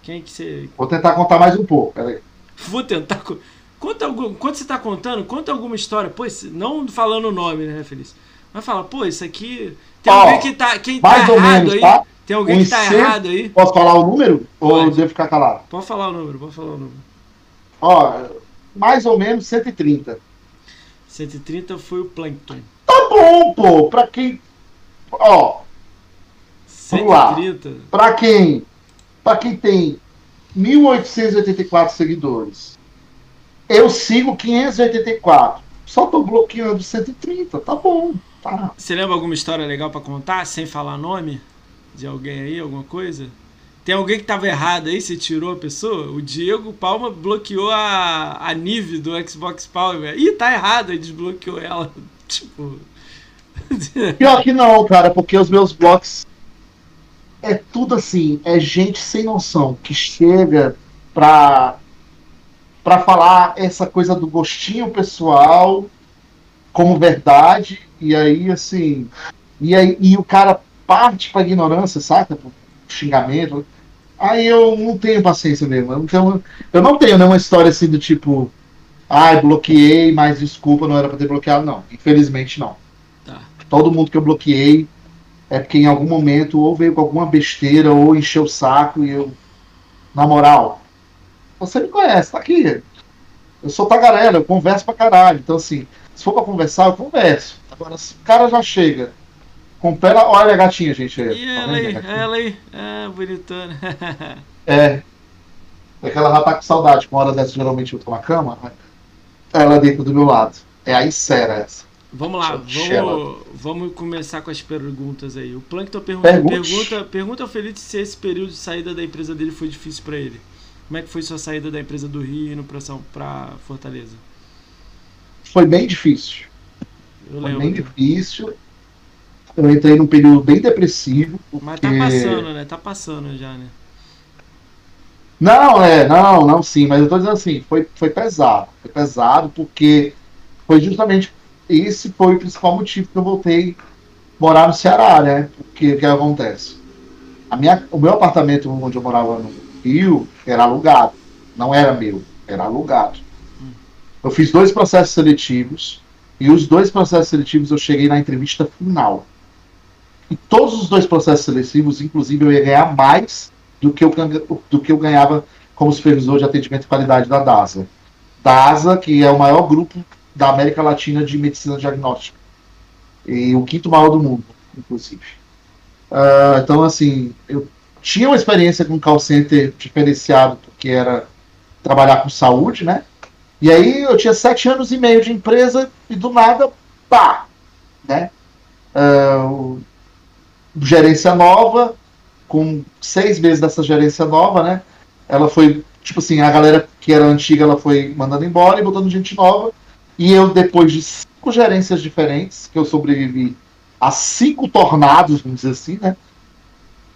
Quem que você. Vou tentar contar mais um pouco. Peraí. Vou tentar. co- Conta algum... Quando você tá contando, conta alguma história. Pô, não falando o nome, né, Feliz? Mas fala, pô, isso aqui. Tem Ó, alguém que tá. Quem tá ou errado menos, aí? tá? Tem alguém que tá Uns errado aí? Posso falar o número? Ou Pode. eu devo ficar calado? Pode falar o número, pode falar o número. Ó, mais ou menos 130. 130 foi o Plankton. Tá bom, pô. Pra quem. Ó. 130? Pra quem. Pra quem tem 1884 seguidores. Eu sigo 584. Só tô bloqueando 130. Tá bom. Tá. Você lembra alguma história legal para contar, sem falar nome? De alguém aí, alguma coisa? Tem alguém que tava errado aí, você tirou a pessoa? O Diego Palma bloqueou a, a Nive do Xbox Power. Ih, tá errado, ele desbloqueou ela. Tipo. Pior que não, cara, porque os meus blocos é tudo assim, é gente sem noção que chega pra, pra falar essa coisa do gostinho pessoal como verdade, e aí assim. E, aí, e o cara parte pra ignorância, saca? Pro xingamento. Aí eu não tenho paciência mesmo. Então, eu não tenho nenhuma história assim do tipo, ai, ah, bloqueei, mas desculpa, não era pra ter bloqueado, não. Infelizmente não. Tá. Todo mundo que eu bloqueei é porque em algum momento ou veio com alguma besteira ou encheu o saco e eu. Na moral, você me conhece, tá aqui. Eu sou tagarela, eu converso pra caralho. Então, assim, se for pra conversar, eu converso. Agora, se o cara já chega com pela. Olha a gatinha, gente. E tá ela aí, ela aí. É, bonitona. é. É que ela já tá com saudade. Com hora dessa, geralmente eu tô na cama. Né? Ela dentro do meu lado. É a Isera essa. Vamos lá, vamos, vamos começar com as perguntas aí. O Plankton pergunta, pergunta, pergunta ao Felipe se esse período de saída da empresa dele foi difícil para ele. Como é que foi sua saída da empresa do Rio indo para São para Fortaleza? Foi bem difícil. Eu foi lembro. bem difícil. Eu entrei num período bem depressivo. Porque... Mas tá passando, né? Tá passando já, né? Não, é, não, não, sim, mas eu tô dizendo assim, foi, foi pesado. Foi pesado porque foi justamente esse foi o principal motivo que eu voltei morar no Ceará, né? Porque o que acontece? A minha, o meu apartamento onde eu morava no Rio era alugado. Não era meu, era alugado. Eu fiz dois processos seletivos e os dois processos seletivos eu cheguei na entrevista final. E todos os dois processos seletivos, inclusive, eu ia ganhar mais do que eu, do que eu ganhava como supervisor de atendimento e qualidade da DASA. DASA, que é o maior grupo da América Latina de medicina diagnóstica. E o quinto maior do mundo, inclusive. Uh, então, assim, eu tinha uma experiência com call center diferenciado, porque era trabalhar com saúde, né? E aí eu tinha sete anos e meio de empresa e do nada, pá! Né? Uh, gerência nova, com seis meses dessa gerência nova, né? Ela foi, tipo assim, a galera que era antiga, ela foi mandando embora e botando gente nova. E eu, depois de cinco gerências diferentes, que eu sobrevivi a cinco tornados, vamos dizer assim, né?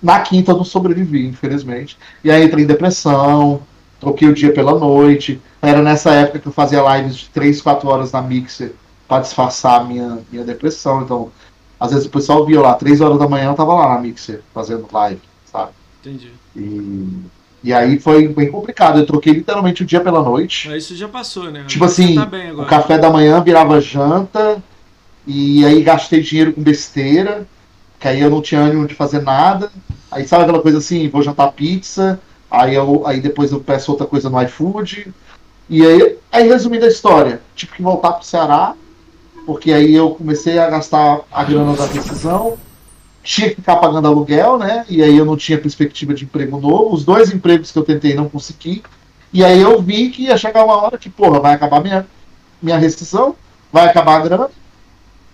Na quinta eu não sobrevivi, infelizmente. E aí entrei em depressão, troquei o dia pela noite. Era nessa época que eu fazia lives de 3, 4 horas na Mixer para disfarçar a minha, minha depressão. Então, às vezes o pessoal via lá, 3 horas da manhã eu tava lá na Mixer fazendo live, sabe? Entendi. E e aí foi bem complicado. Eu troquei literalmente o dia pela noite. Mas isso já passou, né? Tipo assim, tá o café da manhã virava janta. E aí gastei dinheiro com besteira. Que aí eu não tinha ânimo de fazer nada. Aí sabe aquela coisa assim, vou jantar pizza. Aí, eu, aí depois eu peço outra coisa no iFood. E aí, aí resumindo a história, tive que voltar pro Ceará. Porque aí eu comecei a gastar a grana da decisão tinha que ficar pagando aluguel, né? E aí eu não tinha perspectiva de emprego novo. Os dois empregos que eu tentei não consegui. E aí eu vi que ia chegar uma hora que, porra, vai acabar minha, minha rescisão, vai acabar a grana.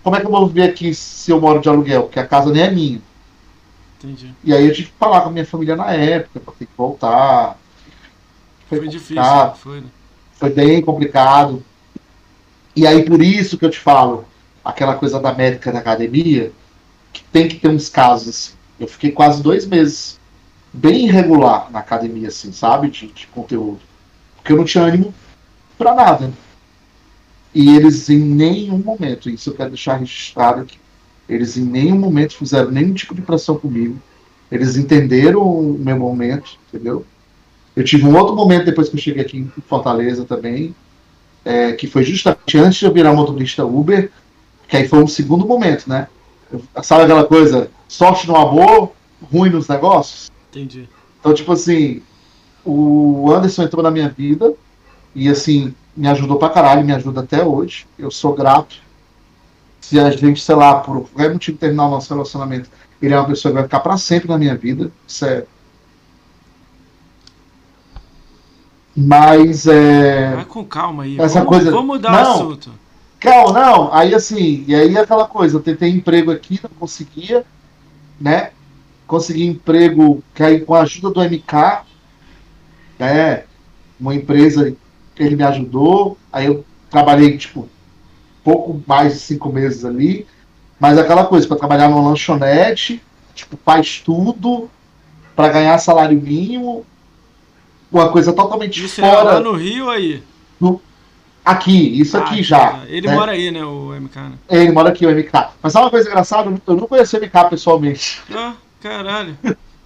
Como é que eu vou viver aqui se eu moro de aluguel? Porque a casa nem é minha. Entendi. E aí eu tive que falar com a minha família na época, pra ter que voltar. Foi, foi difícil, né? foi? Foi bem complicado. E aí por isso que eu te falo, aquela coisa da médica da academia, que tem que ter uns casos assim. Eu fiquei quase dois meses bem irregular na academia, assim, sabe? De, de conteúdo. Porque eu não tinha ânimo para nada. E eles em nenhum momento, isso eu quero deixar registrado aqui, eles em nenhum momento fizeram nenhum tipo de pressão comigo. Eles entenderam o meu momento, entendeu? Eu tive um outro momento depois que eu cheguei aqui em Fortaleza também, é, que foi justamente antes de eu virar motorista Uber, que aí foi um segundo momento, né? Sabe aquela coisa, sorte no amor, ruim nos negócios? Entendi. Então, tipo assim, o Anderson entrou na minha vida e, assim, me ajudou pra caralho, me ajuda até hoje. Eu sou grato. Se a gente, sei lá, por qualquer motivo terminar o nosso relacionamento, ele é uma pessoa que vai ficar pra sempre na minha vida. Isso é. Mas é. Vai com calma aí. Essa vamos, coisa- vamos mudar Não. o assunto. Calma, não. Aí assim, e aí aquela coisa, eu tentei emprego aqui, não conseguia, né? Consegui emprego que aí com a ajuda do MK, né? Uma empresa, ele me ajudou. Aí eu trabalhei, tipo, pouco mais de cinco meses ali. Mas aquela coisa, para trabalhar numa lanchonete, tipo, faz tudo para ganhar salário mínimo. Uma coisa totalmente Isso é lá fora no Rio aí. Aqui, isso aqui Ah, já. tá. Ele né? mora aí, né, o MK, né? Ele mora aqui, o MK. Mas sabe uma coisa engraçada? Eu não conheci o MK pessoalmente. Ah, caralho.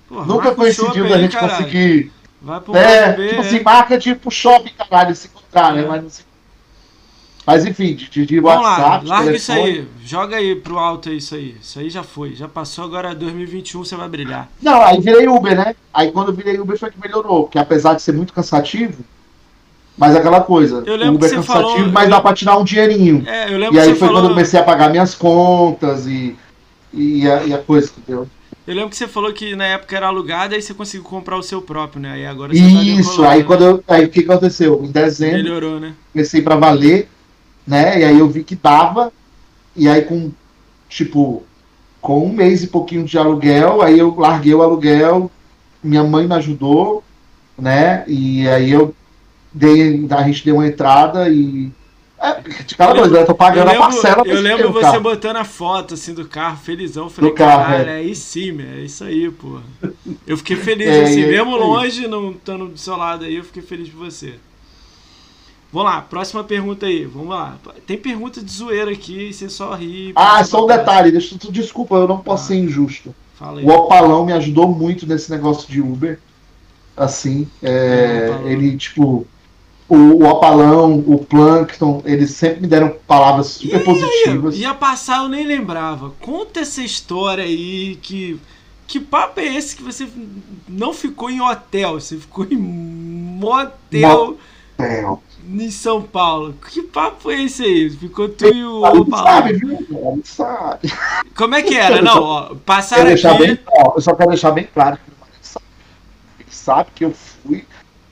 Porra, Nunca coincidiu da gente caralho. conseguir. Vai pro É, B, tipo é. assim, marca de ir pro shopping, caralho, se encontrar, né? É. Mas, não se- Mas enfim, de, de, lá, WhatsApp. de larga isso telefone. aí. Joga aí pro alto isso aí. Isso aí já foi. Já passou, agora 2021 você vai brilhar. Não, aí virei Uber, né? Aí quando eu virei Uber foi que melhorou, porque apesar de ser muito cansativo, mas aquela coisa, Eu lembro o Uber que é cansativo, falou- mas eu dá pra tirar um dinheirinho. É, eu lembro E que aí foi falou. quando eu comecei a pagar minhas contas e, e, a, e a coisa, entendeu? Eu lembro que você falou que na época era alugado, aí você conseguiu comprar o seu próprio, né? Aí agora você tá Isso, decolando, aí né? quando eu. Aí o que aconteceu? Em dezembro, Melhorou, né? comecei pra valer, né? E aí eu vi que dava. E aí com, tipo, com um mês e pouquinho de aluguel, aí eu larguei o aluguel, minha mãe me ajudou, né? E aí eu dei, a gente deu uma entrada e. É, de cada Eu coisa, eu tô Eu pagando a lembro, parcela pra eu lembro você carro. botando a foto assim do carro, felizão. Eu falei, Do carro, caralho, é. é. aí sim, meu, é isso aí, pô. Eu fiquei feliz, É, assim, é mesmo longe, não estando do seu lado aí, eu fiquei feliz por você. Vamos lá, próxima pergunta aí, vamos lá. Tem pergunta de zoeira aqui, você só ri. Ah, só um detalhe, deixa eu, desculpa, eu não posso Ah. ser injusto. O Opalão me ajudou muito nesse negócio de Uber. Assim, é, É, ele, tipo, o, o Opalão, o Plankton, eles sempre me deram palavras super positivas. Ia passar, eu nem lembrava. Conta essa história aí que. Que papo é esse que você não ficou em hotel? Você ficou em motel É, em São Paulo. Que papo foi esse aí? Ficou tu e o Opalão. sabe, viu? Ele sabe. Como é que era? Não, ó, passaram deixar bem, aqui. ó, eu só quero deixar bem claro que ele sabe. Ele sabe que eu fui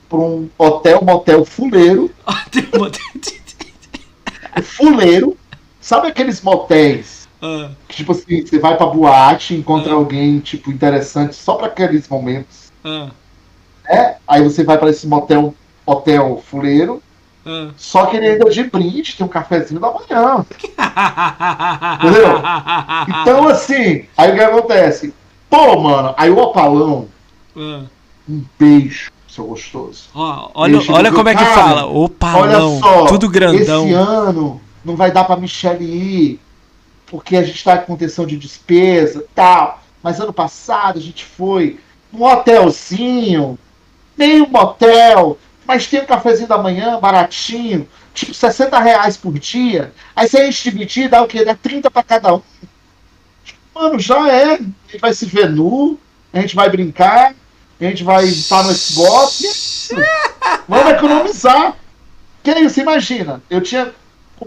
para um hotel, motel fuleiro, fuleiro. Sabe aqueles motéis Ah, que, tipo assim, você vai pra boate, encontra Ah. alguém, tipo, interessante só para aqueles momentos. né? Aí você vai para esse motel, hotel fuleiro, só que ele ainda de brinde, tem um cafezinho da manhã. Entendeu? Então, assim, aí o que acontece? Pô, mano, aí o opalão, um beijo, seu gostoso. Ó, olha, olha como é que fala. Opalão, Olha só, tudo grandão. esse ano não vai dar pra Michelle ir, porque a gente tá com contenção de despesa tal. Mas ano passado a gente foi num hotelzinho, meio motel, mas tem um cafezinho da manhã baratinho, tipo 60 reais por dia. Aí se a gente dividir, dá o quê? Dá 30 pra cada um. Mano, já é. A gente vai se ver nu, a gente vai brincar, a gente vai estar no Xbox. Vamos economizar. Que é isso, imagina. Eu tinha,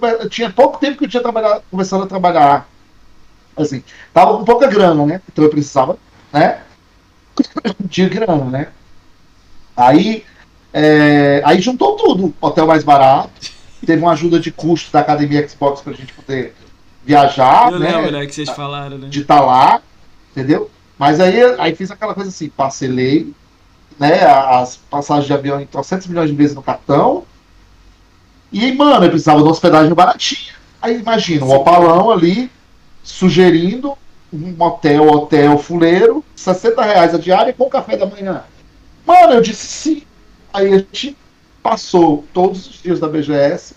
eu tinha pouco tempo que eu tinha trabalhado, começado a trabalhar. Assim, tava com pouca grana, né? Então eu precisava, né? De grana, né? Aí, é, aí juntou tudo. Hotel mais barato. Teve uma ajuda de custo da academia Xbox pra gente poder viajar, Eu né? lembro, né, que vocês falaram, né? de estar lá, entendeu? Mas aí, aí fiz aquela coisa assim, parcelei, né, as passagens de avião em 300 milhões de vezes no cartão, e, mano, eu precisava de uma hospedagem baratinha. Aí imagina, um opalão ali, sugerindo um motel, hotel fuleiro, 60 reais a diária com café da manhã. Mano, eu disse sim. Aí a gente passou todos os dias da BGS.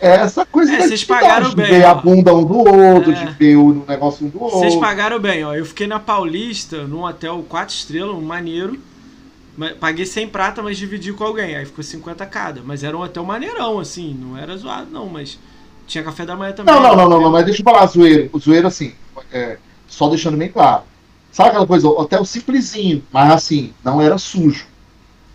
Essa coisa É, vocês pagaram de bem, ver ó. a bunda um do outro, É. de ver o negócio um do outro. Vocês pagaram bem, ó. Eu fiquei na Paulista, num hotel 4 estrelas, um maneiro. Paguei 100 prata, mas dividi com alguém. Aí ficou 50 cada. Mas era um hotel maneirão, assim. Não era zoado, não. Mas tinha café da manhã também. Não, não, não, não, não, mas deixa eu falar zoeiro. O zoeiro, assim, é, só deixando bem claro. Sabe aquela coisa, hotel simplesinho, mas assim, não era sujo.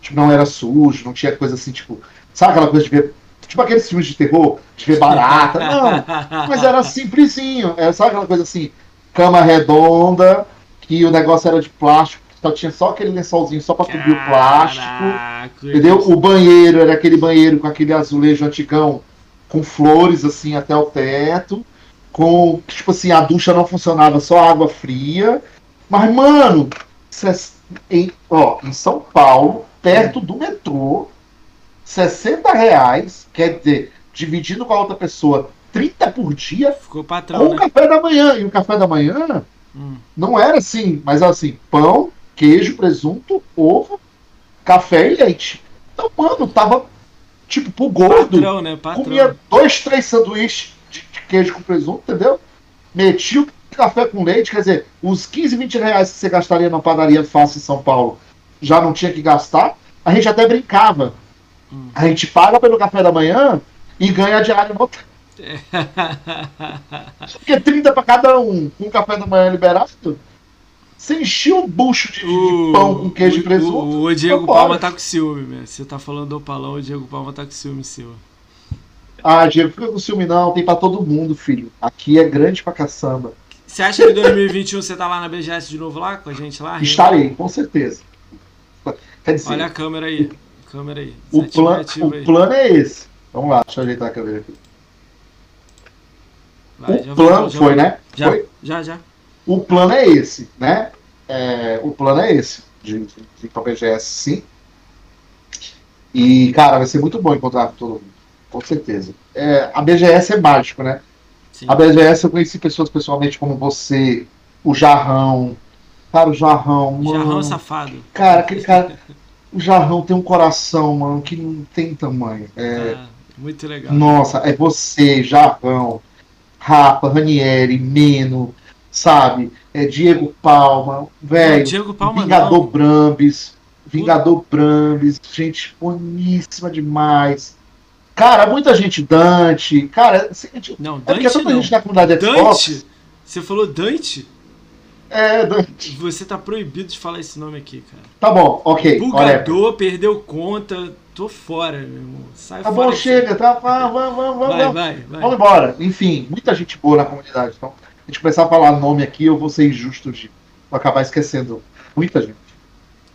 Tipo, não era sujo, não tinha coisa assim, tipo. Sabe aquela coisa de ver tipo aqueles filmes de terror, de ver barata. Não, mas era simplesinho. Era só aquela coisa assim, cama redonda, que o negócio era de plástico, só tinha só aquele lençolzinho só pra cobrir o plástico. Entendeu? O banheiro era aquele banheiro com aquele azulejo antigão, com flores assim até o teto. Com, tipo assim, a ducha não funcionava, só água fria. Mas, mano, em, ó, em São Paulo, perto do metrô, 60 reais, quer dizer, dividindo com a outra pessoa, 30 por dia, Ficou com patrão, o né? café da manhã. E o café da manhã Hum. não era assim, mas era assim, pão, queijo, presunto, ovo, café e leite. Então, mano, tava tipo pro gordo. Patrão, né? Patrão. Comia dois, três sanduíches de, de queijo com presunto, entendeu? Metia o café com leite, quer dizer, os 15, 20 reais que você gastaria na padaria fácil em São Paulo, já não tinha que gastar. A gente até brincava. Hum. A gente paga pelo café da manhã e ganha diário no. Porque 30 para cada um, com café da manhã liberado, você enchia o bucho de, pão com queijo o- e presunto. O, o Diego. Palma tá com ciúme, meu. Você tá falando do Opalão, o Diego Palma tá com ciúme seu. Ah, Diego, fica com ciúme não, tem pra todo mundo, filho. Aqui é grande pra caçamba. Você acha que em 2021 você tá lá na BGS de novo lá com a gente lá? Estarei, com certeza. Quer dizer, Olha a câmera aí. Câmera aí. o, plan, o aí. plano é esse. Vamos lá, deixa eu ajeitar a câmera aqui. Vai, o plano já foi, né? Já, Foi. já, já. O plano é esse, né? É, o plano é esse, de, de, de ir pra BGS, sim. E, cara, vai ser muito bom encontrar todo mundo, com certeza. É, a BGS é mágico, né? Sim. A BGS eu conheci pessoas pessoalmente como você, o Jarrão. Cara, o Jarrão, mano. Jarrão safado. Cara, aquele cara. O Jarrão tem um coração, mano, que não tem tamanho. É, Ah, muito legal. nossa, é você, Jarrão, Rapa, Ranieri, Meno, sabe? É Diego Palma, velho. Diego Palma Vingador não. Brambis. Vingador Brambis. Gente boníssima demais. Cara, muita gente Dante. Cara, gente- Não, é porque Dante tanta não. gente na comunidade Xbox. Dante? Você falou Dante? É, Dante. Você tá proibido de falar esse nome aqui, cara. Tá bom, ok. Bugador, perdeu conta. Tô fora, meu irmão. Sai Tá fora. bom, daqui. chega, tá? Vamos, vamos, vamos, Vai, vamos. vai, vai. Vamos embora. Enfim, muita gente boa na comunidade. Então, a gente começar a falar nome aqui, eu vou ser injusto de vou acabar esquecendo muita gente.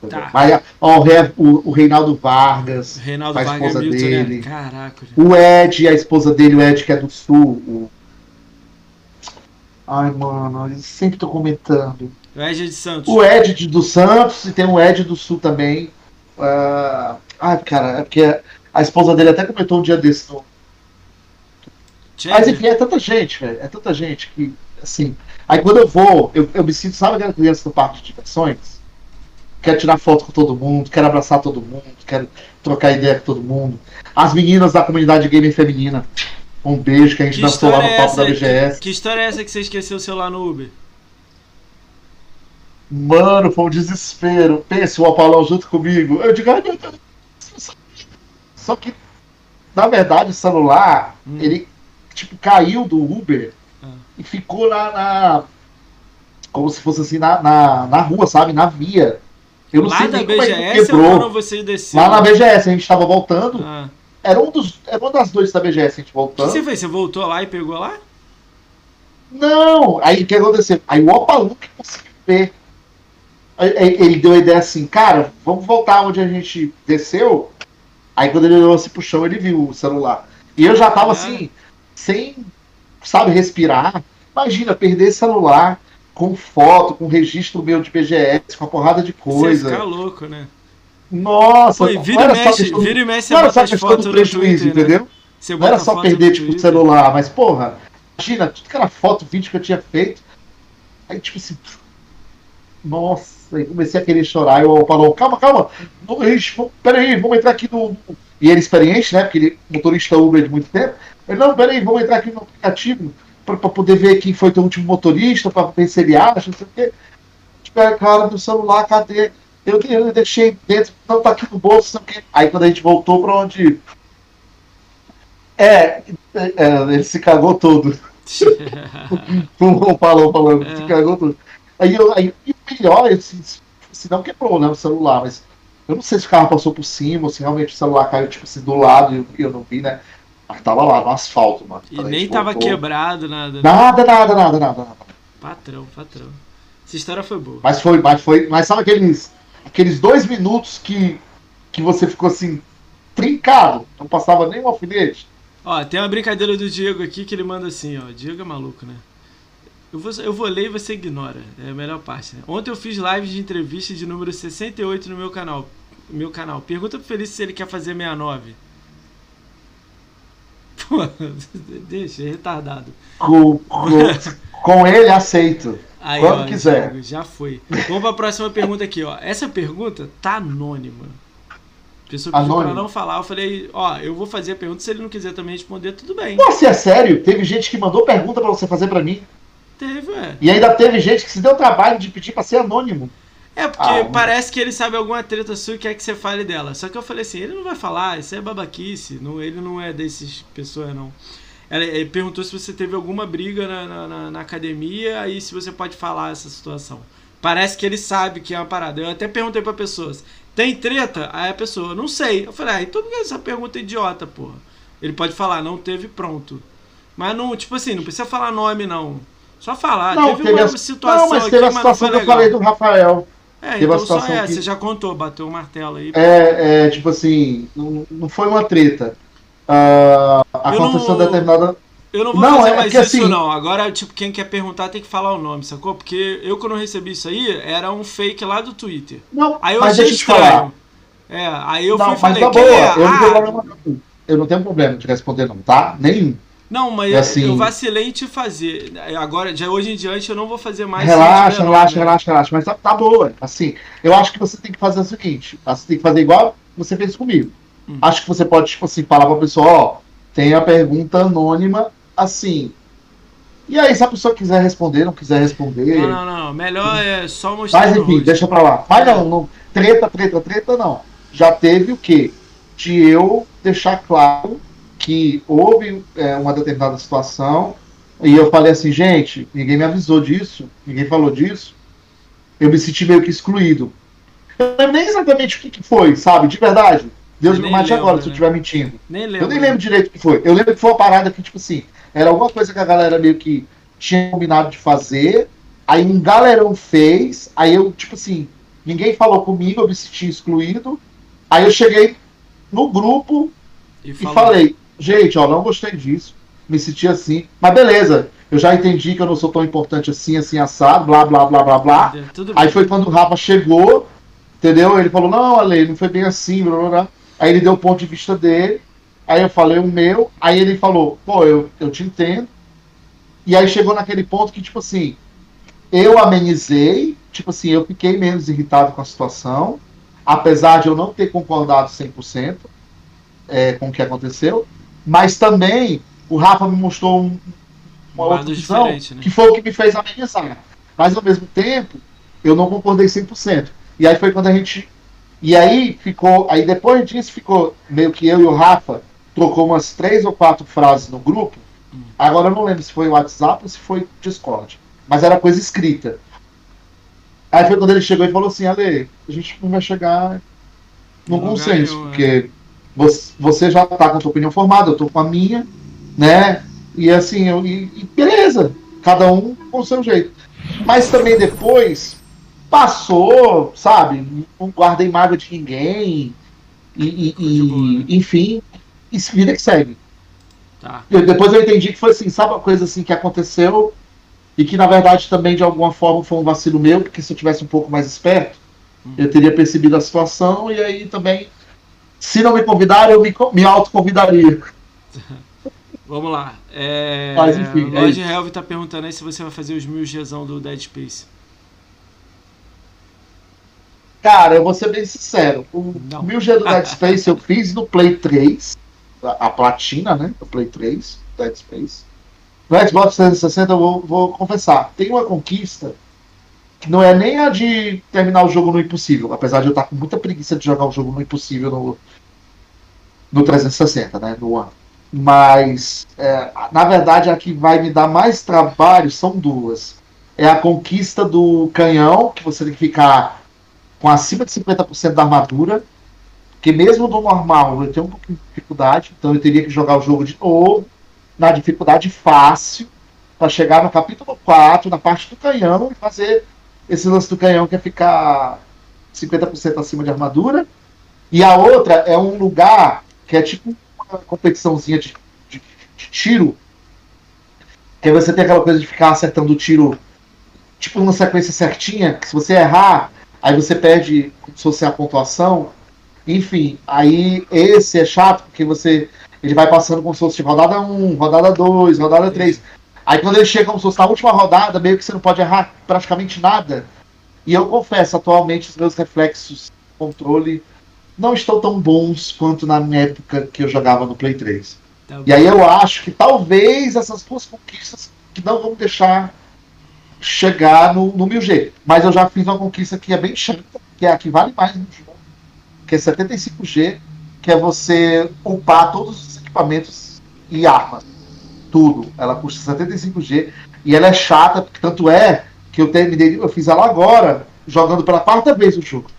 Tá. Mas, ó, o, Re- o- o Reinaldo Vargas, Reinaldo a Vargas esposa Milton, dele. né? Caraca, gente. o Ed, a esposa dele, o Ed que é do Sul. o- Ai, mano, eu sempre tô comentando. O Ed de Santos. O Ed do Santos e tem o Ed do Sul também. Ah, Ai, cara, é porque a esposa dele até comentou um dia desse no, Mas enfim, é tanta gente, velho. É tanta gente que, assim. Aí quando eu vou, eu, eu me sinto, sabe aquela criança no parque de diversões? Quero tirar foto com todo mundo, quero abraçar todo mundo, quero trocar ideia com todo mundo. As meninas da comunidade gamer feminina. Um beijo que a gente Que dançou lá no é palco da BGS. Que história é essa que você esqueceu o celular no Uber? Mano, foi um desespero. Pense o Apolão junto comigo. Eu digo, ai meu Deus. Só que, na verdade, o celular, Hum. ele, tipo, caiu do Uber Ah. e ficou lá na. Como se fosse assim, na, na, na rua, sabe? Na via. Eu não Lá sei da é que BGS ou quebrou. quando você desceu? Lá na BGS, a gente tava voltando. Ah. Era, um dos, era uma das dois da BGS, a gente O que voltando. você fez? Você voltou lá e pegou lá? Não! Aí o que aconteceu? Aí o Opalu que conseguiu ver. Ele deu a ideia assim, cara, vamos voltar onde a gente desceu. Aí quando ele olhou assim pro chão, ele viu o celular. E eu já tava Ah. assim, sem, sabe, respirar. Imagina, perder celular com foto, com registro meu de BGS, com uma porrada de Você coisa. ficar louco, né? Nossa, Pô, e não vira e mexe, questão- vira e mexe, não era só questão do prejuízo, Twitter, né? entendeu? Você Não era só perder, tipo, o celular, mas, porra, imagina, tudo que era foto, vídeo que eu tinha feito. Aí, tipo assim, nossa, aí comecei a querer chorar. E o falou, calma, calma, não, peraí, vamos entrar aqui no. E ele experiente, né? Porque ele é motorista Uber de muito tempo. Ele, não, peraí, vamos entrar aqui no aplicativo pra, pra poder ver quem foi teu último motorista, pra ver se ele acha, não sei o quê. Tipo, é, cara, do celular, cadê? Eu, eu deixei dentro, não tá aqui no bolso, não o. Aí quando a gente voltou pra onde. É, é, é, ele se cagou todo. Como falou, falando, É. se cagou todo. Aí, eu, aí e o melhor, assim, se não quebrou, né, o celular, mas eu não sei se o carro passou por cima, ou se realmente o celular caiu, tipo assim, do lado e eu, eu não vi, né? Mas tava lá no asfalto, mano. E nem gente tava voltou- quebrado, nada. Nada, nada, nada, nada, nada. Patrão, patrão. Essa história foi boa. Mas foi, mas foi. Mas sabe aqueles, aqueles dois minutos que, que você ficou assim, trincado, não passava nem um alfinete? Ó, tem uma brincadeira do Diego aqui que ele manda assim, ó. Diego é maluco, né? Eu vou, eu vou ler e você ignora. É a melhor parte, né? Ontem eu fiz live de entrevista de número 68 no meu canal. Meu canal. Pergunta pro Felício se ele quer fazer 69. Pô, deixa, é retardado. Com, com, com ele, aceito. Aí, Quando ó, quiser. Diego, já foi. Vamos pra próxima pergunta aqui, ó. Essa pergunta tá anônima. A pessoa pediu pra Anônima? não falar. Eu falei, ó, eu vou fazer a pergunta. Se ele não quiser também responder, tudo bem. Nossa, é sério? Teve gente que mandou pergunta pra você fazer pra mim. Teve, é. E ainda teve gente que se deu trabalho de pedir pra ser anônimo. É, porque Ah, parece que ele sabe alguma treta sua e quer que você fale dela. Só que eu falei assim, ele não vai falar, isso é babaquice. Não, ele não é desses pessoas, não. Ela, ele perguntou se você teve alguma briga na, na, na- academia e se você pode falar essa situação. Parece que ele sabe que é uma parada. Eu até perguntei pra pessoas, tem treta? Aí a pessoa, não sei. Eu falei, ah, então essa pergunta é idiota, porra? Ele pode falar, não teve pronto. Mas não, tipo assim, não precisa falar nome, não. Só falar, não, teve uma a, situação não, mas aqui, teve a mas não situação que eu falei do Rafael. É, Teve a então só situação é, que- você já contou, bateu o martelo aí. É, é, tipo assim, não, não foi uma treta. Ah, aconteceu não- determinada. Eu não vou Não, fazer é mais que isso, assim- não. Agora, tipo, quem quer perguntar tem que falar o nome, sacou? Porque eu, quando eu recebi isso aí, era um fake lá do Twitter. Não, Aí eu mas achei deixa eu te estranho. falar. É, aí eu não, fui mas falei, quem boa, é? eu, não tenho Ah, problema, não. eu não tenho problema de responder, não, tá? Nenhum. não, mas É assim- eu vacilei em te fazer. Agora, de hoje em diante, eu não vou fazer mais. relaxa, relaxa, nome. relaxa, relaxa. Mas tá, tá boa. Assim, eu acho que você tem que fazer o seguinte: você tem que fazer igual você fez comigo. Hum. Acho que você pode, tipo assim, falar pra pessoa, ó, tem a pergunta anônima, assim. E aí, se a pessoa quiser responder, não quiser responder. Não, não, não. Melhor é só mostrar Mas enfim, deixa pra lá. Mas não, não, treta, treta, treta, não. Já teve o quê? De eu deixar claro que houve é, uma determinada situação e eu falei assim, gente, ninguém me avisou disso, ninguém falou disso. Eu me senti meio que excluído. Eu não lembro nem exatamente o que, que foi, sabe? De verdade. Deus me mate agora se eu né? estiver mentindo. Nem lembro. Eu nem lembro direito o que foi. Eu lembro que foi uma parada que, tipo assim, era alguma coisa que a galera meio que tinha combinado de fazer, aí um galerão fez, aí eu, tipo assim, ninguém falou comigo, eu me senti excluído. Aí eu cheguei no grupo E, e falei, gente, ó, não gostei disso, me senti assim, mas beleza, eu já entendi que eu não sou tão importante assim, assim, assado, blá, blá, blá, blá, blá. Aí foi quando o Rafa chegou, entendeu? Ele falou, não, Ale, não foi bem assim, blá, blá, blá. Aí ele deu o ponto de vista dele, aí eu falei o meu, aí ele falou, pô, eu, eu te entendo. E aí chegou naquele ponto que, tipo assim, eu amenizei, tipo assim, eu fiquei menos irritado com a situação, apesar de eu não ter concordado 100% é, com o que aconteceu, mas também o Rafa me mostrou um, uma Um outra lado visão, né? que foi o que me fez amenizar. Mas ao mesmo tempo, eu não concordei 100%. E aí foi quando a gente. E aí ficou. Aí depois disso ficou meio que eu e o Rafa trocou umas três ou quatro frases no grupo. Agora eu não lembro se foi WhatsApp ou se foi Discord. Mas era coisa escrita. Aí foi quando ele chegou e falou assim, Ale, a gente não vai chegar num lugar consenso, nenhum, é. porque você, você já tá com a sua opinião formada, eu tô com a minha, né? E assim, eu, e, e beleza, cada um com o seu jeito. Mas também depois passou, sabe? Não guardei mágoa de ninguém. E, e- boa, né? e, enfim, e vida que segue. Tá. Eu- depois eu entendi que foi assim, sabe uma coisa assim que aconteceu e que na verdade também de alguma forma foi um vacilo meu, porque se eu tivesse um pouco mais esperto, Hum. eu teria percebido a situação e aí também, se não me convidarem, eu me, me autoconvidaria. Vamos lá. É... Mas, enfim, é Lord isso. Helve tá perguntando aí se você vai fazer os mil Gzão do Dead Space. Cara, eu vou ser bem sincero. O Não. 1000G do Dead Space eu fiz no Play 3, a, a platina, né? Do Play 3, Dead Space. No Xbox 360 eu vou, vou confessar, tem uma conquista que não é nem a de terminar o jogo no impossível, apesar de eu estar com muita preguiça de jogar o jogo no impossível no, no 360, né? No One. Mas, é, na verdade, a que vai me dar mais trabalho são duas. É a conquista do canhão, que você tem que ficar com acima de 50% da armadura. Porque mesmo no normal eu tenho um pouquinho de dificuldade, então eu teria que jogar o jogo de novo, na dificuldade fácil, para chegar no capítulo 4, na parte do canhão, e fazer esse lance do canhão que é ficar 50% acima de armadura. E a outra é um lugar que é tipo uma competiçãozinha de, de, de tiro. Que você tem aquela coisa de ficar acertando o tiro, tipo numa sequência certinha, que se você errar, aí você perde como se fosse a pontuação. Enfim, aí esse é chato porque você. Ele vai passando como se fosse rodada 1, rodada 2, rodada 3. Aí quando ele chega como se fosse na última rodada, meio que você não pode errar praticamente nada. E eu confesso, atualmente os meus reflexos de controle não estão tão bons quanto na época que eu jogava no Play 3. Tá e aí eu acho que talvez essas duas conquistas que não vão deixar chegar no, no 1000G. Mas eu já fiz uma conquista que é bem chata, que é a que vale mais no jogo, que é 75G, que é você upar todos os equipamentos e armas. Tudo. Ela custa 75G e ela é chata, porque tanto é que eu terminei, eu fiz ela agora, jogando pela quarta vez o jogo.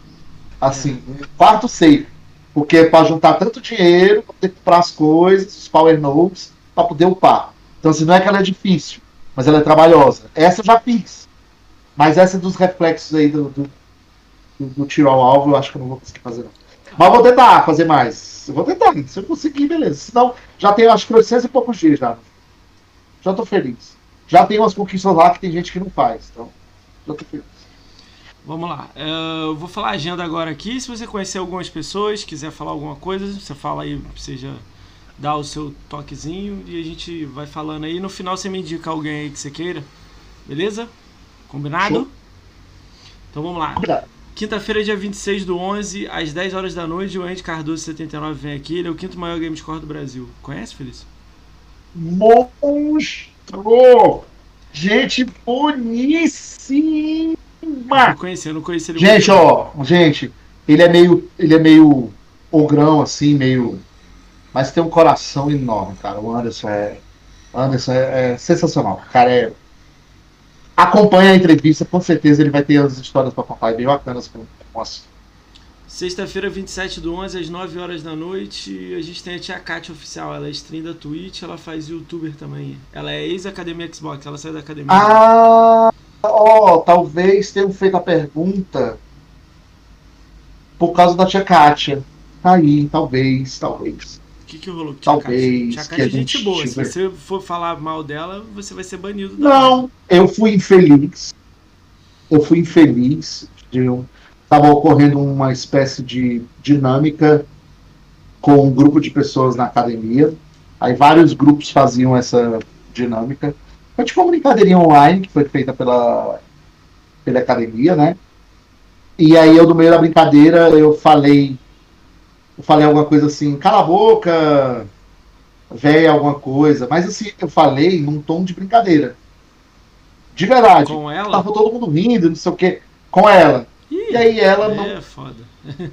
Assim, um quarto save. Porque é para juntar tanto dinheiro, para poder comprar as coisas, os power nodes, para poder upar. Então, assim, não é que ela é difícil, mas ela é trabalhosa. Essa eu já fiz. Mas essa dos reflexos aí do, do, do, tiro ao alvo, eu acho que eu não vou conseguir fazer, não. Mas vou tentar fazer mais. Eu vou tentar. Se eu conseguir, beleza. Senão, já tenho acho que 800 e poucos dias já. Já tô feliz. Já tem umas conquistas lá que tem gente que não faz. Então, já tô feliz. Vamos lá. É, eu vou falar a agenda agora aqui. Se você conhecer algumas pessoas, quiser falar alguma coisa, você fala aí, seja dar o seu toquezinho e a gente vai falando aí. No final você me indica alguém aí que você queira. Beleza? Combinado? Show. Então vamos lá. Quinta-feira, dia 26 do 11, às 10 horas da noite, o Andy Cardoso 79 vem aqui. Ele é o quinto maior Gamescore do Brasil. Conhece, Felício? Monstro! Gente boníssima! Não conheci, eu não conheci ele Gente, ó, gente, ele é meio. Ele é meio ogrão, assim, meio. Mas tem um coração enorme, cara. O Anderson é. Anderson é, é sensacional. O cara é. Acompanha a entrevista, com certeza ele vai ter as histórias para contar bem bacanas com, com as Sexta-feira, 27 do 11, às 9 horas da noite, a gente tem a tia Kátia Oficial. Ela é stream da Twitch, ela faz youtuber também. Ela é ex-academia Xbox, ela saiu da academia. Ah, ó, oh, talvez tenham feito a pergunta por causa da tia Kátia. Tá aí, talvez, talvez. O que, que rolou com Talvez. Tia é gente boa. Se você for falar mal dela, você vai ser banido. Não, eu fui infeliz. Eu fui infeliz de um estava ocorrendo uma espécie de dinâmica com um grupo de pessoas na academia. Aí vários grupos faziam essa dinâmica. Foi tipo uma brincadeirinha online que foi feita pela, pela academia, né? E aí eu, no meio da brincadeira, eu falei. Eu falei alguma coisa assim, cala a boca, véia, alguma coisa. Mas assim, eu falei num tom de brincadeira. De verdade. Com ela? Tava todo mundo rindo, não sei o quê. Com ela. Ih, e aí ela é não. É foda.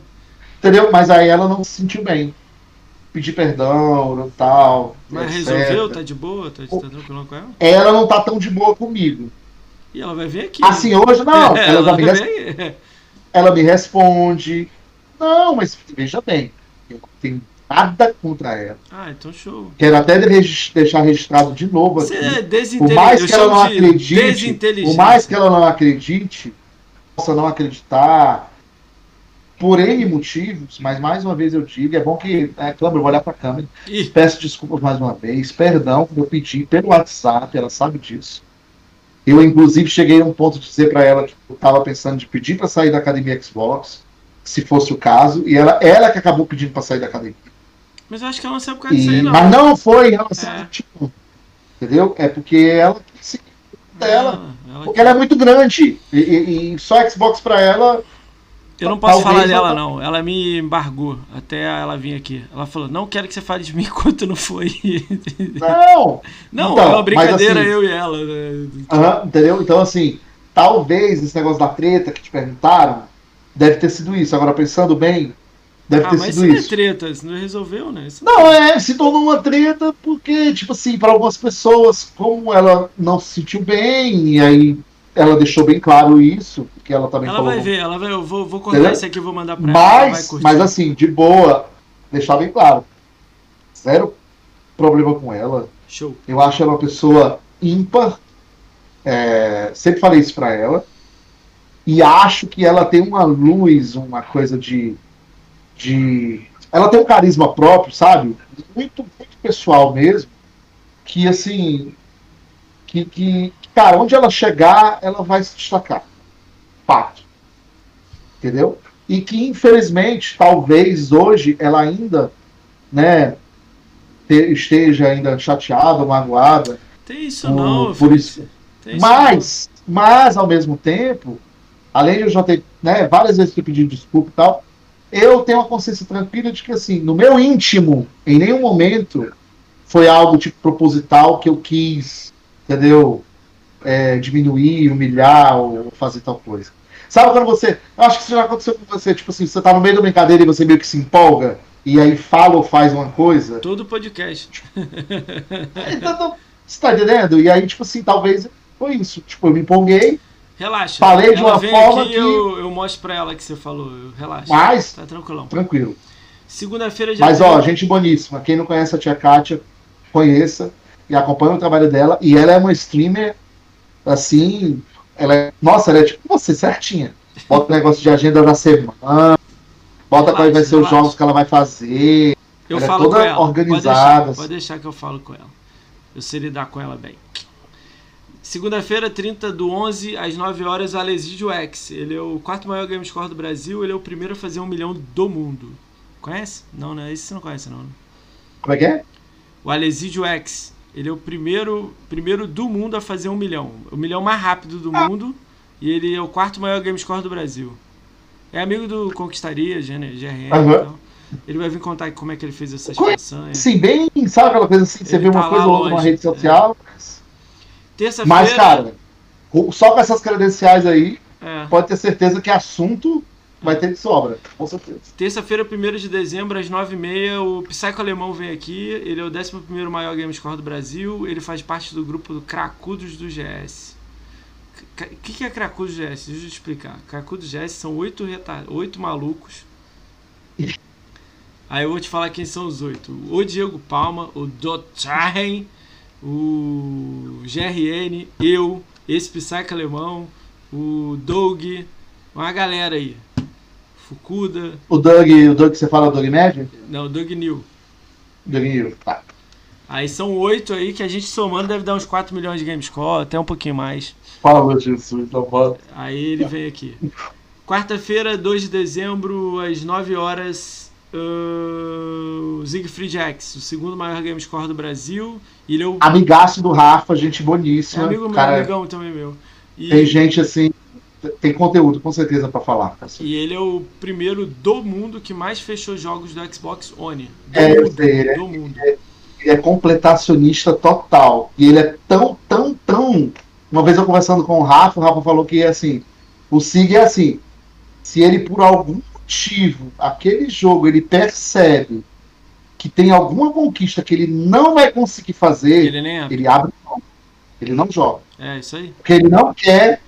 Entendeu? Mas aí ela não se sentiu bem. Pedir perdão tal. Mas etc. resolveu? Tá de boa? Tá, tá tranquilo com ela? Ela não tá tão de boa comigo. E ela vai vir aqui. Assim, hoje não. É, ela, ela, me res... ela me responde. Não, mas veja bem. Eu não tenho nada contra ela. Ah, então show. Quero até deixar registrado de novo Você aqui. é desinteligente. Por mais que ela não acredite, por mais que ela não acredite, possa não acreditar por N motivos, mas mais uma vez eu digo, é bom que, é, câmera, eu vou olhar para a câmera, Ih. peço desculpas mais uma vez, perdão, eu pedi pelo WhatsApp, ela sabe disso. Eu, inclusive, cheguei a um ponto de dizer para ela que eu estava pensando de pedir para sair da academia Xbox, se fosse o caso, e ela, ela que acabou pedindo para sair da academia. Mas eu acho que ela não sabe por causa disso aí, E, não. mas não foi relação É. ao tipo, entendeu? É porque ela se dela. Ela- Porque ela é muito grande. E, e- e só Xbox pra ela. Eu não posso falar dela, ela- não. Ela me embargou até ela vir aqui. Ela falou: Não quero que você fale de mim enquanto não foi. Não! não, Então, é uma brincadeira, assim- eu e ela. né? Aham, entendeu? Então, assim, talvez esse negócio da treta que te perguntaram deve ter sido isso. Agora, pensando bem, deve Ah, ter mas isso sido não é isso. treta, isso não resolveu, né? Isso Não, é, se tornou uma treta porque, tipo assim, para algumas pessoas, como ela não se sentiu bem, e aí ela deixou bem claro isso, que ela também ela falou. vai ver, ela vai, eu vou, vou cortar isso aqui e vou mandar pra ela. ela Mas, curtir. mas assim, de boa, deixar bem claro. Zero problema com ela. Show. Eu acho ela uma pessoa ímpar. É, sempre falei isso pra ela. E acho que ela tem uma luz, uma coisa de. de ela tem um carisma próprio, sabe? Muito, muito pessoal mesmo. Que assim. Que, que, cara, onde ela chegar, ela vai se destacar. Fato. Entendeu? E que, infelizmente, talvez hoje ela ainda, né, te- esteja ainda chateada, magoada. Tem isso Por- não, por isso. Tem isso Mas, mas ao mesmo tempo, além de eu já ter né, várias vezes pedido desculpa e tal, eu tenho uma consciência tranquila de que, assim, no meu íntimo, em nenhum momento foi algo tipo proposital que eu quis, entendeu? É, diminuir, humilhar ou fazer tal coisa. Sabe quando você. Eu acho que isso já aconteceu com você, tipo assim, você tá no meio da brincadeira e você meio que se empolga e aí fala ou faz uma coisa. Todo podcast. Então, você tá entendendo? E aí, tipo assim, talvez foi isso. Tipo, eu me empolguei, Relaxa. Falei de uma forma aqui que- eu, eu mostro pra ela que você falou. Relaxa. mas Tá tranquilão. tranquilo. Segunda-feira já Mas, ó, gente boníssima. Quem não conhece a tia Kátia, conheça e acompanhe o trabalho dela. E ela é uma streamer, assim. Ela é, nossa, ela é tipo você, certinha. Bota o negócio de agenda da semana. Bota quais vai ser os Relaxa. jogos que ela vai fazer. Eu ela é falo toda com ela. organizada, Pode deixar, assim. pode deixar que eu falo com ela. Eu sei lidar com ela bem. Segunda-feira, 30 do 11, às 9 horas, o X. Ele é o quarto maior game score do Brasil. Ele é o primeiro a fazer um milhão do mundo. Conhece? Não, né? Esse você não conhece, não. né? Como é que é? O Alesidio X. Ele é o primeiro, primeiro do mundo a fazer um milhão. O milhão mais rápido do Ah. mundo. E ele é o quarto maior game score do Brasil. É amigo do Conquistaria, GRN e tal. Ele vai vir contar como é que ele fez essas Conhece. façanhas. Sim, bem, sabe aquela coisa assim, você Ele vê uma tá coisa ou outra rede social. Terça-feira. Mas, cara, só com essas credenciais aí, é. pode ter certeza que assunto vai ter de sobra. Com certeza. Terça-feira, 1 de dezembro, às 9h30, o Psycho Alemão vem aqui. Ele é o 11 maior game score do Brasil. Ele faz parte do grupo do Cracudos do GS. O que, que é Cracudos do GS? Deixa eu te explicar. Cracudos do GS são oito, reta... oito malucos. Aí eu vou te falar quem são os oito. O Diego Palma, o Dotchain, o GRN, eu, esse Psycho Alemão, o Doug, uma galera aí. Fukuda, O Doug, o Doug você fala, o Doug Médio? não, Doug New. Doug New, tá. Aí são oito aí que a gente somando deve dar uns 4 milhões de game score, até um pouquinho mais. Fala, Jesus, então bota. Aí ele vem aqui. Quarta-feira, 2 de dezembro, às 9 horas, uh, Siegfried X, o segundo maior game score do Brasil. Ele é o Amigaço do Rafa, gente é boníssima. amigo meu, cara, amigão também meu. E, tem gente assim, tem conteúdo com certeza pra falar. cara. e ele é o primeiro do mundo que mais fechou jogos do Xbox One. Do É, mundo, sei, ele é- do mundo. Ele é completacionista total. E ele é tão, tão, tão. Uma vez eu conversando com o Rafa, o Rafa falou que assim, o Sig é assim, se ele por algum motivo, aquele jogo, ele percebe que tem alguma conquista que ele não vai conseguir fazer, Ele nem é. ele abre mão. Ele não joga. É, isso aí. Porque ele não quer,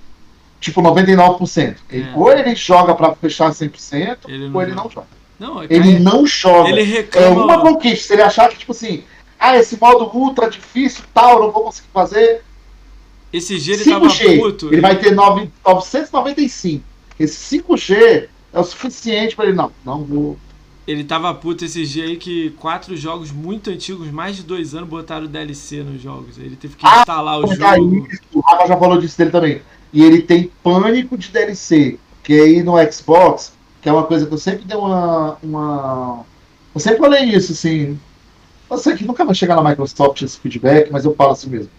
tipo, 99%. Ele, É. Ou ele joga pra fechar 100%, Ele não ou ele joga. não joga. Não, é Ele cai- não joga. ele É reclama. uma conquista. Se ele achar que, tipo assim, ah, esse modo ultra difícil, tal, eu não vou conseguir fazer. Esse dia ele tava 5G, puto. ele vai ter 9, 995. Esse 5G é o suficiente pra ele, não, não vou. Ele tava puto esse dia aí que quatro jogos muito antigos, mais de dois anos, botaram DLC nos jogos. Ele teve que Ah, instalar o jogo. isso, o Rafa já falou disso dele também. E ele tem pânico de DLC. Que aí no Xbox, que é uma coisa que eu sempre dei uma. uma... Eu sempre falei isso, assim. Eu sei que nunca vai chegar na Microsoft esse feedback, mas eu falo assim mesmo.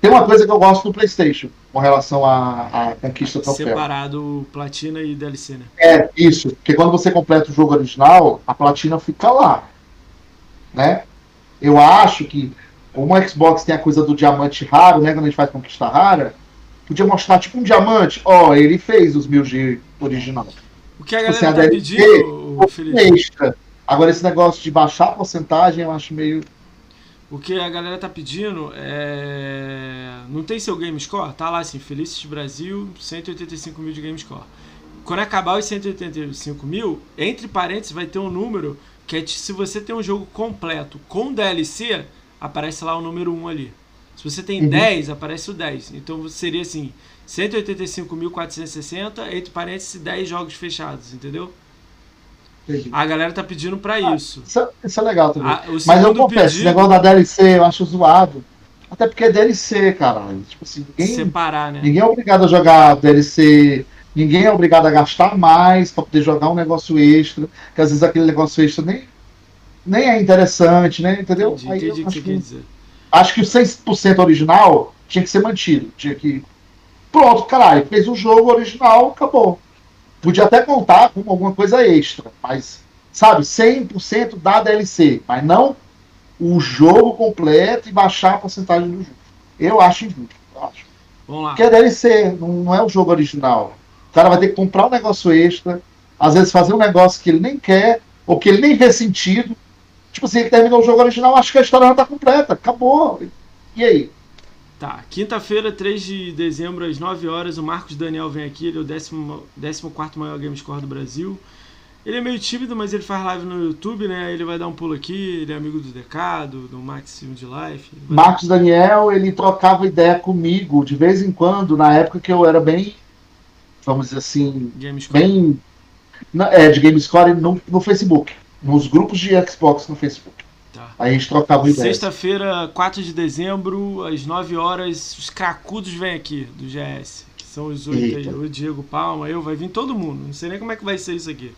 Tem uma coisa que eu gosto do PlayStation com relação à, à conquista troféu. Separado platina e DLC, né? É, isso. Porque quando você completa o jogo original, a platina fica lá. Né? Eu acho que como o Xbox tem a coisa do diamante raro, né? Quando a gente faz conquista rara, podia mostrar tipo um diamante. Ó, ele fez os 1000G original. O que a Você galera tá DLC, pedindo, Felipe, Extra. Agora, esse negócio de baixar a porcentagem, eu acho meio. O que a galera tá pedindo é. Não tem seu game score? Tá lá assim, Felices Brasil, 185 mil de game score. Quando acabar os 185 mil, entre parênteses vai ter um número que é se você tem um jogo completo com DLC, aparece lá o número 1 ali. Se você tem uhum. 10, aparece o 10. Então seria assim: 185.460, entre parênteses, 10 jogos fechados, entendeu? Entendi. A galera tá pedindo pra ah, isso. isso. É, isso. é legal também. Ah, Mas eu confesso, pedido... esse negócio da DLC eu acho zoado. Até porque é DLC, cara. Tipo assim, ninguém, Separar, né? Ninguém é obrigado a jogar DLC. Ninguém é obrigado a gastar mais para poder jogar um negócio extra. Que às vezes aquele negócio extra nem, nem é interessante, né? Entendeu? Entendi, Aí entendi o que você quer dizer. Acho que o 100% original tinha que ser mantido. Tinha que. Pronto, caralho, fez o um jogo original, acabou. Podia até contar com alguma coisa extra, mas, sabe, 100% da DLC, mas não o jogo completo e baixar a porcentagem do jogo. Eu acho injusto. Eu acho. Vamos lá. Porque a DLC não, não é o jogo original. O cara vai ter que comprar um negócio extra, às vezes fazer um negócio que ele nem quer, ou que ele nem vê sentido. Tipo assim, ele terminou o jogo original, acho que a história já tá completa, acabou. E aí? Tá, quinta-feira, 3 de dezembro, às 9 horas, o Marcos Daniel vem aqui, ele é o 14 maior game score do Brasil. Ele é meio tímido, mas ele faz live no YouTube, né? Ele vai dar um pulo aqui, ele é amigo do Decado, do Maximo de Life. Marcos Daniel, ele trocava ideia comigo de vez em quando, na época que eu era bem, vamos dizer assim, bem é, de Gamescore no, no Facebook, nos grupos de Xbox no Facebook. Tá. Aí a gente trocava ideia. Sexta-feira, 4 de dezembro, às 9 horas, os cracudos vêm aqui do GS. Que são os oito aí. O Diego Palma, eu, vai vir todo mundo. Não sei nem como é que vai ser isso aqui.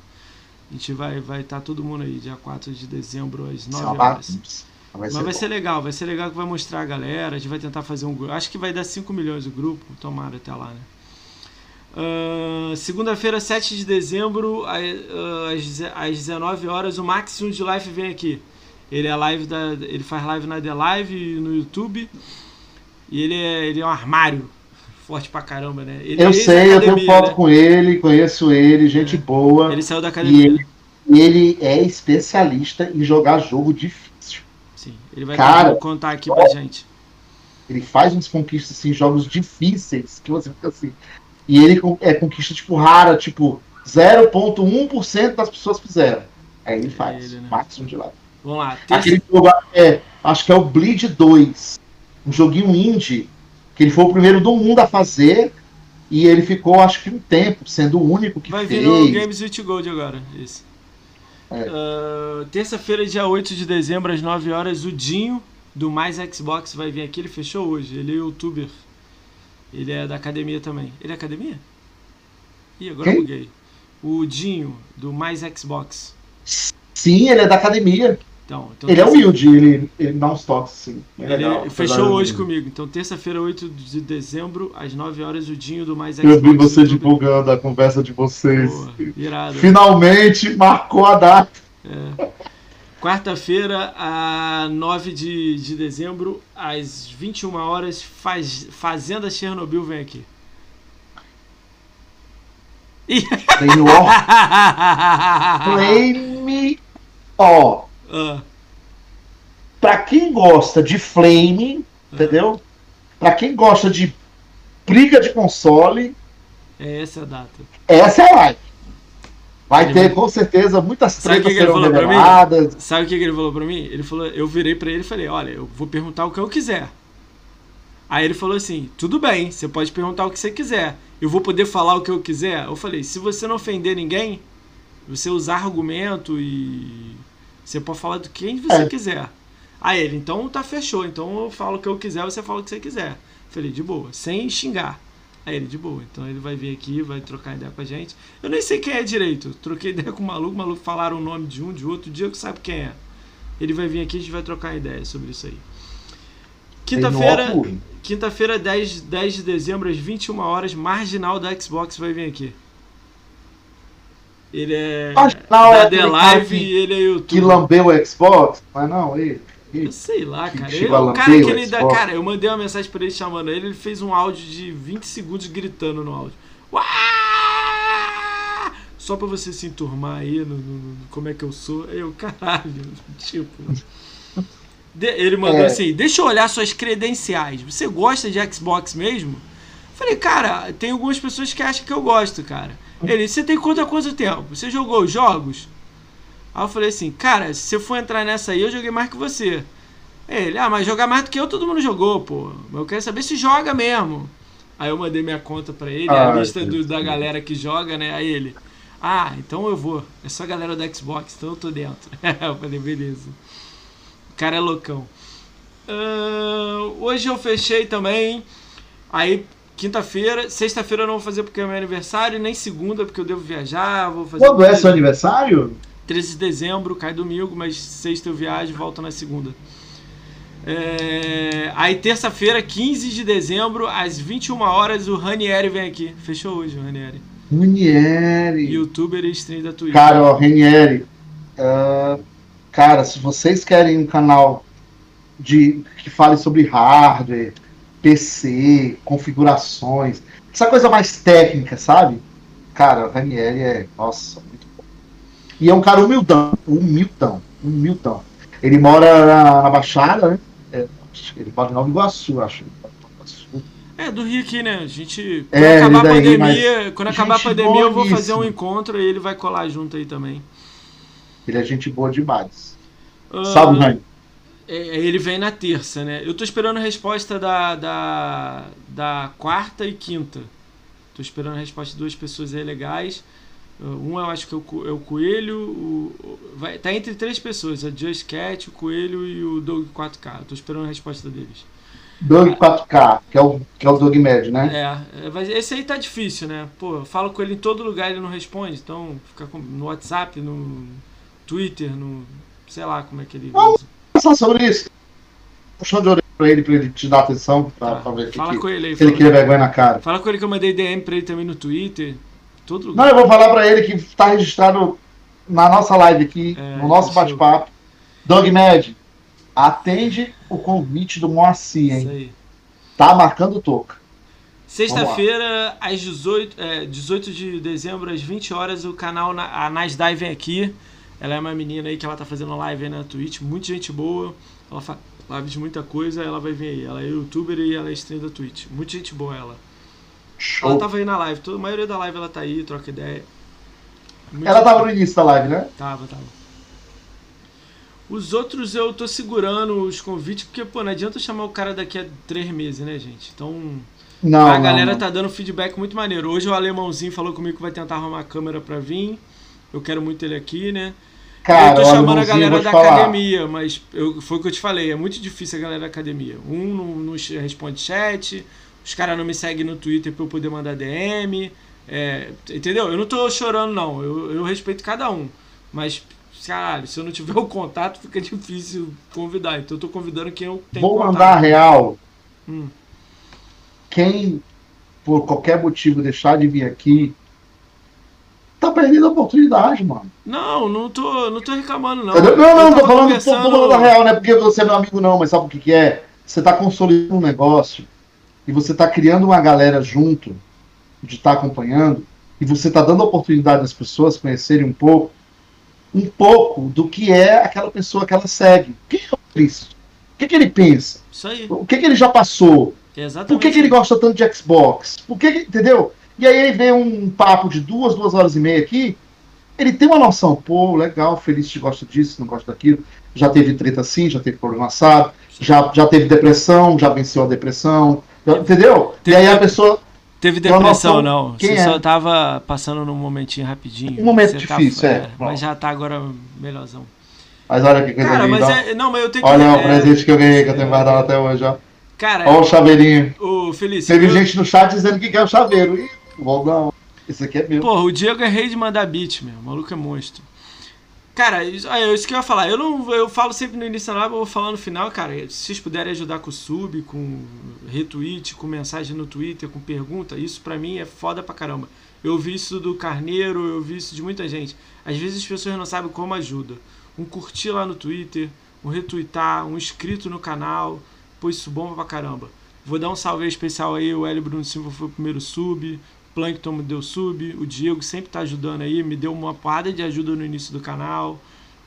A gente vai estar vai tá todo mundo aí, dia 4 de dezembro, às 9 horas. Vai Mas vai bom. ser legal, vai ser legal que vai mostrar a galera. A gente vai tentar fazer um grupo. Acho que vai dar 5 milhões o grupo, tomara até lá, né? Uh, Segunda-feira, 7 de dezembro, às, às 19 horas, o Maximum de Life vem aqui. Ele é live da, ele faz live na The Live no YouTube. E ele é, ele é um armário forte pra caramba, né? Ele eu é sei, eu tenho foto né? com ele, conheço ele, gente é. boa. Ele saiu da academia. E ele, ele, é especialista em jogar jogo difícil. Sim, ele vai Cara, contar aqui pra gente. Ele faz uns conquistas assim, jogos difíceis, que você fica assim. E ele é conquista tipo rara, tipo 0.1% das pessoas fizeram. Aí ele faz. Ele, né? Máximo de lá. Vamos lá. Aquele jogo é, acho que é o Bleed 2. Um joguinho indie. Que ele foi o primeiro do mundo a fazer. E ele ficou, acho que um tempo, sendo o único que Vai fez. Vai vir no Games with Gold agora. Isso. É. Uh, Terça-feira, dia 8 de dezembro, às 9 horas, o Dinho, do Mais Xbox, vai vir aqui. Ele fechou hoje. Ele é youtuber. Ele é da academia também. Ele é academia? Ih, agora Quem? buguei. O Dinho, do Mais Xbox. Sim, ele é da academia. Então, então ele é humilde, ele, ele dá uns toques, sim. É ele legal, fechou hoje comigo. Então, terça-feira, 8 de dezembro, às 9 horas, o Dinho do Mais Xbox. Eu vi você divulgando a conversa de vocês. Boa, irado. Finalmente marcou a data. É. Quarta-feira, a 9 de, de dezembro, às 21 horas, faz, Fazenda Chernobyl vem aqui. Flame Flame Ó. Uh. Pra quem gosta de Flame, entendeu? Pra quem gosta de briga de console. É essa a data. Essa é a live. Vai ele ter vai... com certeza muitas tretas que que serão reveladas. Sabe o que, que ele falou pra mim? Ele falou, eu virei pra ele e falei, olha, eu vou perguntar o que eu quiser. Aí ele falou assim, tudo bem, você pode perguntar o que você quiser. Eu vou poder falar o que eu quiser? Eu falei, se você não ofender ninguém, você usar argumento e você pode falar do quem você é. quiser. Aí ele, então tá fechou. Então eu falo o que eu quiser, você fala o que você quiser. Falei, de boa, sem xingar. Aí ele, de boa. Então ele vai vir aqui, vai trocar ideia com a gente. Eu nem sei quem é direito. Troquei ideia com o maluco, o maluco falaram o nome de um, de outro, dia que sabe quem é. Ele vai vir aqui e a gente vai trocar ideia sobre isso aí. Quinta-feira, quinta-feira, 10, 10 de dezembro, às 21 horas, marginal da Xbox vai vir aqui. Ele é Marginal da é The Live e ele é YouTube. Que lambeu o Xbox? Mas não, ele. Eu sei lá, cara. Ele, o cara que ele dá. Cara, eu mandei uma mensagem pra ele chamando ele, ele fez um áudio de 20 segundos gritando no áudio. Uá! Só pra você se enturmar aí no, no, no como é que eu sou. Eu, caralho, tipo. ele mandou é. assim: deixa eu olhar suas credenciais. Você gosta de Xbox mesmo? Falei, cara, tem algumas pessoas que acham que eu gosto, cara. Ele, você tem conta há quanto tempo? Você jogou jogos? Aí eu falei assim, cara, se você for entrar nessa aí, eu joguei mais que você. Ele, ah, mas jogar mais do que eu, todo mundo jogou, pô. Eu quero saber se joga mesmo. Aí eu mandei minha conta pra ele, ah, a lista do, da galera que joga, né? Aí ele, ah, então eu vou. É só a galera do Xbox, então eu tô dentro. eu falei, beleza. O cara é loucão. Uh, hoje eu fechei também. Aí, quinta-feira, sexta-feira eu não vou fazer porque é meu aniversário, nem segunda porque eu devo viajar. Vou fazer Quando é seu aniversário? 13 de dezembro, cai domingo, mas sexta eu viajo e volto na segunda. É... Aí terça-feira, 15 de dezembro, às 21 horas, o Ranieri vem aqui. Fechou hoje o Ranieri. Ranieri. Youtuber e stream da Twitch. Cara, ó, Ranieri. Uh, cara, se vocês querem um canal de que fale sobre hardware, PC, configurações, essa coisa mais técnica, sabe? Cara, o Ranieri é, nossa, e é um cara humildão, humildão, humildão. Ele mora na, na Baixada, né? É, ele mora em Nova Iguaçu, acho. É, do Rio aqui, né? A gente. Quando é, acabar daí, a pandemia, quando acabar a pandemia, eu vou fazer um encontro e ele vai colar junto aí também. Ele é gente boa demais. Uh, Sabe, né? Ele vem na terça, né? Eu tô esperando a resposta da, da, da quarta e quinta. Tô esperando a resposta de duas pessoas aí legais. Um eu acho que é o, é o Coelho. O, vai, tá entre três pessoas: a Just Cat, o Coelho e o Doug 4K. Tô esperando a resposta deles. Doug 4K, que é o, que é o Doug médio, né? É, esse aí tá difícil, né? Pô, eu falo com ele em todo lugar ele não responde. Então, fica no WhatsApp, no Twitter, no. sei lá como é que ele. Vamos pensar sobre isso. Puxão de orelha pra ele, pra ele te dar atenção, pra, tá. pra ver Fala que, com ele aí. Se ele quer vergonha na cara. Fala com ele que eu mandei DM pra ele também no Twitter. Todo lugar. Não, eu vou falar para ele que está registrado na nossa live aqui, é, no nosso bate-papo. Doug Med, atende o convite do Moacir, hein? Isso aí. Tá marcando toca. Sexta-feira, às 18, é, 18 de dezembro, às 20 horas, o canal a Nasdai vem aqui. Ela é uma menina aí que ela tá fazendo live aí na Twitch, muita gente boa. Ela faz live de muita coisa, ela vai vir aí. Ela é youtuber e ela é stream da Twitch. Muita gente boa ela. Show. Ela tava aí na live, toda, a maioria da live ela tá aí, troca ideia. Muito ela tava no início da live, né? Tava, tava. Os outros eu tô segurando os convites, porque, pô, não adianta chamar o cara daqui a três meses, né, gente? Então. Não, a galera não. tá dando feedback muito maneiro. Hoje o alemãozinho falou comigo que vai tentar arrumar a câmera pra vir. Eu quero muito ele aqui, né? Cara, eu tô chamando a galera da falar. academia, mas eu, foi o que eu te falei, é muito difícil a galera da academia. Um não, não responde chat, os caras não me seguem no Twitter pra eu poder mandar DM. É, entendeu? Eu não tô chorando, não. Eu, eu respeito cada um. Mas, caralho, se eu não tiver o contato, fica difícil convidar. Então eu tô convidando quem eu tenho Vou contato. mandar real. Hum. Quem, por qualquer motivo, deixar de vir aqui, tá perdendo a oportunidade, mano. Não, não tô, não tô reclamando, não. Não, não, não tô falando, conversando... tô, tô falando da real, não é porque você é meu amigo, não, mas sabe o que, que é? Você tá consolidando um negócio e você está criando uma galera junto de estar tá acompanhando e você está dando a oportunidade das pessoas conhecerem um pouco um pouco do que é aquela pessoa que ela segue. Quem é o Cristo? O que, que ele pensa? O que, que ele já passou? Exatamente. Por que, que ele gosta tanto de Xbox? Por que, entendeu? E aí ele vê um papo de duas, duas horas e meia aqui, ele tem uma noção, pô, legal, feliz que gosta disso, não gosta daquilo, já teve treta assim, já teve problema assado, já, já teve depressão, já venceu a depressão, Entendeu? Teve, e aí a pessoa. Teve depressão, não. Você é? só tava passando num momentinho rapidinho. Um momento difícil, tá, é. é mas já tá agora melhorzão. Mas olha que coisa Cara, linda. Mas é, não, mas eu tenho olha que, o é, presente que eu ganhei, que eu tenho guardado até hoje, ó. Cara, olha o chaveirinho. O Feliz. Teve eu... gente no chat dizendo que quer o chaveiro. Dar. Esse aqui é meu. Porra, o Diego é rei de mandar beat, meu. O maluco é monstro. Cara, isso, é isso que eu ia falar. Eu não eu falo sempre no início da live, eu vou falar no final, cara. Se vocês puderem ajudar com sub, com retweet, com mensagem no Twitter, com pergunta, isso pra mim é foda pra caramba. Eu vi isso do Carneiro, eu vi isso de muita gente. Às vezes as pessoas não sabem como ajuda. Um curtir lá no Twitter, um retweetar, um inscrito no canal, pô, isso bomba pra caramba. Vou dar um salve especial aí, o Hélio Bruno Silva foi o primeiro sub, Plankton me deu sub, o Diego sempre tá ajudando aí, me deu uma porrada de ajuda no início do canal.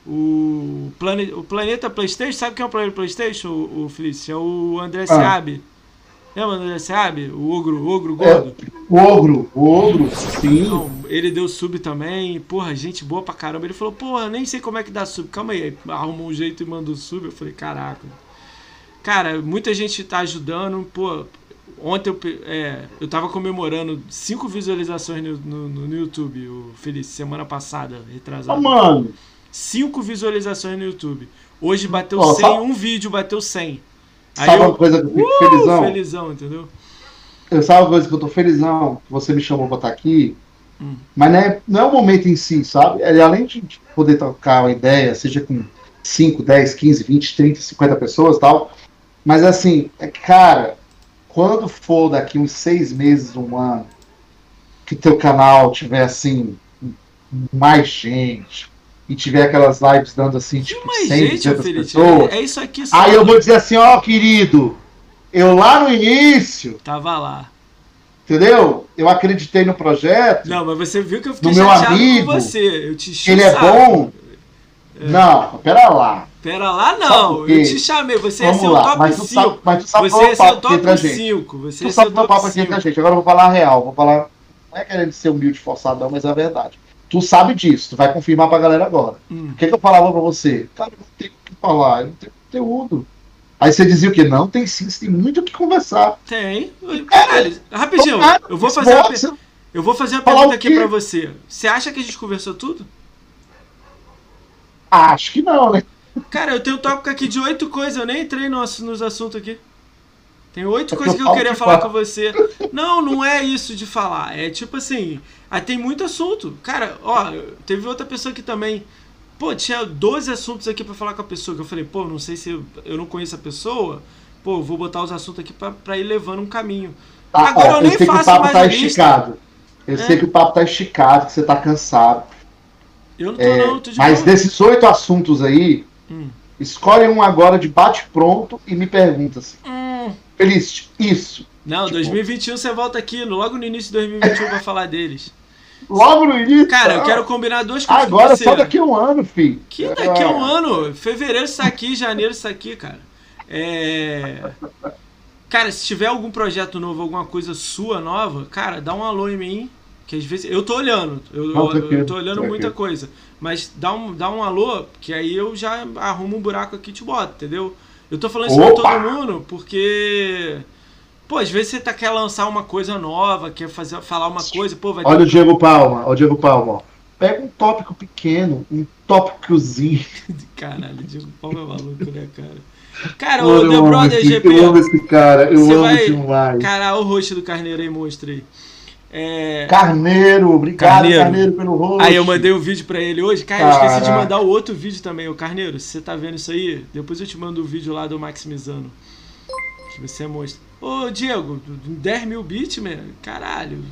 o, plane, o Planeta Playstation, sabe quem é o Planeta Playstation, o, o Felício? É o André ah. Seab. Lembra do André Seab? O ogro, o ogro gordo? É, o ogro, o ogro, sim. Então, ele deu sub também, porra, gente boa pra caramba. Ele falou, porra, nem sei como é que dá sub. Calma aí, arrumou um jeito e mandou sub. Eu falei, caraca. Cara, muita gente tá ajudando, pô. Ontem eu, é, eu tava comemorando cinco visualizações no, no, no YouTube, o Feliz, semana passada, retrasado. Oh, mano. Cinco visualizações no YouTube. Hoje bateu oh, 100, um vídeo bateu 100. Aí sabe eu, uma coisa que eu fico uh, felizão? Felizão, entendeu? Eu sabe uma coisa que eu tô felizão, que você me chamou pra estar aqui, hum. mas não é, não é o momento em si, sabe? É, além de poder tocar uma ideia, seja com 5, 10, 15, 20, 30, 50 pessoas tal, mas assim, é, cara, quando for daqui uns seis meses, um ano, que teu canal tiver assim, mais gente, e tiver aquelas lives dando assim, tipo, mais 100, gente, 200 Felipe, pessoas. É, isso aqui. Aí eu vou dizer assim, ó, oh, querido, eu lá no início. Tava lá. Entendeu? Eu acreditei no projeto. Não, mas você viu que eu fiquei meu amigo, com você. Eu te Ele é bom. É. Não, pera lá. Pera lá, não. Eu te chamei. Você Vamos é seu top mas 5. Sabe, mas tu sabe você é seu top 5. Você tu é sabe o papo aqui entre a gente. Agora eu vou falar a real. Vou falar. Não é querendo ser humilde forçadão, mas é a verdade. Tu sabe disso, tu vai confirmar pra galera agora. Hum. O que, que eu falava pra você? Cara, não tem o que falar, eu não tenho conteúdo. Aí você dizia o quê? Não, tem sim, você tem muito o que conversar. Tem. Caralho, rapidinho, eu vou fazer uma, eu vou fazer uma pergunta aqui pra você. Você acha que a gente conversou tudo? Acho que não, né? Cara, eu tenho um tópico aqui de oito coisas, eu nem entrei nos, nos assuntos aqui. Tem oito coisas que eu queria falar com você. Não, não é isso de falar. É tipo assim, aí tem muito assunto. Cara, ó, teve outra pessoa que também. Pô, tinha 12 assuntos aqui para falar com a pessoa. Que eu falei, pô, não sei se eu, eu não conheço a pessoa. Pô, vou botar os assuntos aqui pra, ir levando um caminho. Tá, Agora ó, eu, nem faço que o papo mais tá esticado. Eu é. sei que o papo tá esticado, que você tá cansado. Eu não tô, é, não, tô de Mas desses oito assuntos aí, hum. escolhe um agora de bate-pronto e me pergunta assim. Hum. Feliz, isso. Não, tipo... 2021 você volta aqui, logo no início de 2021 pra falar deles. Logo no início? Cara, eu quero combinar duas coisas Agora com você. só daqui a um ano, filho. Que daqui a um ano? Fevereiro está aqui, janeiro está aqui, cara. É... Cara, se tiver algum projeto novo, alguma coisa sua nova, cara, dá um alô em mim. Que às vezes. Eu tô olhando. Eu, Não, eu, eu tô olhando muita coisa. Mas dá um, dá um alô, que aí eu já arrumo um buraco aqui e te boto, entendeu? Eu tô falando isso Opa! pra todo mundo porque. Pô, às vezes você tá, quer lançar uma coisa nova, quer fazer, falar uma coisa, pô, vai Olha o Diego Palma, olha o Diego Palma, ó. Pega um tópico pequeno, um tópicozinho. Caralho, o Diego Palma é maluco, né, cara? Cara, o The Brother GP. Eu amo esse cara, eu amo vai... demais. Cara, o rosto do Carneiro aí, monstro aí. É... Carneiro, obrigado Carneiro. Carneiro pelo rosto. Aí eu mandei um vídeo pra ele hoje. Cara, Caraca. eu esqueci de mandar o outro vídeo também. O Carneiro, se você tá vendo isso aí, depois eu te mando o vídeo lá do Maximizando. Que você mostra. Ô, Diego, 10 mil bits, meu, caralho,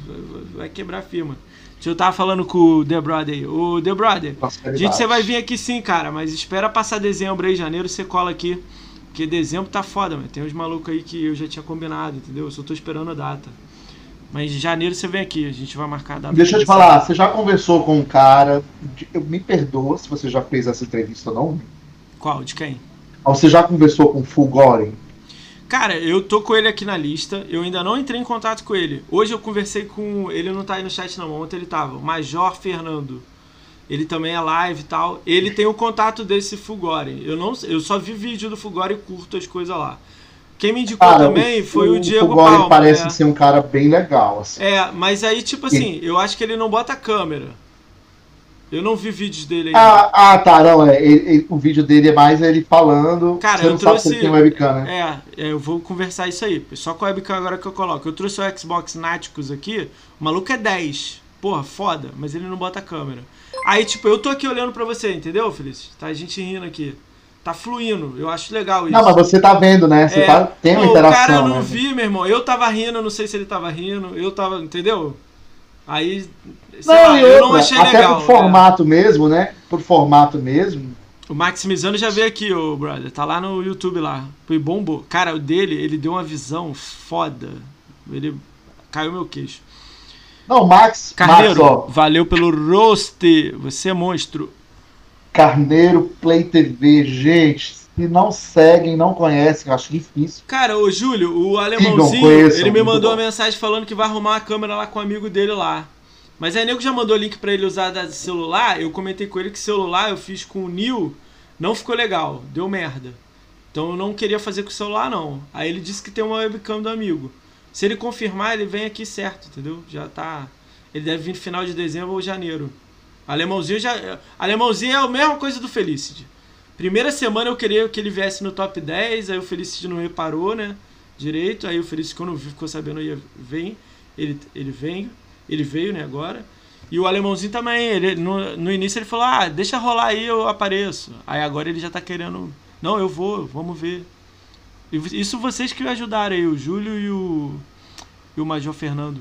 vai quebrar a firma. Eu tava falando com o The Brother aí. Ô, The Brother, gente, você vai vir aqui sim, cara, mas espera passar dezembro aí, janeiro, você cola aqui. Porque dezembro tá foda, mano. Tem uns malucos aí que eu já tinha combinado, entendeu? Eu só tô esperando a data. Mas em janeiro você vem aqui, a gente vai marcar a data. Deixa eu te falar, você já conversou com um cara. Eu, me perdoa se você já fez essa entrevista ou não. Qual? De quem? Você já conversou com o Fulgoren? Cara, eu tô com ele aqui na lista. Eu ainda não entrei em contato com ele. Hoje eu conversei com. Ele não tá aí no chat, não. Ontem ele tava. O Major Fernando. Ele também é live e tal. Ele tem o contato desse Fulgore. Eu, não, eu só vi vídeo do Fulgore e curto as coisas lá. Quem me indicou cara, também o, foi o, o Diego Fulgore Palma. parece é. ser um cara bem legal. Assim. É, mas aí, tipo assim, eu acho que ele não bota câmera. Eu não vi vídeos dele ainda. Ah, ah tá, não, é. Ele, ele, o vídeo dele é mais ele falando. Cara, eu trouxe. Sabe webcam, né? É, é, eu vou conversar isso aí. Só com a webcam agora que eu coloco. Eu trouxe o Xbox Naticus aqui. O maluco é 10. Porra, foda, mas ele não bota câmera. Aí, tipo, eu tô aqui olhando pra você, entendeu, Feliz? Tá a gente rindo aqui. Tá fluindo, eu acho legal isso. Não, mas você tá vendo, né? Você é, tá, tem uma pô, interação. O cara eu não né? vi, meu irmão. Eu tava rindo, não sei se ele tava rindo. Eu tava, entendeu? Aí não, lá, eu, não achei até legal. Até por formato mesmo, né? Por formato mesmo. O Maximizano já veio aqui, o brother. Tá lá no YouTube lá. Foi bombou. Cara, o dele, ele deu uma visão foda. Ele caiu meu queixo. Não, Max. Carneiro, Max, valeu pelo roast. Você é monstro. Carneiro Play TV. Gente, se não seguem, não conhecem, eu acho difícil. Cara, o Júlio, o alemãozinho, ele me mandou uma mensagem falando que vai arrumar uma câmera lá com um amigo dele lá. Mas aí nego já mandou link para ele usar da celular. Eu comentei com ele que celular eu fiz com o Nil, não ficou legal, deu merda. Então eu não queria fazer com o celular não. Aí ele disse que tem uma webcam do amigo. Se ele confirmar, ele vem aqui certo, entendeu? Já tá. Ele deve vir no final de dezembro ou janeiro. Alemãozinho já. Alemãozinho é a mesma coisa do Felicity. Primeira semana eu queria que ele viesse no top 10, aí o Felicity não reparou, né? Direito, aí o Felicity, quando ficou sabendo, ia vem, ele, ele vem, ele veio, né, agora. E o alemãozinho também, ele, no, no início ele falou, ah, deixa rolar aí, eu apareço. Aí agora ele já tá querendo, não, eu vou, vamos ver. Isso vocês que ajudaram aí, o Júlio e o, e o Major Fernando.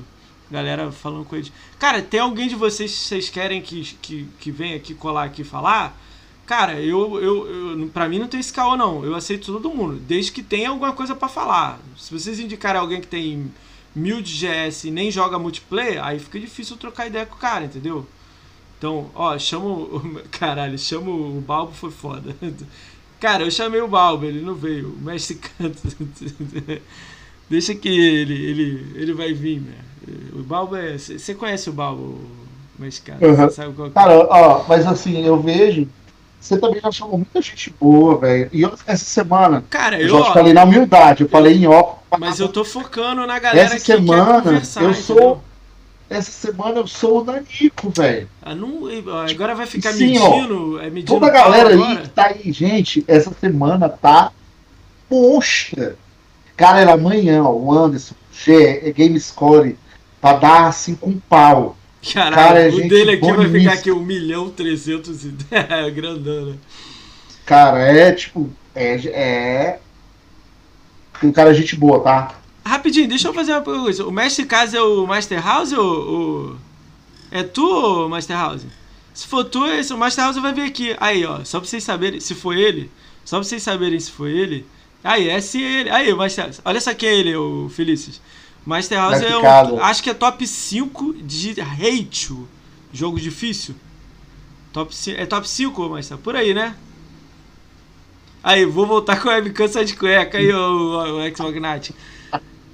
Galera falando com eles. Cara, tem alguém de vocês que vocês querem que, que, que venha aqui colar aqui falar? Cara, eu, eu, eu pra mim não tem esse caô não. Eu aceito todo mundo, desde que tenha alguma coisa para falar. Se vocês indicarem alguém que tem mil de GS e nem joga multiplayer, aí fica difícil trocar ideia com o cara, entendeu? Então, ó, chamo. Caralho, chamo o Balbo, foi foda. Cara, eu chamei o Balbo, ele não veio. O mestre canta. Deixa que ele, ele, ele vai vir, né? O Balbo é. Você conhece o Balbo, cara? Uhum. Sabe qual é? Cara, ó, mas assim, eu vejo você também já chamou muita gente boa, velho. E eu, essa semana. Cara, eu, eu já falei na humildade, eu falei em ó. Mas eu tô focando na galera essa que semana, quer eu sou. Entendeu? Essa semana eu sou o Nanico, velho. Ah, não, agora vai ficar Sim, medindo, ó, é medindo. Toda a galera aí que tá aí, gente, essa semana tá monstra. Cara, era amanhã, ó, o Anderson, G, é Game Score, pra dar assim com pau. Caralho, cara, é o dele aqui vai ficar aqui 1 milhão 300 e... é grandona. Cara, é tipo. É. é... Um cara gente boa, tá? Rapidinho, deixa eu fazer uma coisa. O Mestre Casa é o Master House ou. É tu ou Master House? Se for tu, esse, o Master House vai vir aqui. Aí, ó, só pra vocês saberem se foi ele. Só pra vocês saberem se foi ele. Aí, é se ele. Aí, o Master House. Olha só quem é ele, o Felícios. Master House é um, acho que é top 5 de hate. Jogo difícil. Top, é top 5, Master? Por aí, né? Aí, vou voltar com o webcam só de cueca aí, o, o X-Magnate.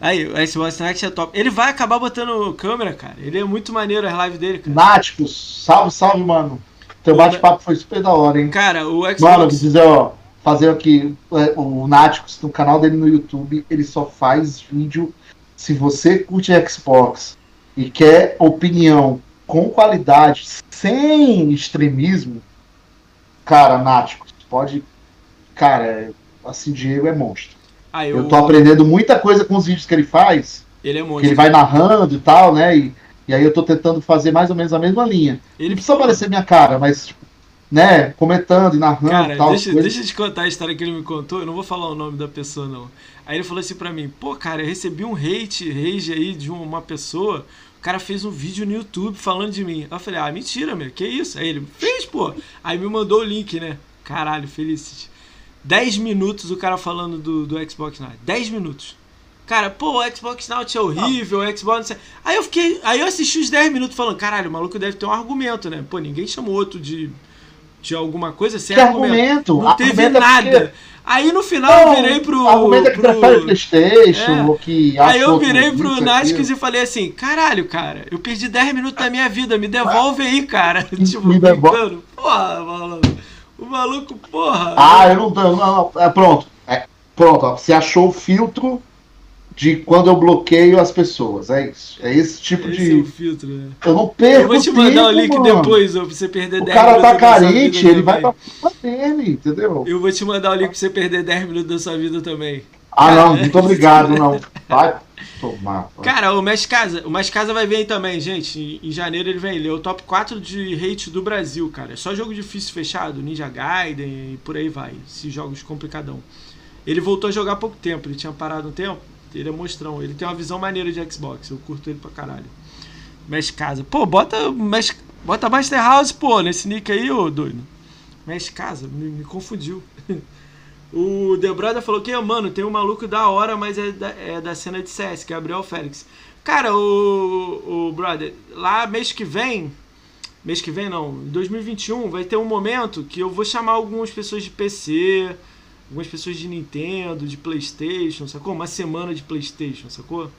Aí, o X-Magnate é top. Ele vai acabar botando câmera, cara. Ele é muito maneiro as lives dele, cara. Náticos, salve, salve, mano. Teu bate-papo foi super da hora, hein? Cara, o Xbox... Mano, dizer, ó, fazer aqui, é, o Náticos, no canal dele no YouTube, ele só faz vídeo se você curte Xbox e quer opinião com qualidade, sem extremismo, cara, Nático, pode. Cara, assim, Diego é monstro. Ah, eu... eu tô aprendendo muita coisa com os vídeos que ele faz. Ele é monstro. Que ele vai narrando e tal, né? E, e aí eu tô tentando fazer mais ou menos a mesma linha. Ele não precisa aparecer minha cara, mas tipo, né, comentando e narrando Cara, tal. Deixa, deixa eu te contar a história que ele me contou, eu não vou falar o nome da pessoa, não. Aí ele falou assim pra mim, pô, cara, eu recebi um hate, rage aí de uma pessoa, o cara fez um vídeo no YouTube falando de mim. Eu falei, ah, mentira, meu, que isso? Aí ele, fez, pô. Aí me mandou o link, né? Caralho, Felicity. 10 minutos o cara falando do, do Xbox Night. 10 minutos. Cara, pô, o Xbox Now é horrível, o Xbox. Aí eu fiquei. Aí eu assisti os 10 minutos falando, caralho, o maluco deve ter um argumento, né? Pô, ninguém chamou outro de de alguma coisa sem argumento. argumento. Não teve nada. Porque... Aí no final eu virei pro. Argumento é que pro... prefere Playstation, é. ou que Aí eu virei pro Nascus e falei assim: caralho, cara, eu perdi 10 minutos da minha vida, me devolve aí, cara. tipo, me devolve. Porra, maluco. O maluco, porra. Ah, eu não. não, não é, pronto. É, pronto, ó, você achou o filtro de quando eu bloqueio as pessoas. É isso. É esse tipo esse de. É o filtro, né? Eu não perco. Eu vou te mandar tempo, o link mano. depois, pra você perder o 10 minutos. O cara tá carente, ele vai pra dele, entendeu? Eu vou te mandar o link pra você perder 10 minutos da sua vida também. Ah, não, muito obrigado, não. Vai tomar. Cara, o Mais Casa, o Mais Casa vai vir aí também, gente. Em, janeiro ele vem. Ele é o top 4 de hate do Brasil, cara. É só jogo difícil fechado, Ninja Gaiden e por aí vai. Esses jogos complicadão. Ele voltou a jogar há pouco tempo, ele tinha parado um tempo. Ele é monstrão. Ele tem uma visão maneira de Xbox. Eu curto ele pra caralho. Mexe casa. Pô, bota, mexe, bota Master House, pô, nesse nick aí, ô doido. Mexe casa. Me, me confundiu. o The Brother falou que, mano, tem um maluco da hora, mas é da, é da cena de CS, Gabriel Félix. Cara, o, o Brother, lá mês que vem mês que vem não, em 2021 vai ter um momento que eu vou chamar algumas pessoas de PC, algumas pessoas de Nintendo, de PlayStation, sacou? Uma semana de PlayStation, sacou?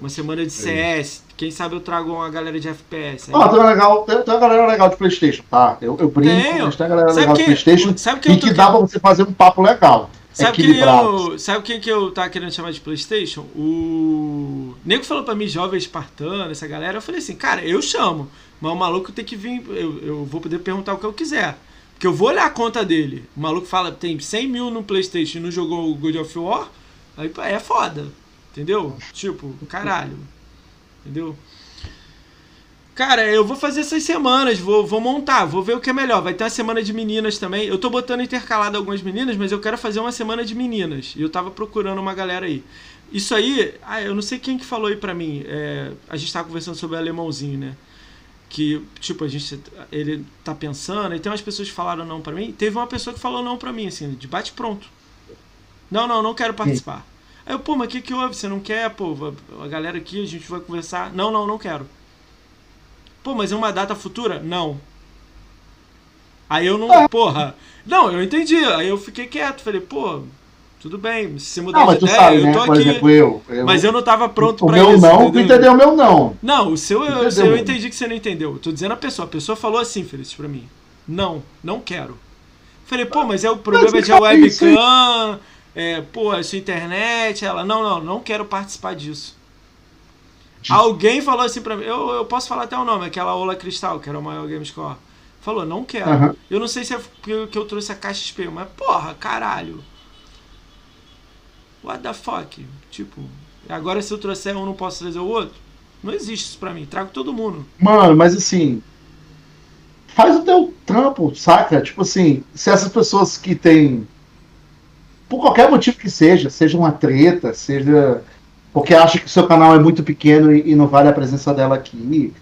Uma semana de CS. Quem sabe eu trago uma galera de FPS. Aí... Ah, tem uma, legal, tem, tem uma galera legal de PlayStation, tá? Eu, eu brinco, Tenho. mas tem uma galera sabe legal que, de PlayStation sabe que e que dá pra você fazer um papo legal. Sabe quem, eu, sabe quem que eu tava querendo chamar de PlayStation? O. Nego falou pra mim, jovem espartano, essa galera. Eu falei assim, cara, eu chamo. Mas o maluco tem que vir. Eu, eu vou poder perguntar o que eu quiser. Porque eu vou olhar a conta dele. O maluco fala, tem 100 mil no PlayStation e não jogou o God of War. Aí é foda. Entendeu? Tipo, caralho. Entendeu? Cara, eu vou fazer essas semanas, vou, vou montar, vou ver o que é melhor. Vai ter uma semana de meninas também. Eu tô botando intercalado algumas meninas, mas eu quero fazer uma semana de meninas. E eu tava procurando uma galera aí. Isso aí, ah, eu não sei quem que falou aí pra mim. É, a gente tava conversando sobre o alemãozinho, né? Que, tipo, a gente. Ele tá pensando, e tem umas pessoas que falaram não pra mim. Teve uma pessoa que falou não pra mim, assim, de bate pronto. Não, não, não quero participar. Aí eu, pô, mas o que que houve? Você não quer, pô? A galera aqui, a gente vai conversar. Não, não, não quero. Pô, mas é uma data futura? Não. Aí eu não. É. Porra. Não, eu entendi. Aí eu fiquei quieto. Falei, pô, tudo bem. Se você mudar não, de ideia, sabe, eu né? tô aqui. Exemplo, eu, eu, mas eu não tava pronto para isso. O meu não, tu entendeu o meu não. Não, o seu eu, eu entendi que você não entendeu. tô dizendo a pessoa. A pessoa falou assim, Feliz, pra mim. Não, não quero. Falei, pô, mas é o problema de webcam. É, pô, a sua internet. Ela, não, não, não quero participar disso. Alguém falou assim pra mim, eu, eu posso falar até o nome, aquela Ola Cristal, que era o maior game score. Falou, não quero. Uhum. Eu não sei se é porque eu trouxe a caixa XP, mas porra, caralho. What the fuck? Tipo, agora se eu trouxer um, não posso trazer o outro? Não existe isso pra mim, trago todo mundo. Mano, mas assim. Faz o teu trampo, saca? Tipo assim, se essas pessoas que têm. Por qualquer motivo que seja, seja uma treta, seja porque acha que o seu canal é muito pequeno e, e não vale a presença dela aqui.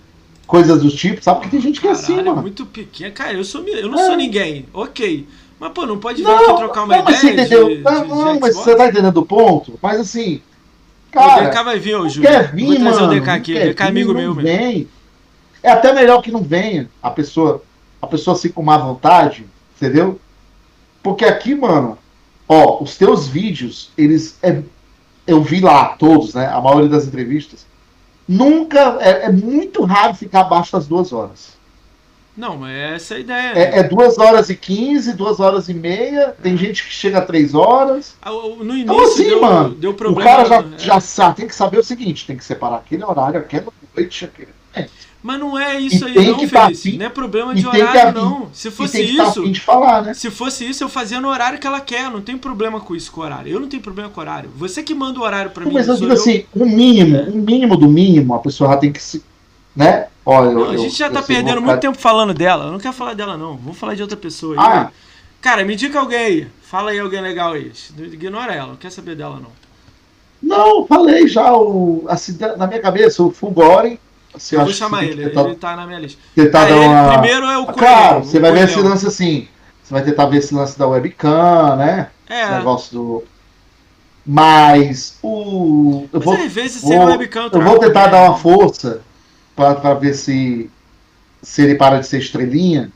Coisas do tipo, sabe? Porque tem gente que é assim, mano. É muito pequeno. Cara, eu, sou, eu não é. sou ninguém. Ok. Mas, pô, não pode vir não, aqui trocar uma não, ideia. Mas você entendeu? De, não, de, não mas você tá entendendo o ponto? Mas assim. Cara, o DK vai vir, ô, Júlio. Quer vir, Vou trazer mano, o DK aqui. O DK é amigo meu, vem. É até melhor que não venha a pessoa, a pessoa assim com má vontade, entendeu? Porque aqui, mano, ó, os teus vídeos, eles é eu vi lá todos, né? A maioria das entrevistas. Nunca. É, é muito raro ficar abaixo das duas horas. Não, mas essa é a ideia. É, é duas horas e quinze, duas horas e meia. Tem gente que chega a três horas. Ah, no início então, assim, deu, mano, deu problema. O cara já, é. já sabe, tem que saber o seguinte: tem que separar aquele horário, aquela noite, aquele. É. Mas não é isso aí, não, tá. Não é problema de horário, não. Se fosse tá isso. Falar, né? Se fosse isso, eu fazia no horário que ela quer. Não tem problema com isso com o horário. Eu não tenho problema com o horário. Você que manda o horário para mim. Mas eu digo eu... assim, o mínimo, o mínimo do mínimo, a pessoa já tem que se. Né? Olha, não, a gente já tá perdendo muito tempo falando dela. Eu não quero falar dela, não. Vamos falar de outra pessoa aí. Ah. Cara, me diga alguém aí. Fala aí alguém legal aí. Ignora ela, não quer saber dela, não. Não, falei já. O, assim, na minha cabeça, o Fulgore você eu vou chamar ele, tentar... ele tá na minha lista. Tentar dar uma... Primeiro é o Coelho. Claro, você vai ver esse lance assim. Você vai tentar ver esse lance da webcam, né? É. Esse negócio do. Mas o. Eu Mas vou, às vezes vou, webcam. Eu vou tentar dar uma força pra, pra ver se. Se ele para de ser estrelinha.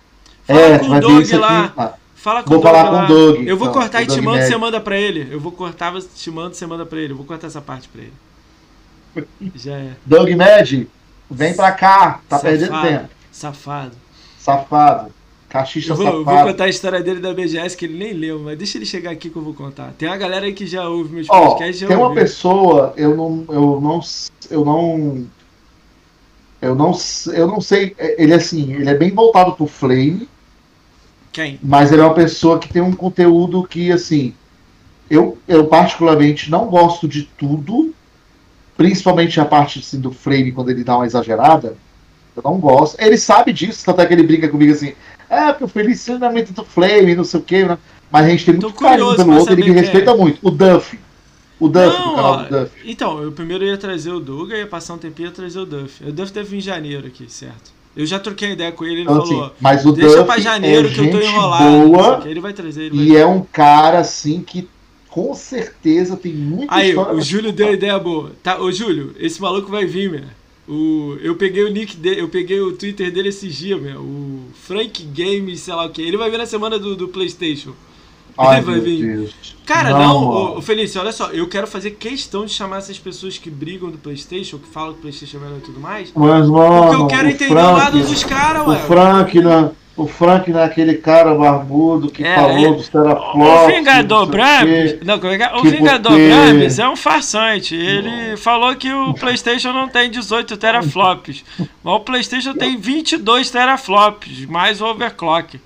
Fala é, com o Doug lá. Aqui, Fala com vou o Doug falar lá. com o Doug. Eu vou então, cortar e te mando, você manda pra ele. Eu vou cortar, te mando, você manda pra ele. Eu vou cortar essa parte pra ele. Já é. Doug Med, Vem pra cá, tá safado, perdendo tempo. Safado. Safado. Cachista eu vou, safado. vou contar a história dele da BGS que ele nem leu, mas deixa ele chegar aqui que eu vou contar. Tem uma galera aí que já ouve meus oh, podcasts. Tem uma pessoa, eu não, eu não, eu não, eu não, eu não sei. Ele assim, ele é bem voltado pro Flame. Quem? Mas ele é uma pessoa que tem um conteúdo que assim, eu, eu particularmente não gosto de tudo principalmente a parte assim, do frame, quando ele dá uma exagerada, eu não gosto. Ele sabe disso, tanto é que ele brinca comigo assim, é, porque o Feliz é muito do Flame, não sei o que, né? Mas a gente tem muito carinho pelo outro, ele me respeita é. muito. O Duff. O Duff, não, canal ó, do Duff. Então, eu primeiro ia trazer o Duga, ia passar um tempinho e ia trazer o Duff. O Duff deve vir em janeiro aqui, certo? Eu já troquei ideia com ele, ele então, falou. Assim, mas o deixa Duff pra janeiro é que eu tô enrolado. Boa, ele vai trazer. Ele vai e trazer. é um cara assim que com certeza tem muita Aí, história. Aí, o Júlio deu a ideia boa. Tá, ô Júlio, esse maluco vai vir, meu. O, eu peguei o nick dele, eu peguei o Twitter dele esses dias, meu. O Frank Games, sei lá o que. Ele vai vir na semana do, do PlayStation. Ai, vai vir. Cara, Não, não, ô, Felício, olha só, eu quero fazer questão de chamar essas pessoas que brigam do PlayStation, que falam que o PlayStation é melhor e tudo mais. Mas, mano, Porque eu quero o entender Frank, o lado dos caras, O ué. Frank, na, o Frank naquele cara barbudo que É, falou é. dos teraflops. O Vingador não o. Brambis. Não, como é que é? O que Vingador porque- Brambis é um farsante. Ele falou que o PlayStation não tem 18 teraflops. Mas o PlayStation tem 22 teraflops, mais o overclock.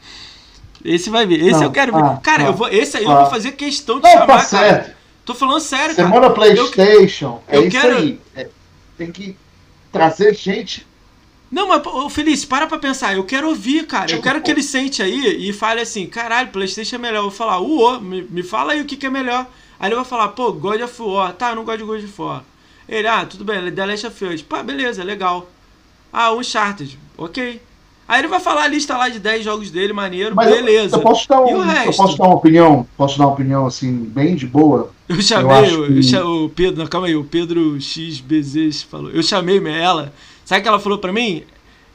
Esse vai ver. Esse Não, eu quero ver. ah, Cara, ah, eu vou, esse aí eu ah. vou fazer questão de Não, chamar, tá cara. certo. Tô falando sério, cara. Semana PlayStation. eu é isso quero- aí. É, tem que trazer gente. Não, mas, ô, Feliz, para pra pensar. Eu quero ouvir, cara. Eu quero que ele sente aí e fale assim: caralho, PlayStation é melhor. Eu vou falar, uô, me, me fala aí o que, que é melhor. Aí ele vai falar, pô, God of War. Tá, eu não gosto de God of War. Ele, ah, tudo bem, The Last of Us. Pá, beleza, legal. Ah, Uncharted, ok. Aí ele vai falar a lista lá de 10 jogos dele, maneiro, Mas eu- beleza. Eu, posso dar E o um, eu resto? posso dar uma opinião. Posso dar uma opinião assim, bem de boa. Eu chamei o, que- eu cha- o Pedro, não, calma aí, o Pedro XBZ falou. Eu chamei ela. Sabe o que ela falou pra mim?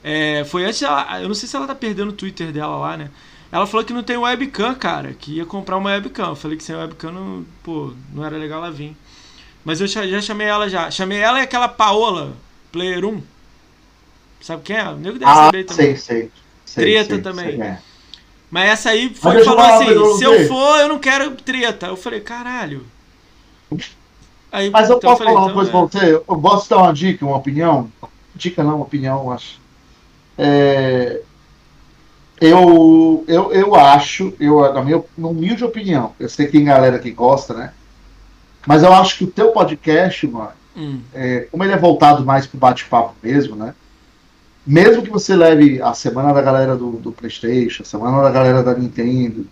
É, foi antes ela, eu não sei se ela tá perdendo o Twitter dela lá, né? Ela falou que não tem webcam, cara, que ia comprar uma webcam. Eu falei que sem webcam não, pô, não era legal ela vir. Mas eu cha- já chamei ela já. Chamei ela e aquela Paola, Player 1. Sabe quem é? O nego deve Ah, saber também. sei, sei. sei Treta sei, também. sei, é. Mas essa aí foi falou falar, assim: eu- se eu for, eu não quero treta. Eu falei, caralho. Aí, Mas eu então posso falei, falar uma então, coisa é. pra você? Eu posso dar uma dica, uma opinião? Dica não, uma opinião, eu acho. É, eu, eu, eu acho, eu, na minha humilde opinião, eu sei que tem galera que gosta, né? Mas eu acho que o teu podcast, mano, Hum. é, como ele é voltado mais pro bate-papo mesmo, né? Mesmo que você leve a semana da galera do, do PlayStation, a semana da galera da Nintendo,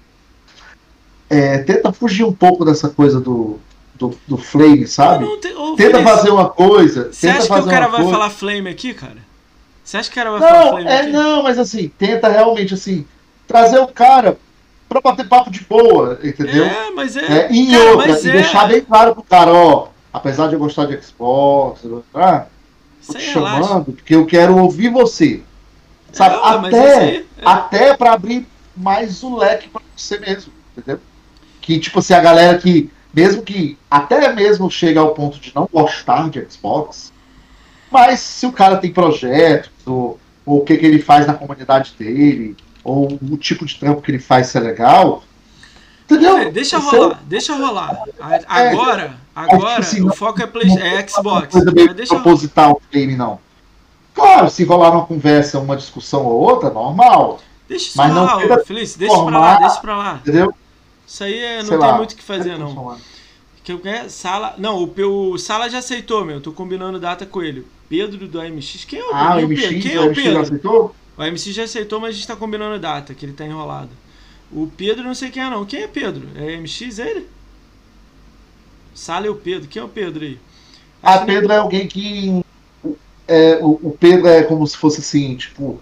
é, tenta fugir um pouco dessa coisa do, do, do flame, sabe? Ô, Tenta fazer uma coisa. Você acha que o cara vai coisa. falar flame aqui, cara? Você acha que o cara vai falar Não, flame é, aqui? não, mas assim, tenta realmente assim, trazer o cara pra bater papo de boa, entendeu? É, mas é. É, e em cara, outra, e é. deixar bem claro pro cara, ó, apesar de eu gostar de Xbox, ah, relaxa. chamando porque eu quero ouvir você. Sabe? É, até, é. até pra abrir mais o leque pra você mesmo, entendeu? Que, tipo assim, a galera que, mesmo que até mesmo chega ao ponto de não gostar de Xbox, mas se o cara tem projetos, ou, ou o que, que ele faz na comunidade dele, ou o tipo de trampo que ele faz ser legal, entendeu? É, deixa rolar, deixa rolar. A- Agora, agora, assim, o não- foco é, play, não é Xbox. coisa meio Mas deixa rolar. proposital o game, não. Claro, se rolar uma conversa, uma discussão ou outra, normal, Deixa isso Mas não Felício, deixa pra lá, formar- deixa pra lá. entendeu? Isso aí é, não Sei tem lá. muito o que fazer, não. Que eu quero sala. Não, o, o Sala já aceitou, meu. Tô combinando data com ele. Pedro do AMX. Quem é o, Ah, o MX, Pedro? Quem é o o MX já Pedro? aceitou? O MC já aceitou, mas a gente tá combinando data, que ele tá enrolado. O Pedro não sei quem é não. Quem é Pedro? É MX ele? Sala é o Pedro. Quem é o Pedro aí? Ah, Acho que- Pedro é alguém que. É, o, o Pedro é como se fosse assim, tipo,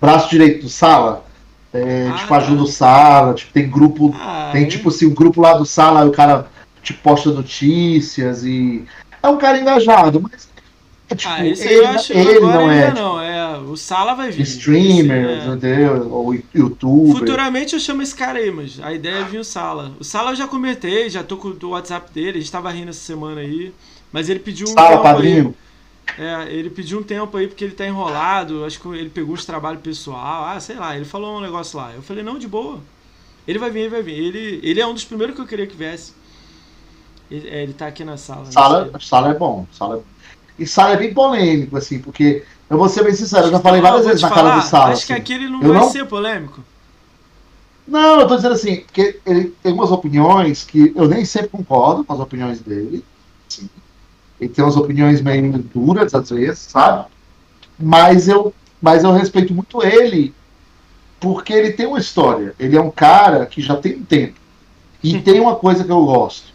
braço direito do Sala. É, Ah, tipo, ajuda o Sala, tipo, tem grupo. Ah, Tem é? tipo assim, o grupo lá do Sala, o cara tipo, posta notícias e. É um cara engajado, mas. é, tipo, Ah, esse ele, eu acho ele agora não é tipo, não. É, o Sala vai vir. streamer, Esse é- entendeu? Ou youtuber. Futuramente eu chamo esse cara aí, mas a ideia é vir o Sala. O Sala eu já comentei, já tô com o WhatsApp dele, a gente tava rindo essa semana aí. Mas ele pediu um Sala, tempo padrinho. aí. É, ele pediu um tempo aí porque ele tá enrolado. Acho que ele pegou uns trabalhos pessoal. Ah, sei lá, ele falou um negócio lá. Eu falei, não, de boa. Ele vai vir, ele vai vir. Ele, ele é um dos primeiros que eu queria que viesse. Ele, é, ele tá aqui na sala. Sala, Sala é bom. Sala é... E Sala é bem polêmico, assim, porque eu vou ser bem sincero, eu já falei várias vezes na cara do Sala. Acho que assim. aquele não Eu vai não- ser polêmico. Não, eu tô dizendo assim, que ele tem umas opiniões que eu nem sempre concordo com as opiniões dele. Sim. Ele tem umas opiniões meio duras às vezes, sabe? Mas eu, mas eu respeito muito ele porque ele tem uma história. Ele é um cara que já tem um tempo. E tem uma coisa que eu gosto.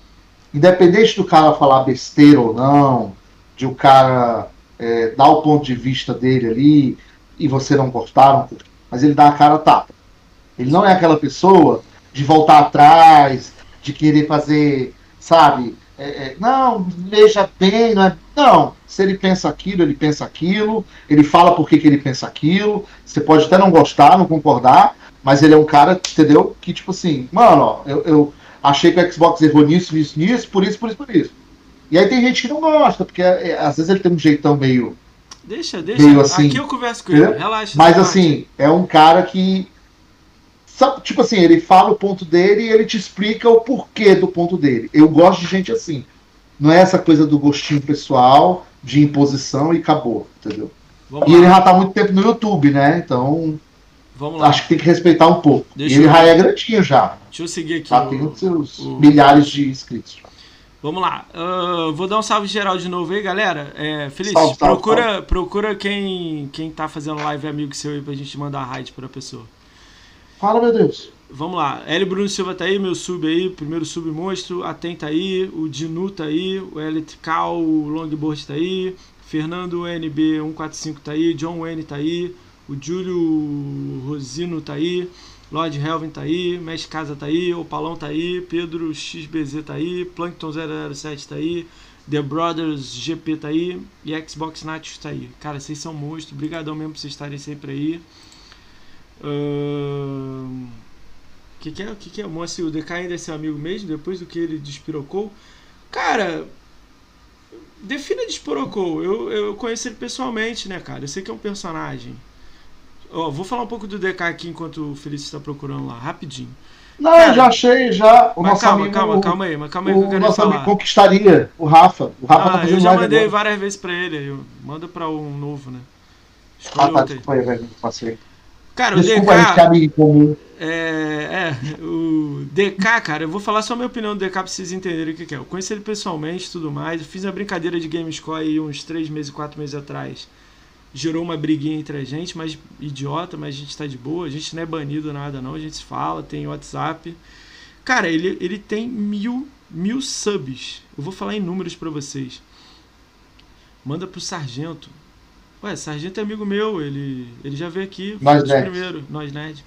Independente do cara falar besteira ou não, de o cara é, dar o ponto de vista dele ali e você não gostar, não curtir, mas ele dá a cara a tapa. Ele não é aquela pessoa de voltar atrás, de querer fazer, sabe, é, é, não, veja bem, não, é, não, se ele pensa aquilo, ele pensa aquilo, ele fala por que, que ele pensa aquilo, você pode até não gostar, não concordar, mas ele é um cara, entendeu? Que tipo assim, mano, ó, eu, eu achei que o Xbox errou nisso, nisso, nisso, por isso, por isso, por isso. E aí tem gente que não gosta, porque é, às vezes ele tem um jeitão meio. Deixa, deixa. Meio assim, Aqui eu converso com ele, relaxa. Mas assim, é um cara que. Sabe, tipo assim, ele fala o ponto dele e ele te explica o porquê do ponto dele. Eu gosto de gente assim. Não é essa coisa do gostinho pessoal, de imposição e acabou, entendeu? Vamos e lá. ele já tá muito tempo no YouTube, né? Então. Vamos lá. Acho que tem que respeitar um pouco. Deixa e ele eu... já é grandinho já. Deixa eu seguir aqui. Já o... tem os seus o... milhares de inscritos. Vamos lá. Uh, vou dar um salve geral de novo aí, galera. É, Feliz, salve, procura, salve. procura quem, quem tá fazendo live amigo seu aí pra gente mandar a raid pra pessoa. Fala, meu Deus. Vamos lá. L. Bruno Silva tá aí, meu sub aí, primeiro sub monstro. Aten tá aí, o Dinu tá aí, o Electrical, o Longboard tá aí, Fernando NB145 tá aí, John Wayne tá aí, o Júlio Rosino tá aí. Lord Helvin tá aí, Mestre Casa tá aí, O Palão tá aí, Pedro XBZ tá aí, Plankton 007 tá aí, The Brothers GP tá aí e Xbox Natus tá aí. Cara, vocês são monstros, brigadão mesmo por vocês estarem sempre aí. O que, que é? Que, que é? Mostra o DK ainda é seu amigo mesmo, depois do que ele despirocou. Cara, defina despirocou. Eu, eu conheço ele pessoalmente, né, cara? Eu sei que é um personagem. Ó, vou falar um pouco do DK aqui enquanto o Felício está procurando lá, rapidinho. Não, Cara, eu já achei, já. O mas calma, amigo, calma, calma aí, mas calma aí que eu quero nosso falar. amigo conquistaria o Rafa. O Rafa ah, tá eu já mandei agora. várias vezes pra ele. Eu, manda pra um novo, né? Escolhe ah, tá, desculpa aí, velho, passei. Cara, desculpa, o DK. A é amigo comum. É, é, o DK, cara, eu vou falar só a minha opinião do DK pra vocês entenderem o que, que é. Eu conheci ele pessoalmente e tudo mais. Eu fiz uma brincadeira de Gamescore aí uns 3 meses, 4 meses atrás gerou uma briguinha entre a gente, mas idiota, mas a gente tá de boa, a gente não é banido nada não, a gente se fala, tem WhatsApp. Cara, ele, ele tem mil, mil subs. Eu vou falar em números para vocês. Manda pro Sargento. Ué, Sargento é amigo meu, ele, ele já veio aqui, foi nós primeiro, nós Nerd.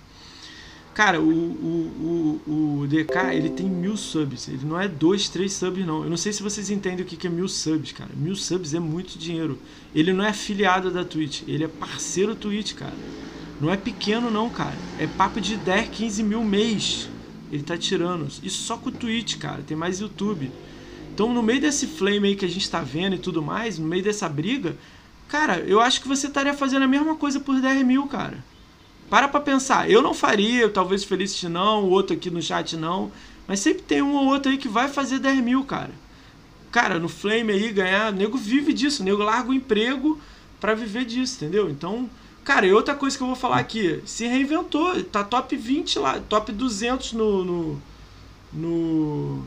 Cara, o, o, o, o DK, ele tem mil subs. Ele não é dois, três subs, não. Eu não sei se vocês entendem o que é mil subs, cara. Mil subs é muito dinheiro. Ele não é afiliado da Twitch. Ele é parceiro Twitch, cara. Não é pequeno, não, cara. É papo de 10, 15 mil mês. Ele tá tirando. Isso só com o Twitch, cara. Tem mais YouTube. Então, no meio desse flame aí que a gente tá vendo e tudo mais, no meio dessa briga, cara, eu acho que você estaria fazendo a mesma coisa por 10 mil, cara. Para pra pensar. Eu não faria, talvez o Felicity não, o outro aqui no chat não. Mas sempre tem um ou outro aí que vai fazer 10 mil, cara. Cara, no Flame aí ganhar, o nego vive disso, o nego larga o emprego para viver disso, entendeu? Então, cara, e outra coisa que eu vou falar aqui, se reinventou, tá top 20 lá, top 200 no no, no,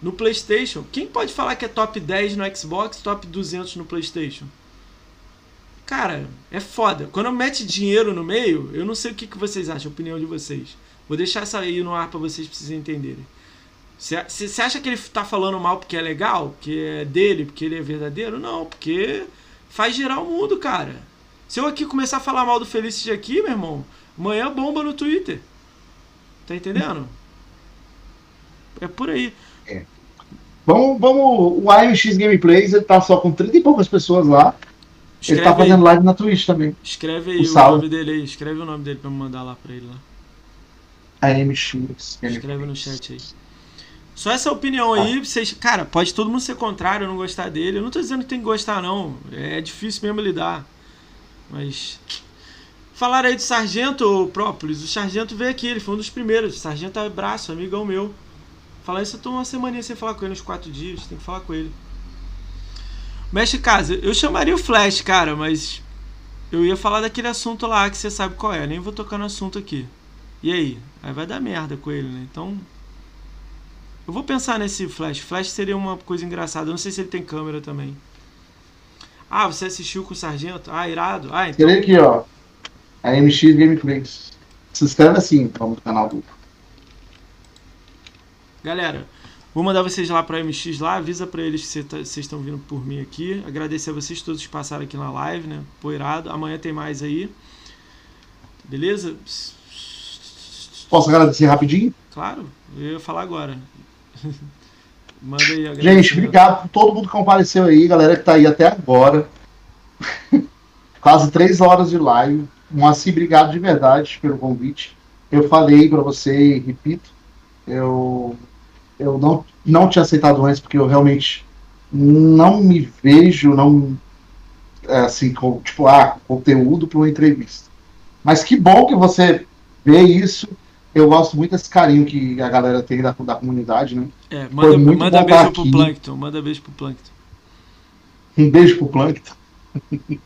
no PlayStation. Quem pode falar que é top 10 no Xbox, top 200 no PlayStation? Cara, é foda. Quando mete dinheiro no meio, eu não sei o que, que vocês acham, a opinião de vocês. Vou deixar essa aí no ar para vocês precisem entenderem. Você acha que ele tá falando mal porque é legal? Que é dele, porque ele é verdadeiro? Não, porque faz girar o mundo, cara. Se eu aqui começar a falar mal do Felicity aqui, meu irmão, amanhã bomba no Twitter. Tá entendendo? É por aí. É. Vamos, vamos. O AMX Gameplays tá só com 30 e poucas pessoas lá. Escreve ele tá fazendo aí. live na Twitch também. Escreve aí o, o nome dele aí. Escreve o nome dele pra me mandar lá pra ele lá. AMX. Escreve no chat aí. Só essa opinião aí, vocês. Cara, pode todo mundo ser contrário, não gostar dele. Eu não tô dizendo que tem que gostar, não. É difícil mesmo lidar. Mas. Falaram aí do Sargento Própolis. O Sargento veio aqui, ele foi um dos primeiros. O Sargento é braço, amigão meu. Falar isso, eu tô uma semana sem falar com ele, uns quatro dias. Tem que falar com ele. Mestre Casa, eu chamaria o Flash, cara, mas eu ia falar daquele assunto lá que você sabe qual é. Nem vou tocar no assunto aqui. E aí? Aí vai dar merda com ele, né? Então. Eu vou pensar nesse Flash. Flash seria uma coisa engraçada. Eu não sei se ele tem câmera também. Ah, você assistiu com o Sargento? Ah, irado. Ah, então. Ele aqui, ó. A MX Gameplays. Se inscreve assim, então, no canal do. Galera, Vou mandar vocês lá para MX lá, avisa para eles que tá, vocês estão vindo por mim aqui. Agradecer a vocês todos que passaram aqui na live, né? Poirado. Amanhã tem mais aí. Beleza? Posso agradecer rapidinho? Claro, eu ia falar agora. Manda aí, Gente, obrigado por todo mundo que compareceu aí, galera que tá aí até agora. Quase três horas de live. Um assim, obrigado de verdade pelo convite. Eu falei para você e repito, eu, eu não, não tinha aceitado antes porque eu realmente não me vejo, não é, assim, com, tipo, ah, conteúdo para uma entrevista. Mas que bom que você vê isso. Eu gosto muito desse carinho que a galera tem da, da comunidade, né? É, manda, manda beijo pro Plankton, manda beijo pro Plankton. Um beijo pro Plankton.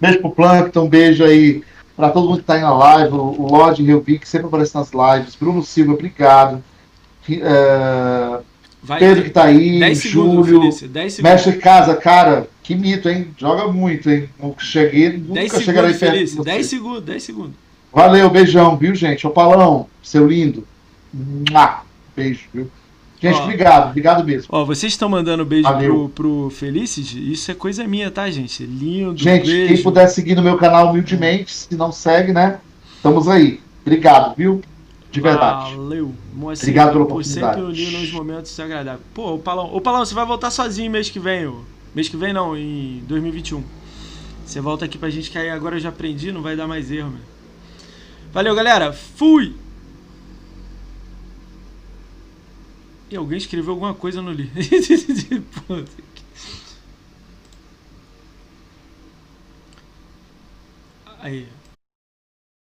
beijo pro Plankton, um beijo aí para todo mundo que está aí na live, o Lorde vi que sempre aparece nas lives, Bruno Silva, obrigado. É, Vai, Pedro que está aí, 10 Júlio, segundos, mestre casa, cara, que mito, hein? Joga muito, hein? Cheguei, nunca chegarei perto. Felício, 10 segundos, 10 segundos. Valeu, beijão, viu, gente? Ô Palão, seu lindo. Beijo, viu? Gente, ó, obrigado, obrigado mesmo. Ó, vocês estão mandando beijo pro, pro Felicity? Isso é coisa minha, tá, gente? Lindo. Gente, beijo. quem puder seguir no meu canal humildemente, se não segue, né? Estamos aí. Obrigado, viu? De verdade. Valeu. Moacir, obrigado pela oportunidade. Por sempre unir nos momentos agradáveis. Pô, o Palão, o Palão, você vai voltar sozinho mês que vem, ô. Mês que vem não, em 2021. Você volta aqui pra gente que aí agora eu já aprendi, não vai dar mais erro, meu. Valeu, galera. Fui! E alguém escreveu alguma coisa no livro. Aí.